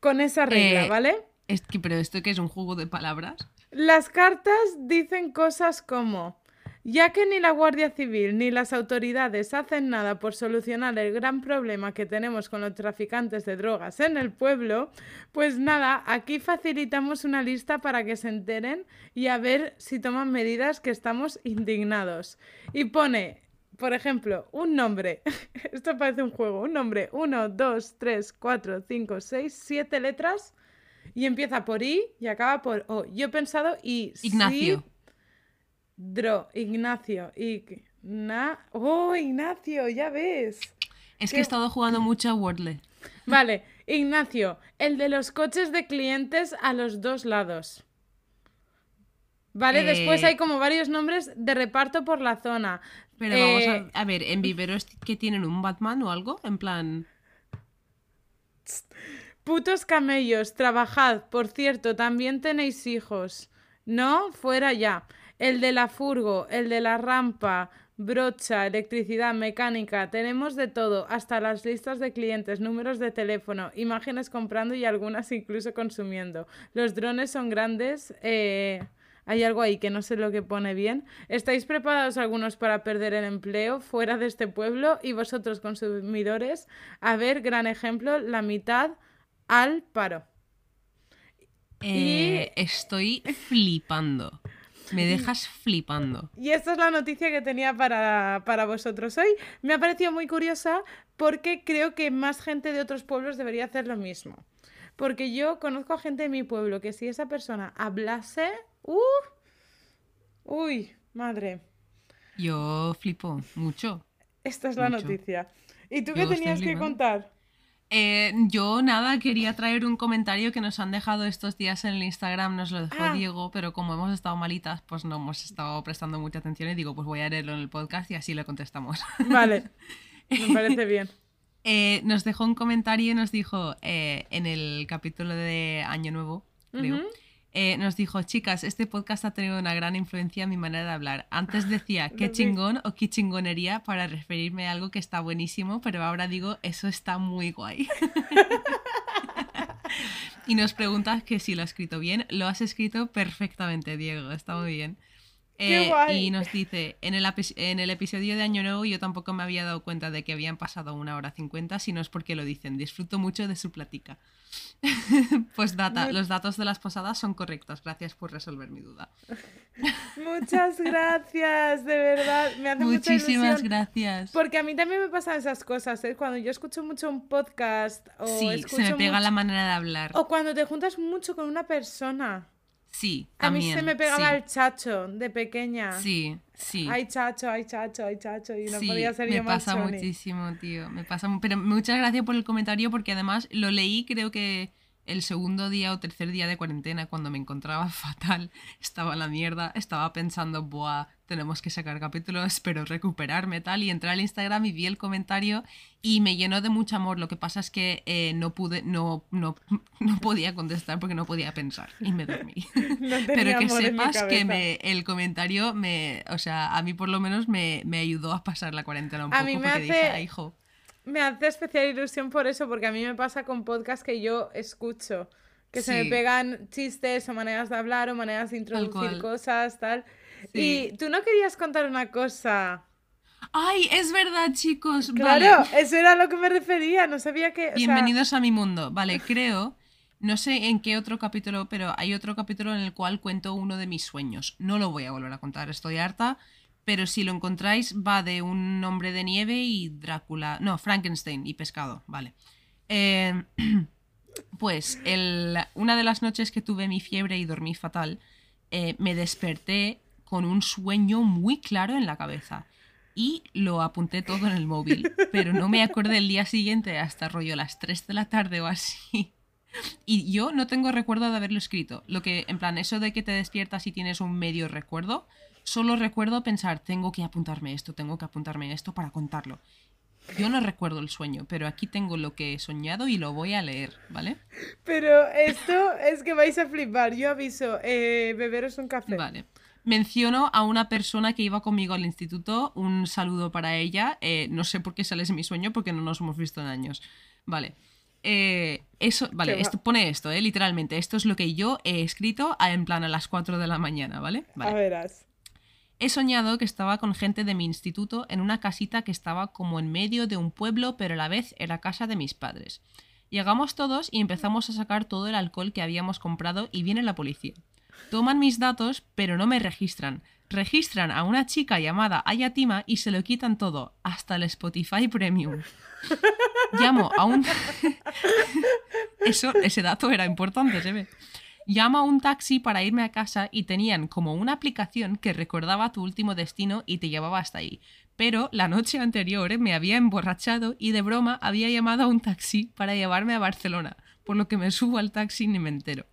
Con esa regla, Eh, ¿vale? Es que, pero esto que es un juego de palabras. Las cartas dicen cosas como, ya que ni la Guardia Civil ni las autoridades hacen nada por solucionar el gran problema que tenemos con los traficantes de drogas en el pueblo, pues nada, aquí facilitamos una lista para que se enteren y a ver si toman medidas que estamos indignados. Y pone, por ejemplo, un nombre, [LAUGHS] esto parece un juego, un nombre, 1, 2, 3, 4, 5, 6, 7 letras. Y empieza por I y acaba por O. Yo he pensado y Ignacio. Dro, Ignacio, Igna... ¡Oh, Ignacio! Ya ves. Es que he estado jugando mucho a Wordle. Vale, Ignacio, el de los coches de clientes a los dos lados. Vale, después Eh, hay como varios nombres de reparto por la zona. Pero Eh, vamos a, a ver, ¿en viveros que tienen un Batman o algo? En plan. Putos camellos, trabajad. Por cierto, también tenéis hijos. No, fuera ya. El de la furgo, el de la rampa, brocha, electricidad, mecánica. Tenemos de todo, hasta las listas de clientes, números de teléfono, imágenes comprando y algunas incluso consumiendo. Los drones son grandes. eh, Hay algo ahí que no sé lo que pone bien. ¿Estáis preparados algunos para perder el empleo fuera de este pueblo? Y vosotros, consumidores, a ver, gran ejemplo, la mitad al paro. eh, Estoy flipando. Me dejas flipando. [LAUGHS] Y esta es la noticia que tenía para, para vosotros hoy. Me ha parecido muy curiosa porque creo que más gente de otros pueblos debería hacer lo mismo. Porque yo conozco a gente de mi pueblo que si esa persona hablase... ¡Uh! ¡Uy! Madre. Yo flipo mucho. Esta es la Mucho. noticia. ¿Y tú qué tenías que contar? Eh, yo nada, quería traer un comentario que nos han dejado estos días en el Instagram, nos lo dejó Ah. Diego, pero como hemos estado malitas, pues no hemos estado prestando mucha atención y digo, pues voy a leerlo en el podcast y así le contestamos. [LAUGHS] Vale, me [LAUGHS] parece bien. Eh, nos dejó un comentario y nos dijo eh, en el capítulo de Año Nuevo, creo. Eh, nos dijo, chicas, este podcast ha tenido una gran influencia en mi manera de hablar. Antes [LAUGHS] decía qué chingón o qué chingonería para referirme a algo que está buenísimo, pero ahora digo, eso está muy guay. [LAUGHS] [LAUGHS] y nos preguntas que si lo ha escrito bien. Lo has escrito perfectamente, Diego, está muy bien. ¡Qué Eh, y nos dice, en el, en el episodio de Año Nuevo yo tampoco me había dado cuenta de que habían pasado una hora cincuenta, si no es porque lo dicen. Disfruto mucho de su plática. [LAUGHS] pues data, los datos de las posadas son correctos. Gracias por resolver mi duda. [LAUGHS] Muchas gracias, de verdad. Me hace Muchísimas gracias. Porque a mí también me pasan esas cosas, ¿eh? Cuando yo escucho mucho un podcast o Sí, escucho se me pega mucho- la manera de hablar. O cuando te juntas mucho con una persona. Sí, A mí también. se me pegaba sí. el chacho de pequeña. Sí, sí. Ay, chacho, ay, chacho, ay, chacho. Y no Sí, podía ser me yo más pasa muchísimo, tío. Me pasa, pero muchas gracias por el comentario porque además lo leí creo que el segundo día o tercer día de cuarentena cuando me encontraba [LAUGHS] fatal, estaba en la mierda, estaba pensando, buah, tenemos que sacar capítulos, espero recuperarme tal y entré al Instagram y vi el comentario y me llenó de mucho amor. Lo que pasa es que eh, no pude, no, no, [LAUGHS] no podía contestar porque no podía pensar y me dormí. [LAUGHS] No Pero que sepas que me, el comentario me, o sea, a mí por lo menos me, me ayudó a pasar la cuarentena un A poco mí me porque hace- dije, "Ay, hijo, Me hace especial ilusión por eso, porque a mí me pasa con podcasts que yo escucho. Que se me pegan chistes o maneras de hablar o maneras de introducir cosas, tal. Sí. Y tú no querías contar una cosa. Ay, es verdad, chicos. Claro, Vale. eso era a lo que me refería. No sabía que. o sea, Bienvenidos a mi mundo. Vale, creo, no sé en qué otro capítulo, pero hay otro capítulo en el cual cuento uno de mis sueños. No lo voy a volver a contar, estoy harta. Pero si lo encontráis, va de un hombre de nieve y Drácula. No, Frankenstein y pescado, vale. Eh, [CLEARS THROAT] pues el- una de las noches que tuve mi fiebre y dormí fatal, eh, me desperté con un sueño muy claro en la cabeza. Y lo apunté todo en el móvil, pero no me acordé el día siguiente hasta rollo las 3 de la tarde o así. Y yo no tengo recuerdo de haberlo escrito. Lo que, en plan, eso de que te despiertas y tienes un medio recuerdo, solo recuerdo pensar, tengo que apuntarme esto, tengo que apuntarme esto para contarlo. Yo no recuerdo el sueño, pero aquí tengo lo que he soñado y lo voy a leer, ¿vale? Pero esto es que vais a flipar. Yo aviso, eh, beberos un café. Vale. Menciono a una persona que iba conmigo al instituto, un saludo para ella. eh, no sé por qué sales en mi sueño, porque no nos hemos visto en años. Vale. Eh, eso, vale, va- esto, pone esto, eh, literalmente. Esto es lo que yo he escrito a- en plan a las 4 de la mañana, ¿vale? Vale. A verás. He soñado que estaba con gente de mi instituto en una casita que estaba como en medio de un pueblo, pero a la vez era casa de mis padres. Llegamos todos y empezamos a sacar todo el alcohol que habíamos comprado y viene la policía. Toman mis datos, pero no me registran. Registran a una chica llamada Ayatima y se lo quitan todo, hasta el Spotify Premium. Llamo a un... [LAUGHS] Eso, ese dato era importante, se ve. Llamo a un taxi para irme a casa y tenían como una aplicación que recordaba tu último destino y te llevaba hasta ahí. Pero la noche anterior me había emborrachado y de broma había llamado a un taxi para llevarme a Barcelona, por lo que me subo al taxi ni me entero.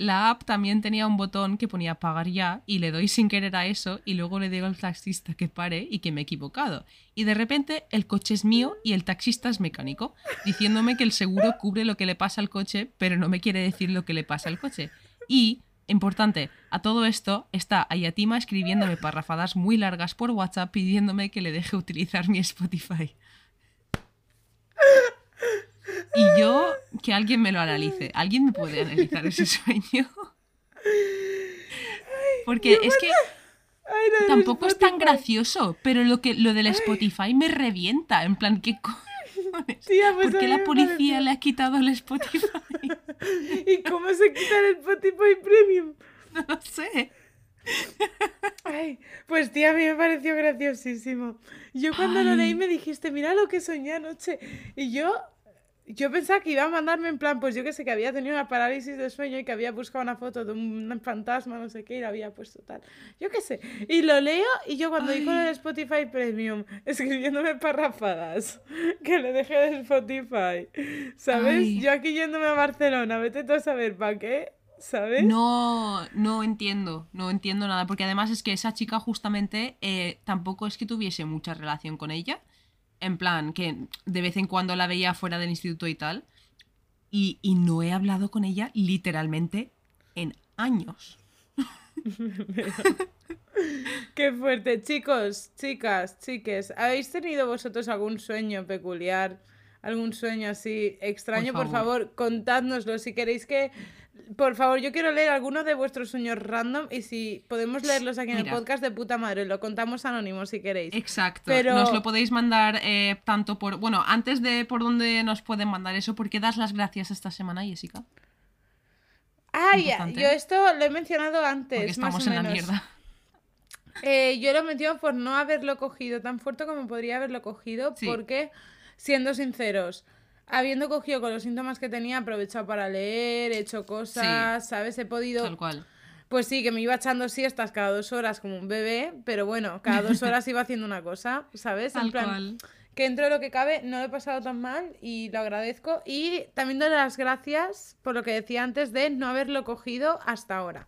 La app también tenía un botón que ponía pagar ya y le doy sin querer a eso y luego le digo al taxista que pare y que me he equivocado. Y de repente el coche es mío y el taxista es mecánico, diciéndome que el seguro cubre lo que le pasa al coche, pero no me quiere decir lo que le pasa al coche. Y, importante, a todo esto está Ayatima escribiéndome parrafadas muy largas por WhatsApp pidiéndome que le deje utilizar mi Spotify. Y yo, que alguien me lo analice. ¿Alguien me puede analizar ese sueño? Porque es que tampoco es tan gracioso, pero lo, que, lo del Spotify me revienta. En plan, ¿qué? Tía, pues ¿Por qué la policía pareció- le ha quitado el Spotify? [LAUGHS] ¿Y cómo se quita el Spotify Premium? [LAUGHS] No lo sé. Ay, pues tía, a mí me pareció graciosísimo. Yo cuando lo leí me dijiste, mira lo que soñé anoche. Y yo, yo pensaba que iba a mandarme en plan, pues yo que sé, que había tenido una parálisis de sueño y que había buscado una foto de un fantasma, no sé qué, y la había puesto tal. Yo qué sé. Y lo leo y yo cuando dijo lo de Spotify Premium, [LAUGHS] escribiéndome parrafadas, [LAUGHS] que le dejé de Spotify, ¿sabes? Ay. Yo aquí yéndome a Barcelona, vete tú a saber para qué, ¿sabes? No, no entiendo, no entiendo nada, porque además es que esa chica justamente eh, tampoco es que tuviese mucha relación con ella, en plan que de vez en cuando la veía fuera del instituto y tal, y, y no he hablado con ella literalmente en años. [LAUGHS] Qué fuerte. Chicos, chicas, chiques, ¿habéis tenido vosotros algún sueño peculiar? ¿Algún sueño así extraño? Por Por favor, favor. contádnoslo. Si queréis que... Por favor, yo quiero leer algunos de vuestros sueños random y si podemos leerlos aquí en el podcast de puta madre, lo contamos anónimo si queréis. Exacto. Pero- Nos lo podéis mandar eh, tanto por... Bueno, antes de por dónde nos pueden mandar eso, ¿por qué das las gracias esta semana, Jessica? Ah, ya, yo esto lo he mencionado antes. Porque más estamos o en la menos. mierda. Eh, yo lo metí por no haberlo cogido tan fuerte como podría haberlo cogido, Sí. porque, siendo sinceros, habiendo cogido con los síntomas que tenía, he aprovechado para leer, he hecho cosas, ¿sabes? He podido... Tal cual. Pues sí, que me iba echando siestas cada dos horas como un bebé, pero bueno, cada dos horas iba haciendo una cosa, ¿sabes? En Tal plan, cual. que dentro de lo que cabe no lo he pasado tan mal y lo agradezco. Y también doy las gracias por lo que decía antes de no haberlo cogido hasta ahora.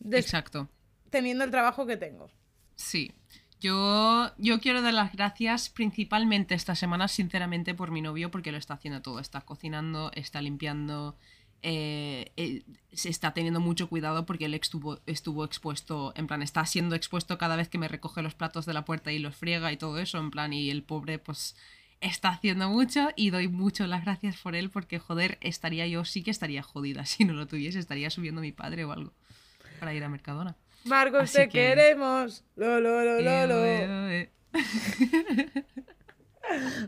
Des- Exacto. teniendo el trabajo que tengo. Sí. Yo, yo quiero dar las gracias principalmente esta semana, sinceramente, por mi novio, porque lo está haciendo todo. Está cocinando, está limpiando, eh, eh, se está teniendo mucho cuidado porque él estuvo, estuvo expuesto, en plan, está siendo expuesto cada vez que me recoge los platos de la puerta y los friega y todo eso, en plan, y el pobre, pues, está haciendo mucho y doy mucho las gracias por él porque, joder, estaría yo, sí que estaría jodida [LAUGHS] si no lo tuviese, estaría subiendo mi padre o algo para ir a Mercadona. Marcos, Así te que- queremos. Lo, lo, lo, lo, lo. Eh, [LAUGHS] eh,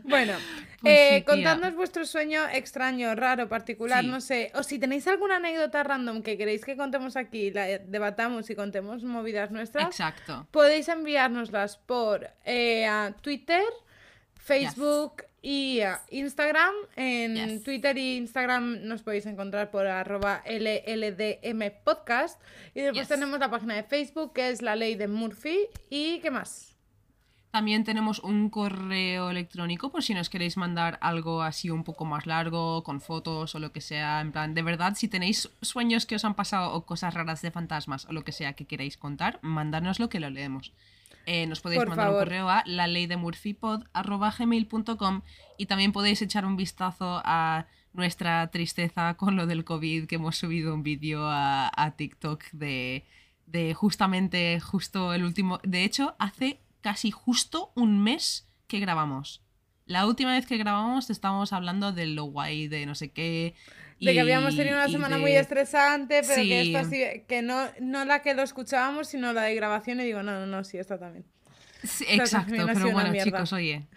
Bueno, [LAUGHS] Pues eh, sí, contadnos vuestro sueño extraño, raro, particular, Sí. no sé. O si tenéis alguna anécdota random que queréis que contemos aquí, la debatamos y contemos movidas nuestras, Exacto. podéis enviárnoslas por eh, a Twitter, Facebook y a Instagram. En Yes. Twitter e Instagram nos podéis encontrar por arroba LLDM podcast. Y después Yes. tenemos la página de Facebook que es la ley de Murphy. ¿Y qué más? También tenemos un correo electrónico por si nos queréis mandar algo así un poco más largo, con fotos o lo que sea. En plan, de verdad, si tenéis sueños que os han pasado o cosas raras de fantasmas o lo que sea que queráis contar, mandárnoslo que lo leemos. Eh, nos podéis Por mandar favor. un correo a la ley de y también podéis echar un vistazo a nuestra tristeza con lo del COVID, que hemos subido un vídeo a, a TikTok de, de justamente, justo el último, de hecho, hace casi justo un mes que grabamos. La última vez que grabamos estábamos hablando de lo guay, de no sé qué. De que habíamos tenido una semana de- muy estresante, pero que Sí. esta sí, que no, no la que lo escuchábamos, sino la de grabación. Y digo, no, no, no, sí, esta también. Sí, Esta exacto, también pero bueno, chicos, oye.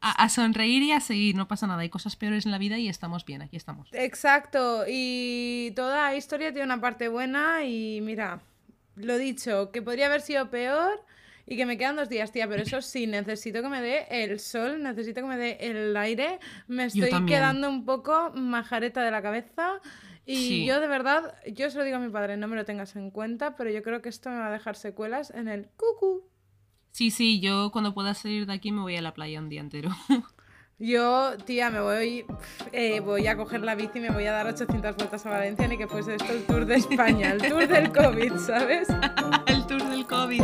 A, a sonreír y a seguir, no pasa nada. Hay cosas peores en la vida y estamos bien, aquí estamos. Exacto, y toda historia tiene una parte buena y mira, lo dicho, que podría haber sido peor y que me quedan dos días, tía, pero eso sí, necesito que me dé el sol, necesito que me dé el aire, me estoy quedando un poco majareta de la cabeza y Sí. yo de verdad, yo se lo digo a mi padre, no me lo tengas en cuenta, pero yo creo que esto me va a dejar secuelas en el cucu. Sí, sí, yo cuando pueda salir de aquí me voy a la playa un día entero. [LAUGHS] Yo, tía, me voy, eh, voy a coger la bici y me voy a dar 800 vueltas a Valencia, ni que fuese esto el tour de España, el tour del COVID, ¿sabes? [LAUGHS] El tour del COVID.